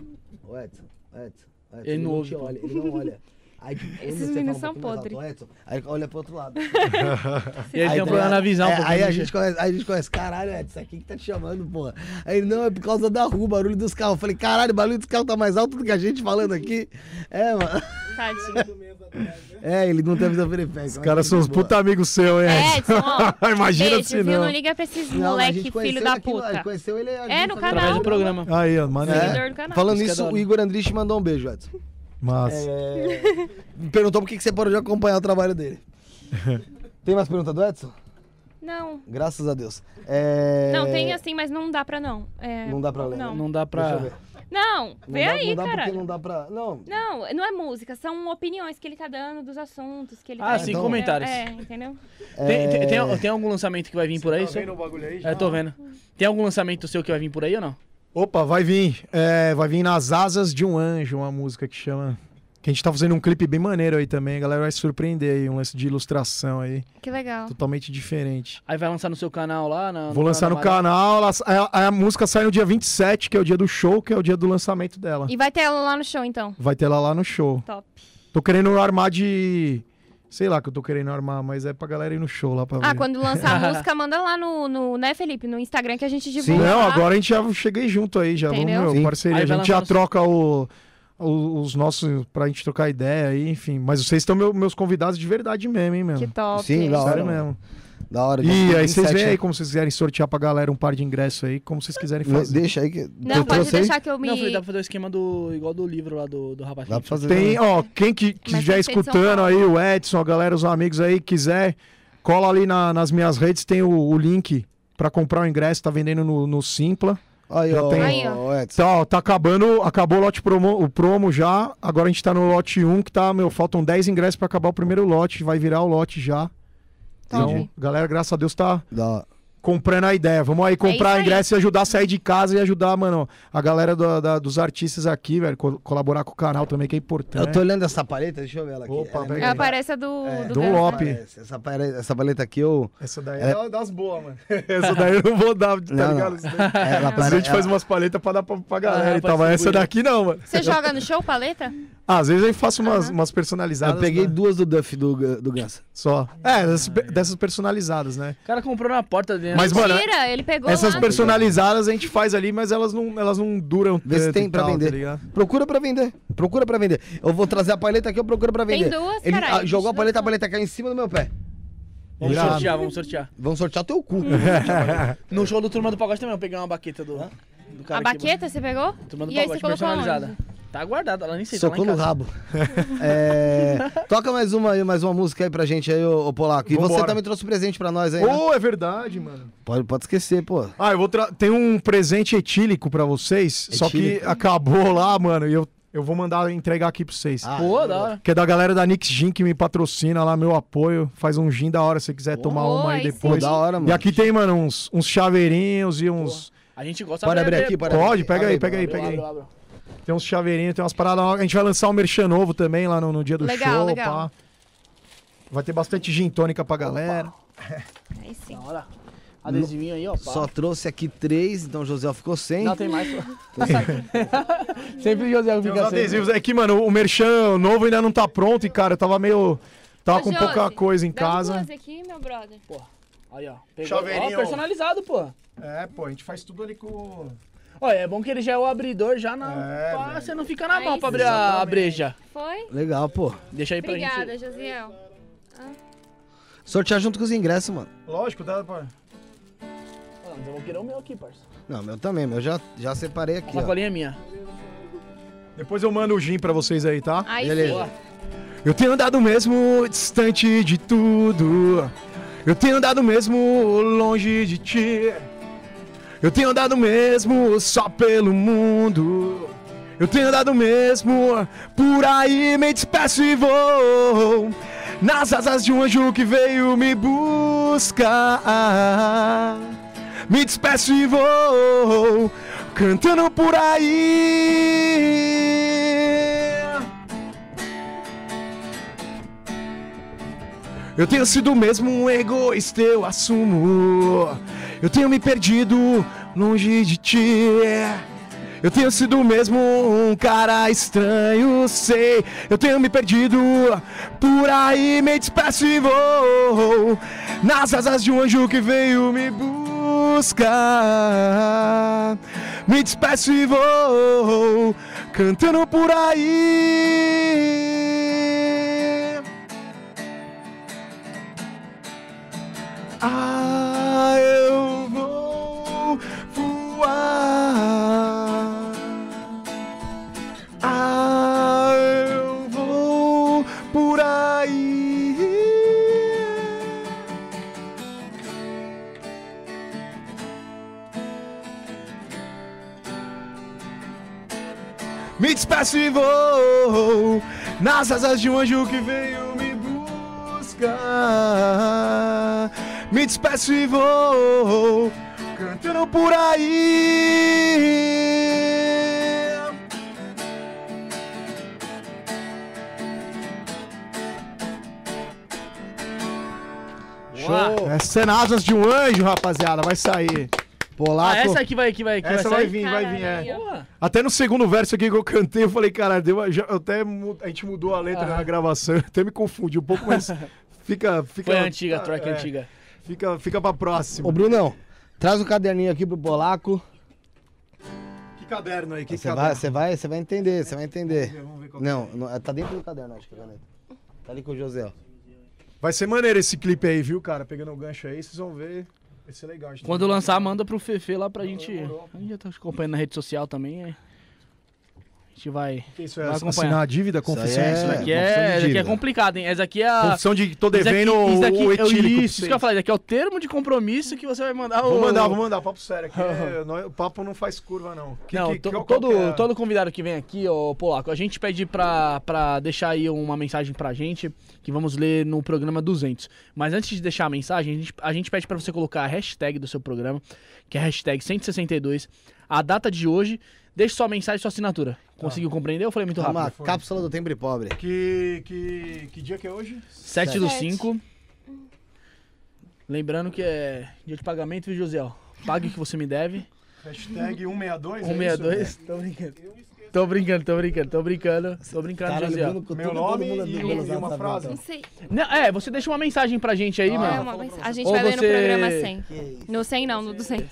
Ô Edson, Edson. Edson Ele não ouve, olha, ele não olha. Aí, tipo, Esses meninos um são podres. aí olha pro outro lado. E ele Aí, tem um problema na visão, É, aí, a gente conhece, aí a gente conhece, caralho, Edson, aqui que tá te chamando, porra. Aí, não, é por causa da rua, o barulho dos carros. Eu falei, caralho, o barulho dos carros tá mais alto do que a gente falando aqui. É, mano. Tadinho. É, ele não tem visão periférica. Os caras são os puta amigos seus, hein? É, Edson, ó. Imagina Beijo, se viu? não. Não liga pra esses Não, moleque filho da ele aqui puta. conheceu ele aqui É, no canal. Através do programa. Aí, ó, maneiro. É. Falando Isso é o Igor Andrich mandou um beijo, Edson. Mas. É, Perguntou por que você parou de acompanhar o trabalho dele. Tem mais pergunta do Edson? Não. Graças a Deus. É, Não, tem assim, mas não dá pra não. É, Não dá pra ler, Não, Não dá Deixa eu pra. ver. não Não vem dá, aí, não dá cara. porque não dá pra... Não, Não, não é música, são opiniões que ele tá dando dos assuntos que ele Ah, tá sim, então- comentários. É, entendeu? Tem, tem, é, tem, tem algum lançamento que vai vir por aí? seu? o bagulho aí? É, tô vendo. Tem algum lançamento seu que vai vir por aí ou não? Opa, vai vir. É, vai vir nas asas de um anjo, uma música que chama. Que a gente tá fazendo um clipe bem maneiro aí também. A galera vai se surpreender aí. Um lance de ilustração aí. Que legal. Totalmente diferente. Aí vai lançar no seu canal lá? na- Vou lançar no canal. da canal. ela- a, a música sai no dia 27, que é o dia do show, que é o dia do lançamento dela. E vai ter ela lá no show, então. Vai ter ela lá no show. Top. Tô querendo armar de. Sei lá que eu tô querendo armar, mas é pra galera ir no show lá pra Ah, ver. quando lançar a música, manda lá no, no, né, Felipe? No Instagram que a gente divulga. Não, lá. agora a gente já cheguei junto aí, já Entendeu? vamos, Sim. meu, parceria. Aí A gente já troca o, o- os nossos pra gente trocar ideia aí, enfim. Mas vocês estão meu- meus convidados de verdade mesmo, hein, meu? Que top. Sim, da hora. Sério mesmo. Da hora. E aí vocês 27, veem aí como vocês quiserem sortear pra galera um par de ingressos aí, como vocês quiserem fazer. Deixa aí que... Não, pode deixar que eu me... Não, falei, dá pra fazer o esquema do. igual do livro lá do, do rapaz. Dá pra fazer Tem, ó, quem que estiver escutando aí, o Edson, a galera, os amigos aí, quiser, cola ali na- nas minhas redes, tem o, o link pra comprar o ingresso, tá vendendo no, no Simpla. Aí, Já ó, tem. Aí, ó. Tá, ó, tá acabando, acabou o lote promo, o promo já, agora a gente tá no lote 1, que tá, meu, faltam 10 ingressos pra acabar o primeiro lote, vai virar o lote já. Então, Top. galera, graças a Deus tá comprando a ideia. Vamos aí comprar isso aí. ingresso e ajudar a sair de casa e ajudar, mano, a galera do- da- dos artistas aqui, velho, co- colaborar com o canal também, que é importante. Eu tô olhando essa paleta, deixa eu ver ela aqui. Opa, Ela é pega Ela aí. parece a do, É, do, do Gus, Lop. né? Parece. Essa paleta, essa paleta aqui, eu... Essa daí É- é das boas, mano. Essa daí eu não vou dar, tá Não, ligado? não. Isso daí- Ela A gente faz umas paletas pra dar pra, pra galera Ah, e tal, mas essa distribuir. daqui não, mano. Você joga no show, paleta? Ah, às vezes eu faço umas, umas personalizadas. Eu peguei né? duas do Duff do, do Guns. Só. É, dessas, dessas personalizadas, né? O cara comprou na porta dele. Mas, mano, Mentira, ele pegou Essas lá. personalizadas a gente faz ali, mas elas não, elas não duram Vê se tem pra tal, vender. tá ligado? Procura pra vender. Procura pra vender. Eu vou trazer a paleta aqui, eu procuro pra Tem vender. duas, Ele caralho, ah, jogou a deixa eu paleta, a paleta caiu em cima do meu pé. Vamos Irado. sortear, vamos sortear. Vamos sortear teu cu. No show do Turma do Pagode também, eu peguei uma baqueta do. do cara A que- baqueta você pegou? Turma do E aí Pagode, você colocou personalizada. onde? Tá guardada, ela nem sei, Socou tá no rabo. É, toca mais uma aí, mais uma música aí pra gente aí, ô, ô Polaco. E você Vambora. também trouxe presente pra nós aí, né? Ô, é verdade, mano. Pode, pode esquecer, pô. Ah, eu vou tra... Tem um presente etílico pra vocês, só que Etílico? acabou lá, mano, e eu, eu vou mandar entregar aqui pra vocês. Ah, Pô, da hora. Que é da galera da Nix Gin que me patrocina lá, meu apoio. Faz um gin da hora se você quiser tomar Pô, uma aí aí Pô, depois. da hora, mano. E aqui tem, mano, uns, uns chaveirinhos e uns. A gente gosta Pode de abrir aqui, pode abrir Pode, aqui. pega Abre aí, pega aí, abre pega aí. Tem uns chaveirinhos, tem umas paradas. A gente vai lançar um merchan novo também lá no, no dia do Legal, show. legal. pá. Vai ter bastante gin tônica pra galera. Aí sim. Da hora. Adesivinho aí, ó. pá. Só trouxe aqui três, então o José ficou sem. Não, tem mais. Sempre o José fica sem. adesivos. É que, mano, o merchan novo ainda não tá pronto e, cara, eu tava meio. Tava Ô, com Josi, pouca coisa em dá casa. close aqui, meu brother. Aí, ó. Pegou. Chaveirinho. Ó, personalizado, pô. É, pô, a gente faz tudo ali com. Olha, é bom que ele já é o abridor, já na. É, pá, você não fica na Aí mão pra abrir a, a breja. Foi? Legal, pô. Deixa aí pra Obrigada, gente. Josiel. Sortear junto com os ingressos, mano. Lógico, dá pra. Ah, mas eu vou querer o meu aqui, parça. Não, meu também, meu já, já separei A aqui, ó. sacolinha é minha. Depois eu mando o gin pra vocês aí, tá? Aí Beleza. Boa. Eu tenho andado mesmo distante de tudo. Eu tenho andado mesmo longe de ti. Eu tenho andado mesmo só pelo mundo. Eu tenho andado mesmo por aí, me despeço e vou. Nas asas de um anjo que veio me buscar. Me despeço e vou cantando por aí. Eu tenho sido mesmo um egoísta, eu assumo. Eu tenho me perdido longe de ti. Eu tenho sido mesmo um cara estranho, sei. Eu tenho me perdido por aí, me despeço e vou nas asas de um anjo que veio me buscar. Me despeço e vou cantando por aí. Ah, eu Me despeço e vou nas asas de um anjo que veio me buscar. Me despeço e vou cantando por aí. Show. Essa é nas asas de um anjo, rapaziada, vai sair. Polaco. Ah, essa aqui vai, que vai, que Essa vai sair? vir, vai vir, é. Porra. Até no segundo verso aqui que eu cantei, eu falei, cara, deu, já, até a gente mudou a letra Aham. na gravação, até me confundi um pouco, mas fica, fica. Foi a antiga, a track é, antiga. Fica, fica pra próxima. Ô, Brunão, traz o caderninho aqui pro Polaco. Que caderno aí? Que Você caderno? vai, você vai, você vai entender, você vai entender. Vamos ver qual que Não, não, tá dentro do caderno, acho que a caneta. Tá ali com o José, ó. Vai ser maneiro esse clipe aí, viu, cara? Pegando o gancho aí, vocês vão ver. Vai ser legal. Quando lançar, manda pro Fefe lá pra gente. A gente já tá acompanhando na rede social também. é. Gente vai. Isso é vai assinar acompanhar. a dívida, confissão? Isso Isso É, confissão de é, essa aqui é dívida. complicado, hein? Essa aqui é a. Confissão de que tô isso devendo aqui, isso daqui, o eu- etílico. Isso, isso que eu ia vocês. falar. Isso aqui é o termo de compromisso que você vai mandar o. Vou mandar, vou mandar, papo sério aqui. é, o papo não faz curva, não. Que- Não, que- to- qual- todo, é? todo convidado que vem aqui, ô Polaco, a gente pede pra, pra deixar aí uma mensagem pra gente, que vamos ler no programa 200. Mas antes de deixar a mensagem, a gente, a gente pede pra você colocar a hashtag do seu programa, que é a hashtag 162, a data de hoje, deixe sua mensagem e sua assinatura. Conseguiu compreender ou falei muito Uma rápido? cápsula do tempo pobre. Que, que, que dia que é hoje? 7 do Sete. 5. Lembrando que é dia de pagamento, viu, José? Pague o que você me deve. Hashtag 162. é isso? 162. Tô brincando. Tô brincando, tô brincando, tô brincando. Tô brincando, Cara, José. Meu nome e- e uma essa frase. Não data. sei. Não, é, você deixa uma mensagem pra gente aí, Ah, É mano. uma mensagem. A gente Ou vai ler no você- programa 100. Que isso. No 100 não, no 200.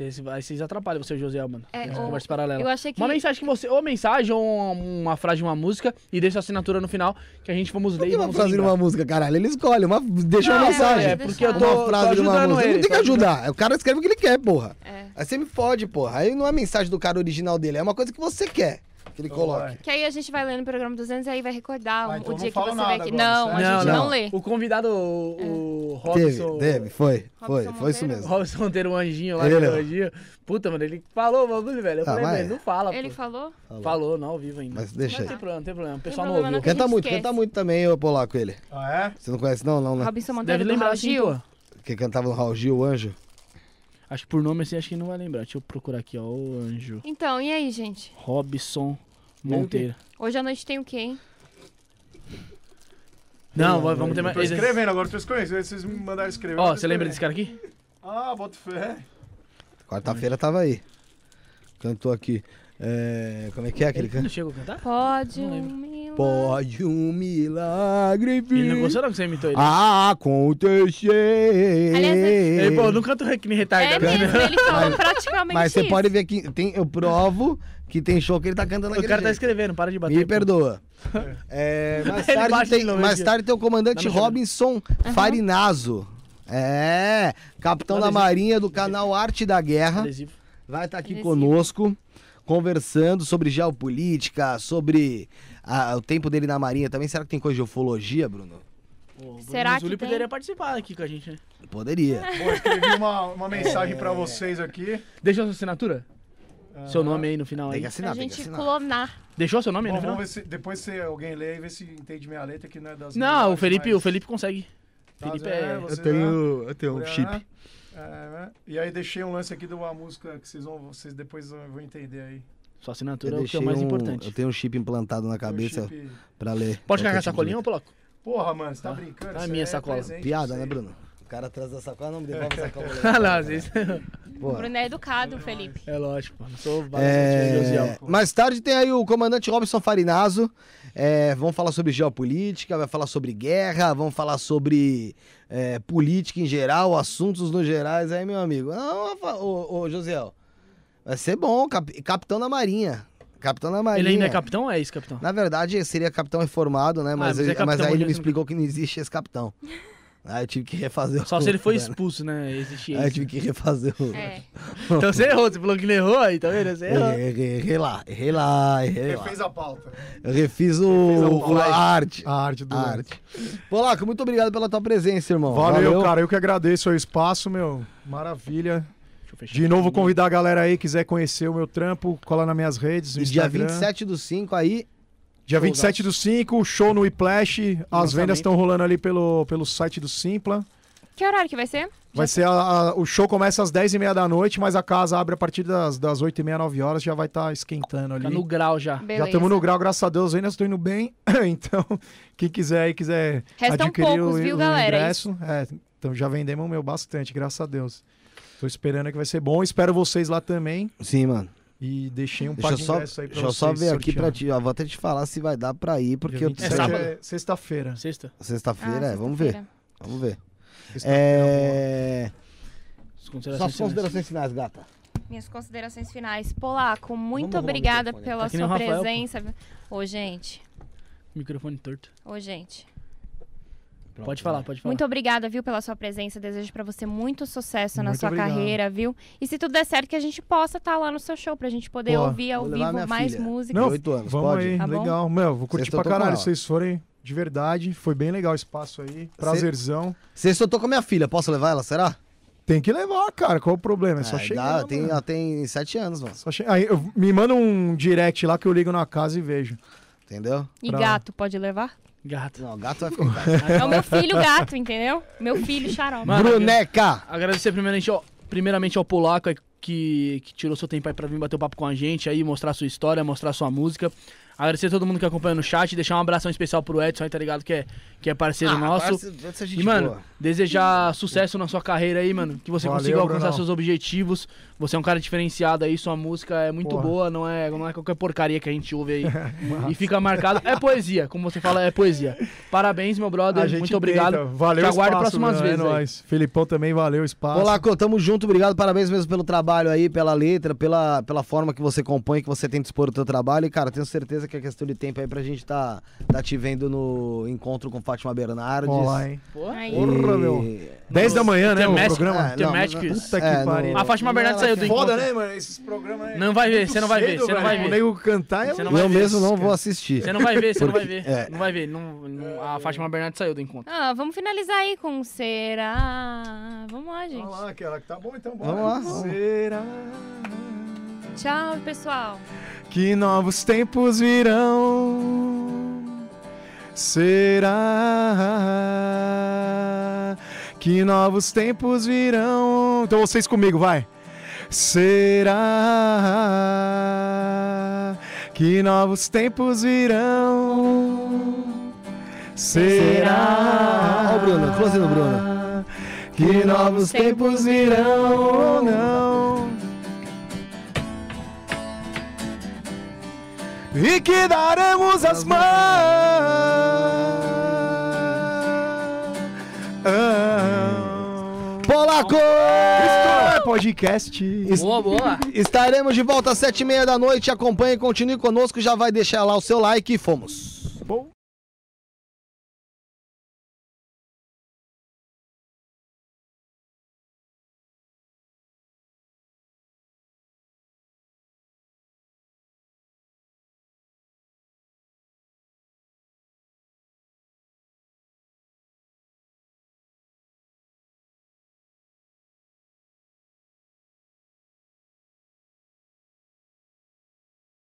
Vocês, vai- vocês atrapalham você, José, mano. É, Essa ou- conversa paralela. Eu achei que... Uma mensagem que você. Ou mensagem, ou uma, uma frase de uma música, e deixa a assinatura no final, que a gente vamos Por ler que e uma vamos frase de uma música, caralho? Ele escolhe, uma, deixa Não, uma mensagem. É, porque eu tô, uma tô frase de uma música. ele. Não tem que ajudar. O cara escreve o que ele quer, porra. É. Aí você me fode, porra. Aí não é mensagem do cara original dele, é uma coisa que você quer. Que ele coloque. vai. Que aí a gente vai ler no programa 200 e aí vai recordar Ah, o então dia não que fala você nada veio aqui. agora, Não, certo? a gente Não, não, não. lê. O convidado, o, o Teve, Robson. teve, foi, foi, Robson foi isso Monteiro? mesmo. Robson Monteiro, o anjinho lá, Ele o não. anjinho. Puta, mano, ele falou o bagulho, velho. Eu Ah, falei, mas- velho, não fala. Ele pô. falou? Falou, não, ao vivo ainda. Mas deixa Não aí. tem problema, não tem problema. O pessoal problema, não não ouviu. que a Canta muito, esquece. canta muito também, ô Polaco, ele. Ah, é? Você não conhece não, não, né? Robinson Monteiro Deve do lembrar Raul Gil? pô. Que cantava no Raul Gil, o Anjo. Acho que por nome assim, acho que não vai lembrar. Deixa eu procurar aqui, ó. O anjo. Então, e aí, gente? Robson Monteiro. Hoje à noite tem o quê, hein? Não, vamos ter mais. Tô escrevendo agora, tô escrevendo. Vocês me mandaram escrever. Ó, você lembra desse cara aqui? Ah, bota fé. Quarta-feira tava aí. Cantou aqui. É, como é que é aquele Ele não canto? chegou a cantar? Pode Não lembro. Milagre. Pode um milagre Ele não vir gostou não que você imitou ele. acontecer. Aliás, Ele, pô, não canto que nem É retardado. mesmo, ele falou praticamente Mas você isso. pode ver que tem, eu provo que tem show que ele tá cantando O cara tá escrevendo, para de bater. Me pô. perdoa. É, mais, tarde tem, mais tarde tem o comandante Dá no Robinson Farinazo. É, capitão da. Marinha do canal Arte da Guerra. Adesivo. Vai estar aqui Adesivo. conosco, conversando sobre geopolítica, sobre ah, o tempo dele na Marinha também. Será que tem coisa de ufologia, Bruno? Pô, o Bruno Será que Zulli tem? poderia participar aqui com a gente, né? Poderia. Pô, escrevi uma, uma mensagem pra vocês aqui. Deixou sua assinatura? Seu nome aí no final Tem aí. que assinar, Pra tem que gente assinar. clonar. Deixou seu nome aí Bom, no final? vamos ver se depois se alguém lê e vê se entende minha letra, que não é das Não, melhores, o Felipe, mas- o Felipe consegue. Tá, Felipe é. você, Eu tenho, eu tenho um né? chip. É, né? E aí deixei um lance aqui de uma música que vocês vão, vocês depois vão entender aí. Sua assinatura Eu, é o que é o mais um, importante. eu tenho um chip implantado na cabeça chip- pra ler. Pode carregar a sacolinha ou. Polaco? Porra, mano, você tá brincando? Ah, Isso minha é sacola. presente, Piada, né, aí. Bruno? O cara atrás da sacola não me devolve a sacola. Ah, não, às vezes. O. Bruno é educado, Felipe. É lógico, mano. Sou É, mais tarde tem aí o comandante Robson Farinazo. É, vamos falar sobre geopolítica, vai falar sobre guerra, vamos falar sobre é, política em geral, assuntos no gerais aí, meu amigo. Não, ô, ô Josiel, vai ser bom, cap- capitão da Marinha. Capitão da Marinha. Ele ainda é capitão ou é esse capitão? Na verdade, seria capitão reformado, né? Mas, mas é ele- capitão, mas aí ele me mas- explicou que não existe esse capitão. Aí eu tive que refazer o. Só se ele foi né? expulso, né? Existe Aí eu tive que refazer o. É. Então você errou, você falou que ele errou aí, tá vendo? Você errou. Errei, lá, errei lá, errei lá. fez a pauta. Eu refiz o, fez a o- a arte. A arte do A arte. Polaco, muito obrigado pela tua presença, irmão. Valeu, cara. Eu que agradeço o espaço, meu. Maravilha. Fechar De novo, convidar a galera aí, quiser conhecer o meu trampo, cola nas minhas redes, no E dia Instagram. 27 do 5 aí, Dia Showzaço. 27 do 5, show no Whiplash. As vendas estão rolando ali pelo, pelo site do Simpla. Que horário que vai ser? Vai ser a- a- o show começa às 10h30 da noite, mas a casa abre a partir das, das 8h30, 9 horas, já vai estar esquentando ali. Tá no grau já. Já Beleza. estamos no grau, graças a Deus, as vendas estão indo bem. então, quem quiser aí, quiser Restam adquirir poucos, o, viu, o galera? É ingresso. É, então já vendemos meu bastante, graças a Deus. Tô esperando que vai ser bom. Espero vocês lá também. sim, mano. E deixei um Deixa par de só, ingressos aí pra deixa eu só ver aqui pra ti. ó, vou até te falar se vai dar pra ir, porque eu 27 É é sexta-feira. Sexta. Sexta-feira, Ah, é, vamos ver. Vamos ver. É. As Suas considerações finais. gata. Minhas considerações finais. Polaco, muito o obrigada pela Tá sua Rafael, pô. presença. Ô, gente. Microfone torto. Ô, gente. Pode falar, pode falar. Muito obrigada, viu, pela sua presença. Desejo pra você muito sucesso na Muito sua obrigado. carreira, viu? E se tudo der certo, que a gente possa estar lá no seu show pra gente poder Boa. ouvir ao vivo mais filha. música. Não, De oito anos, Vamos pode? aí, Tá legal. Meu, vou curtir pra caralho se vocês forem de verdade. Foi bem legal o espaço aí. Prazerzão. Sexta eu tô com a minha filha, posso levar ela, será? Tem que levar, cara. Qual o problema? É só Ah, chegar. dá, tem, ela tem sete anos, mano. Só che... Aí, eu- me manda um direct lá que eu ligo na casa e vejo. Entendeu? E Pra- gato, pode levar? Gato. Não, o gato vai ficar. É o meu filho gato, entendeu? Meu filho xarope. Mano, Bruneca! Agradecer primeiramente ao, primeiramente ao Polaco que, que tirou seu tempo aí pra vir bater o papo com a gente aí, mostrar sua história, mostrar sua música. Agradecer a todo mundo que acompanha no chat, deixar um abração especial pro Edson aí, tá ligado? Que é, que é parceiro nosso. Ah, gente E, mano, boa. desejar sucesso na sua carreira aí, mano. Que você Valeu, consiga alcançar Brunão. seus objetivos. Você é um cara diferenciado aí, sua música é muito Porra. boa, não é, não é qualquer porcaria que a gente ouve aí. e fica marcado. É poesia, como você fala, é poesia. Parabéns, meu brother. A gente Muito obrigado. tenta. Valeu Te aguardo espaço, próximas Bruno, vezes É nóis. Felipão também, valeu o espaço. Polaco, tamo junto, obrigado, parabéns mesmo pelo trabalho aí, pela letra, pela, pela forma que você compõe, que você tenta expor o teu trabalho. E, cara, tenho certeza que é questão de tempo aí pra gente tá, tá te vendo no encontro com Fátima Bernardes. Olá, hein? Porra. Meu. 10 da manhã, né? O programa. É, Temáticas. Puta que É, pariu. A Fátima Bernardes saiu do Foda, encontro. né, mano? Esses programas. aí. Não vai ver, você não vai ver, você não vai ver. O nego cantar é Eu ver mesmo não vou assistir. Você não vai ver, você não vai ver. é. Não vai ver. A Fátima Bernardes saiu do encontro. Ah, vamos finalizar aí com Será. Vamos lá, gente. Vamos lá, aquela que tá bom, então bora. Vamos lá. Será Tchau, pessoal. que novos tempos virão? Será que novos tempos virão? Então vocês comigo, vai. Será que novos tempos virão? Será? Ó o Bruno, close no Bruno. Que novos tempos virão ou não? E que daremos as mãos. Polaco! Isto é podcast. Boa, boa. Estaremos de volta às sete e meia da noite. Acompanhe, continue conosco. Já vai deixar lá o seu like e fomos.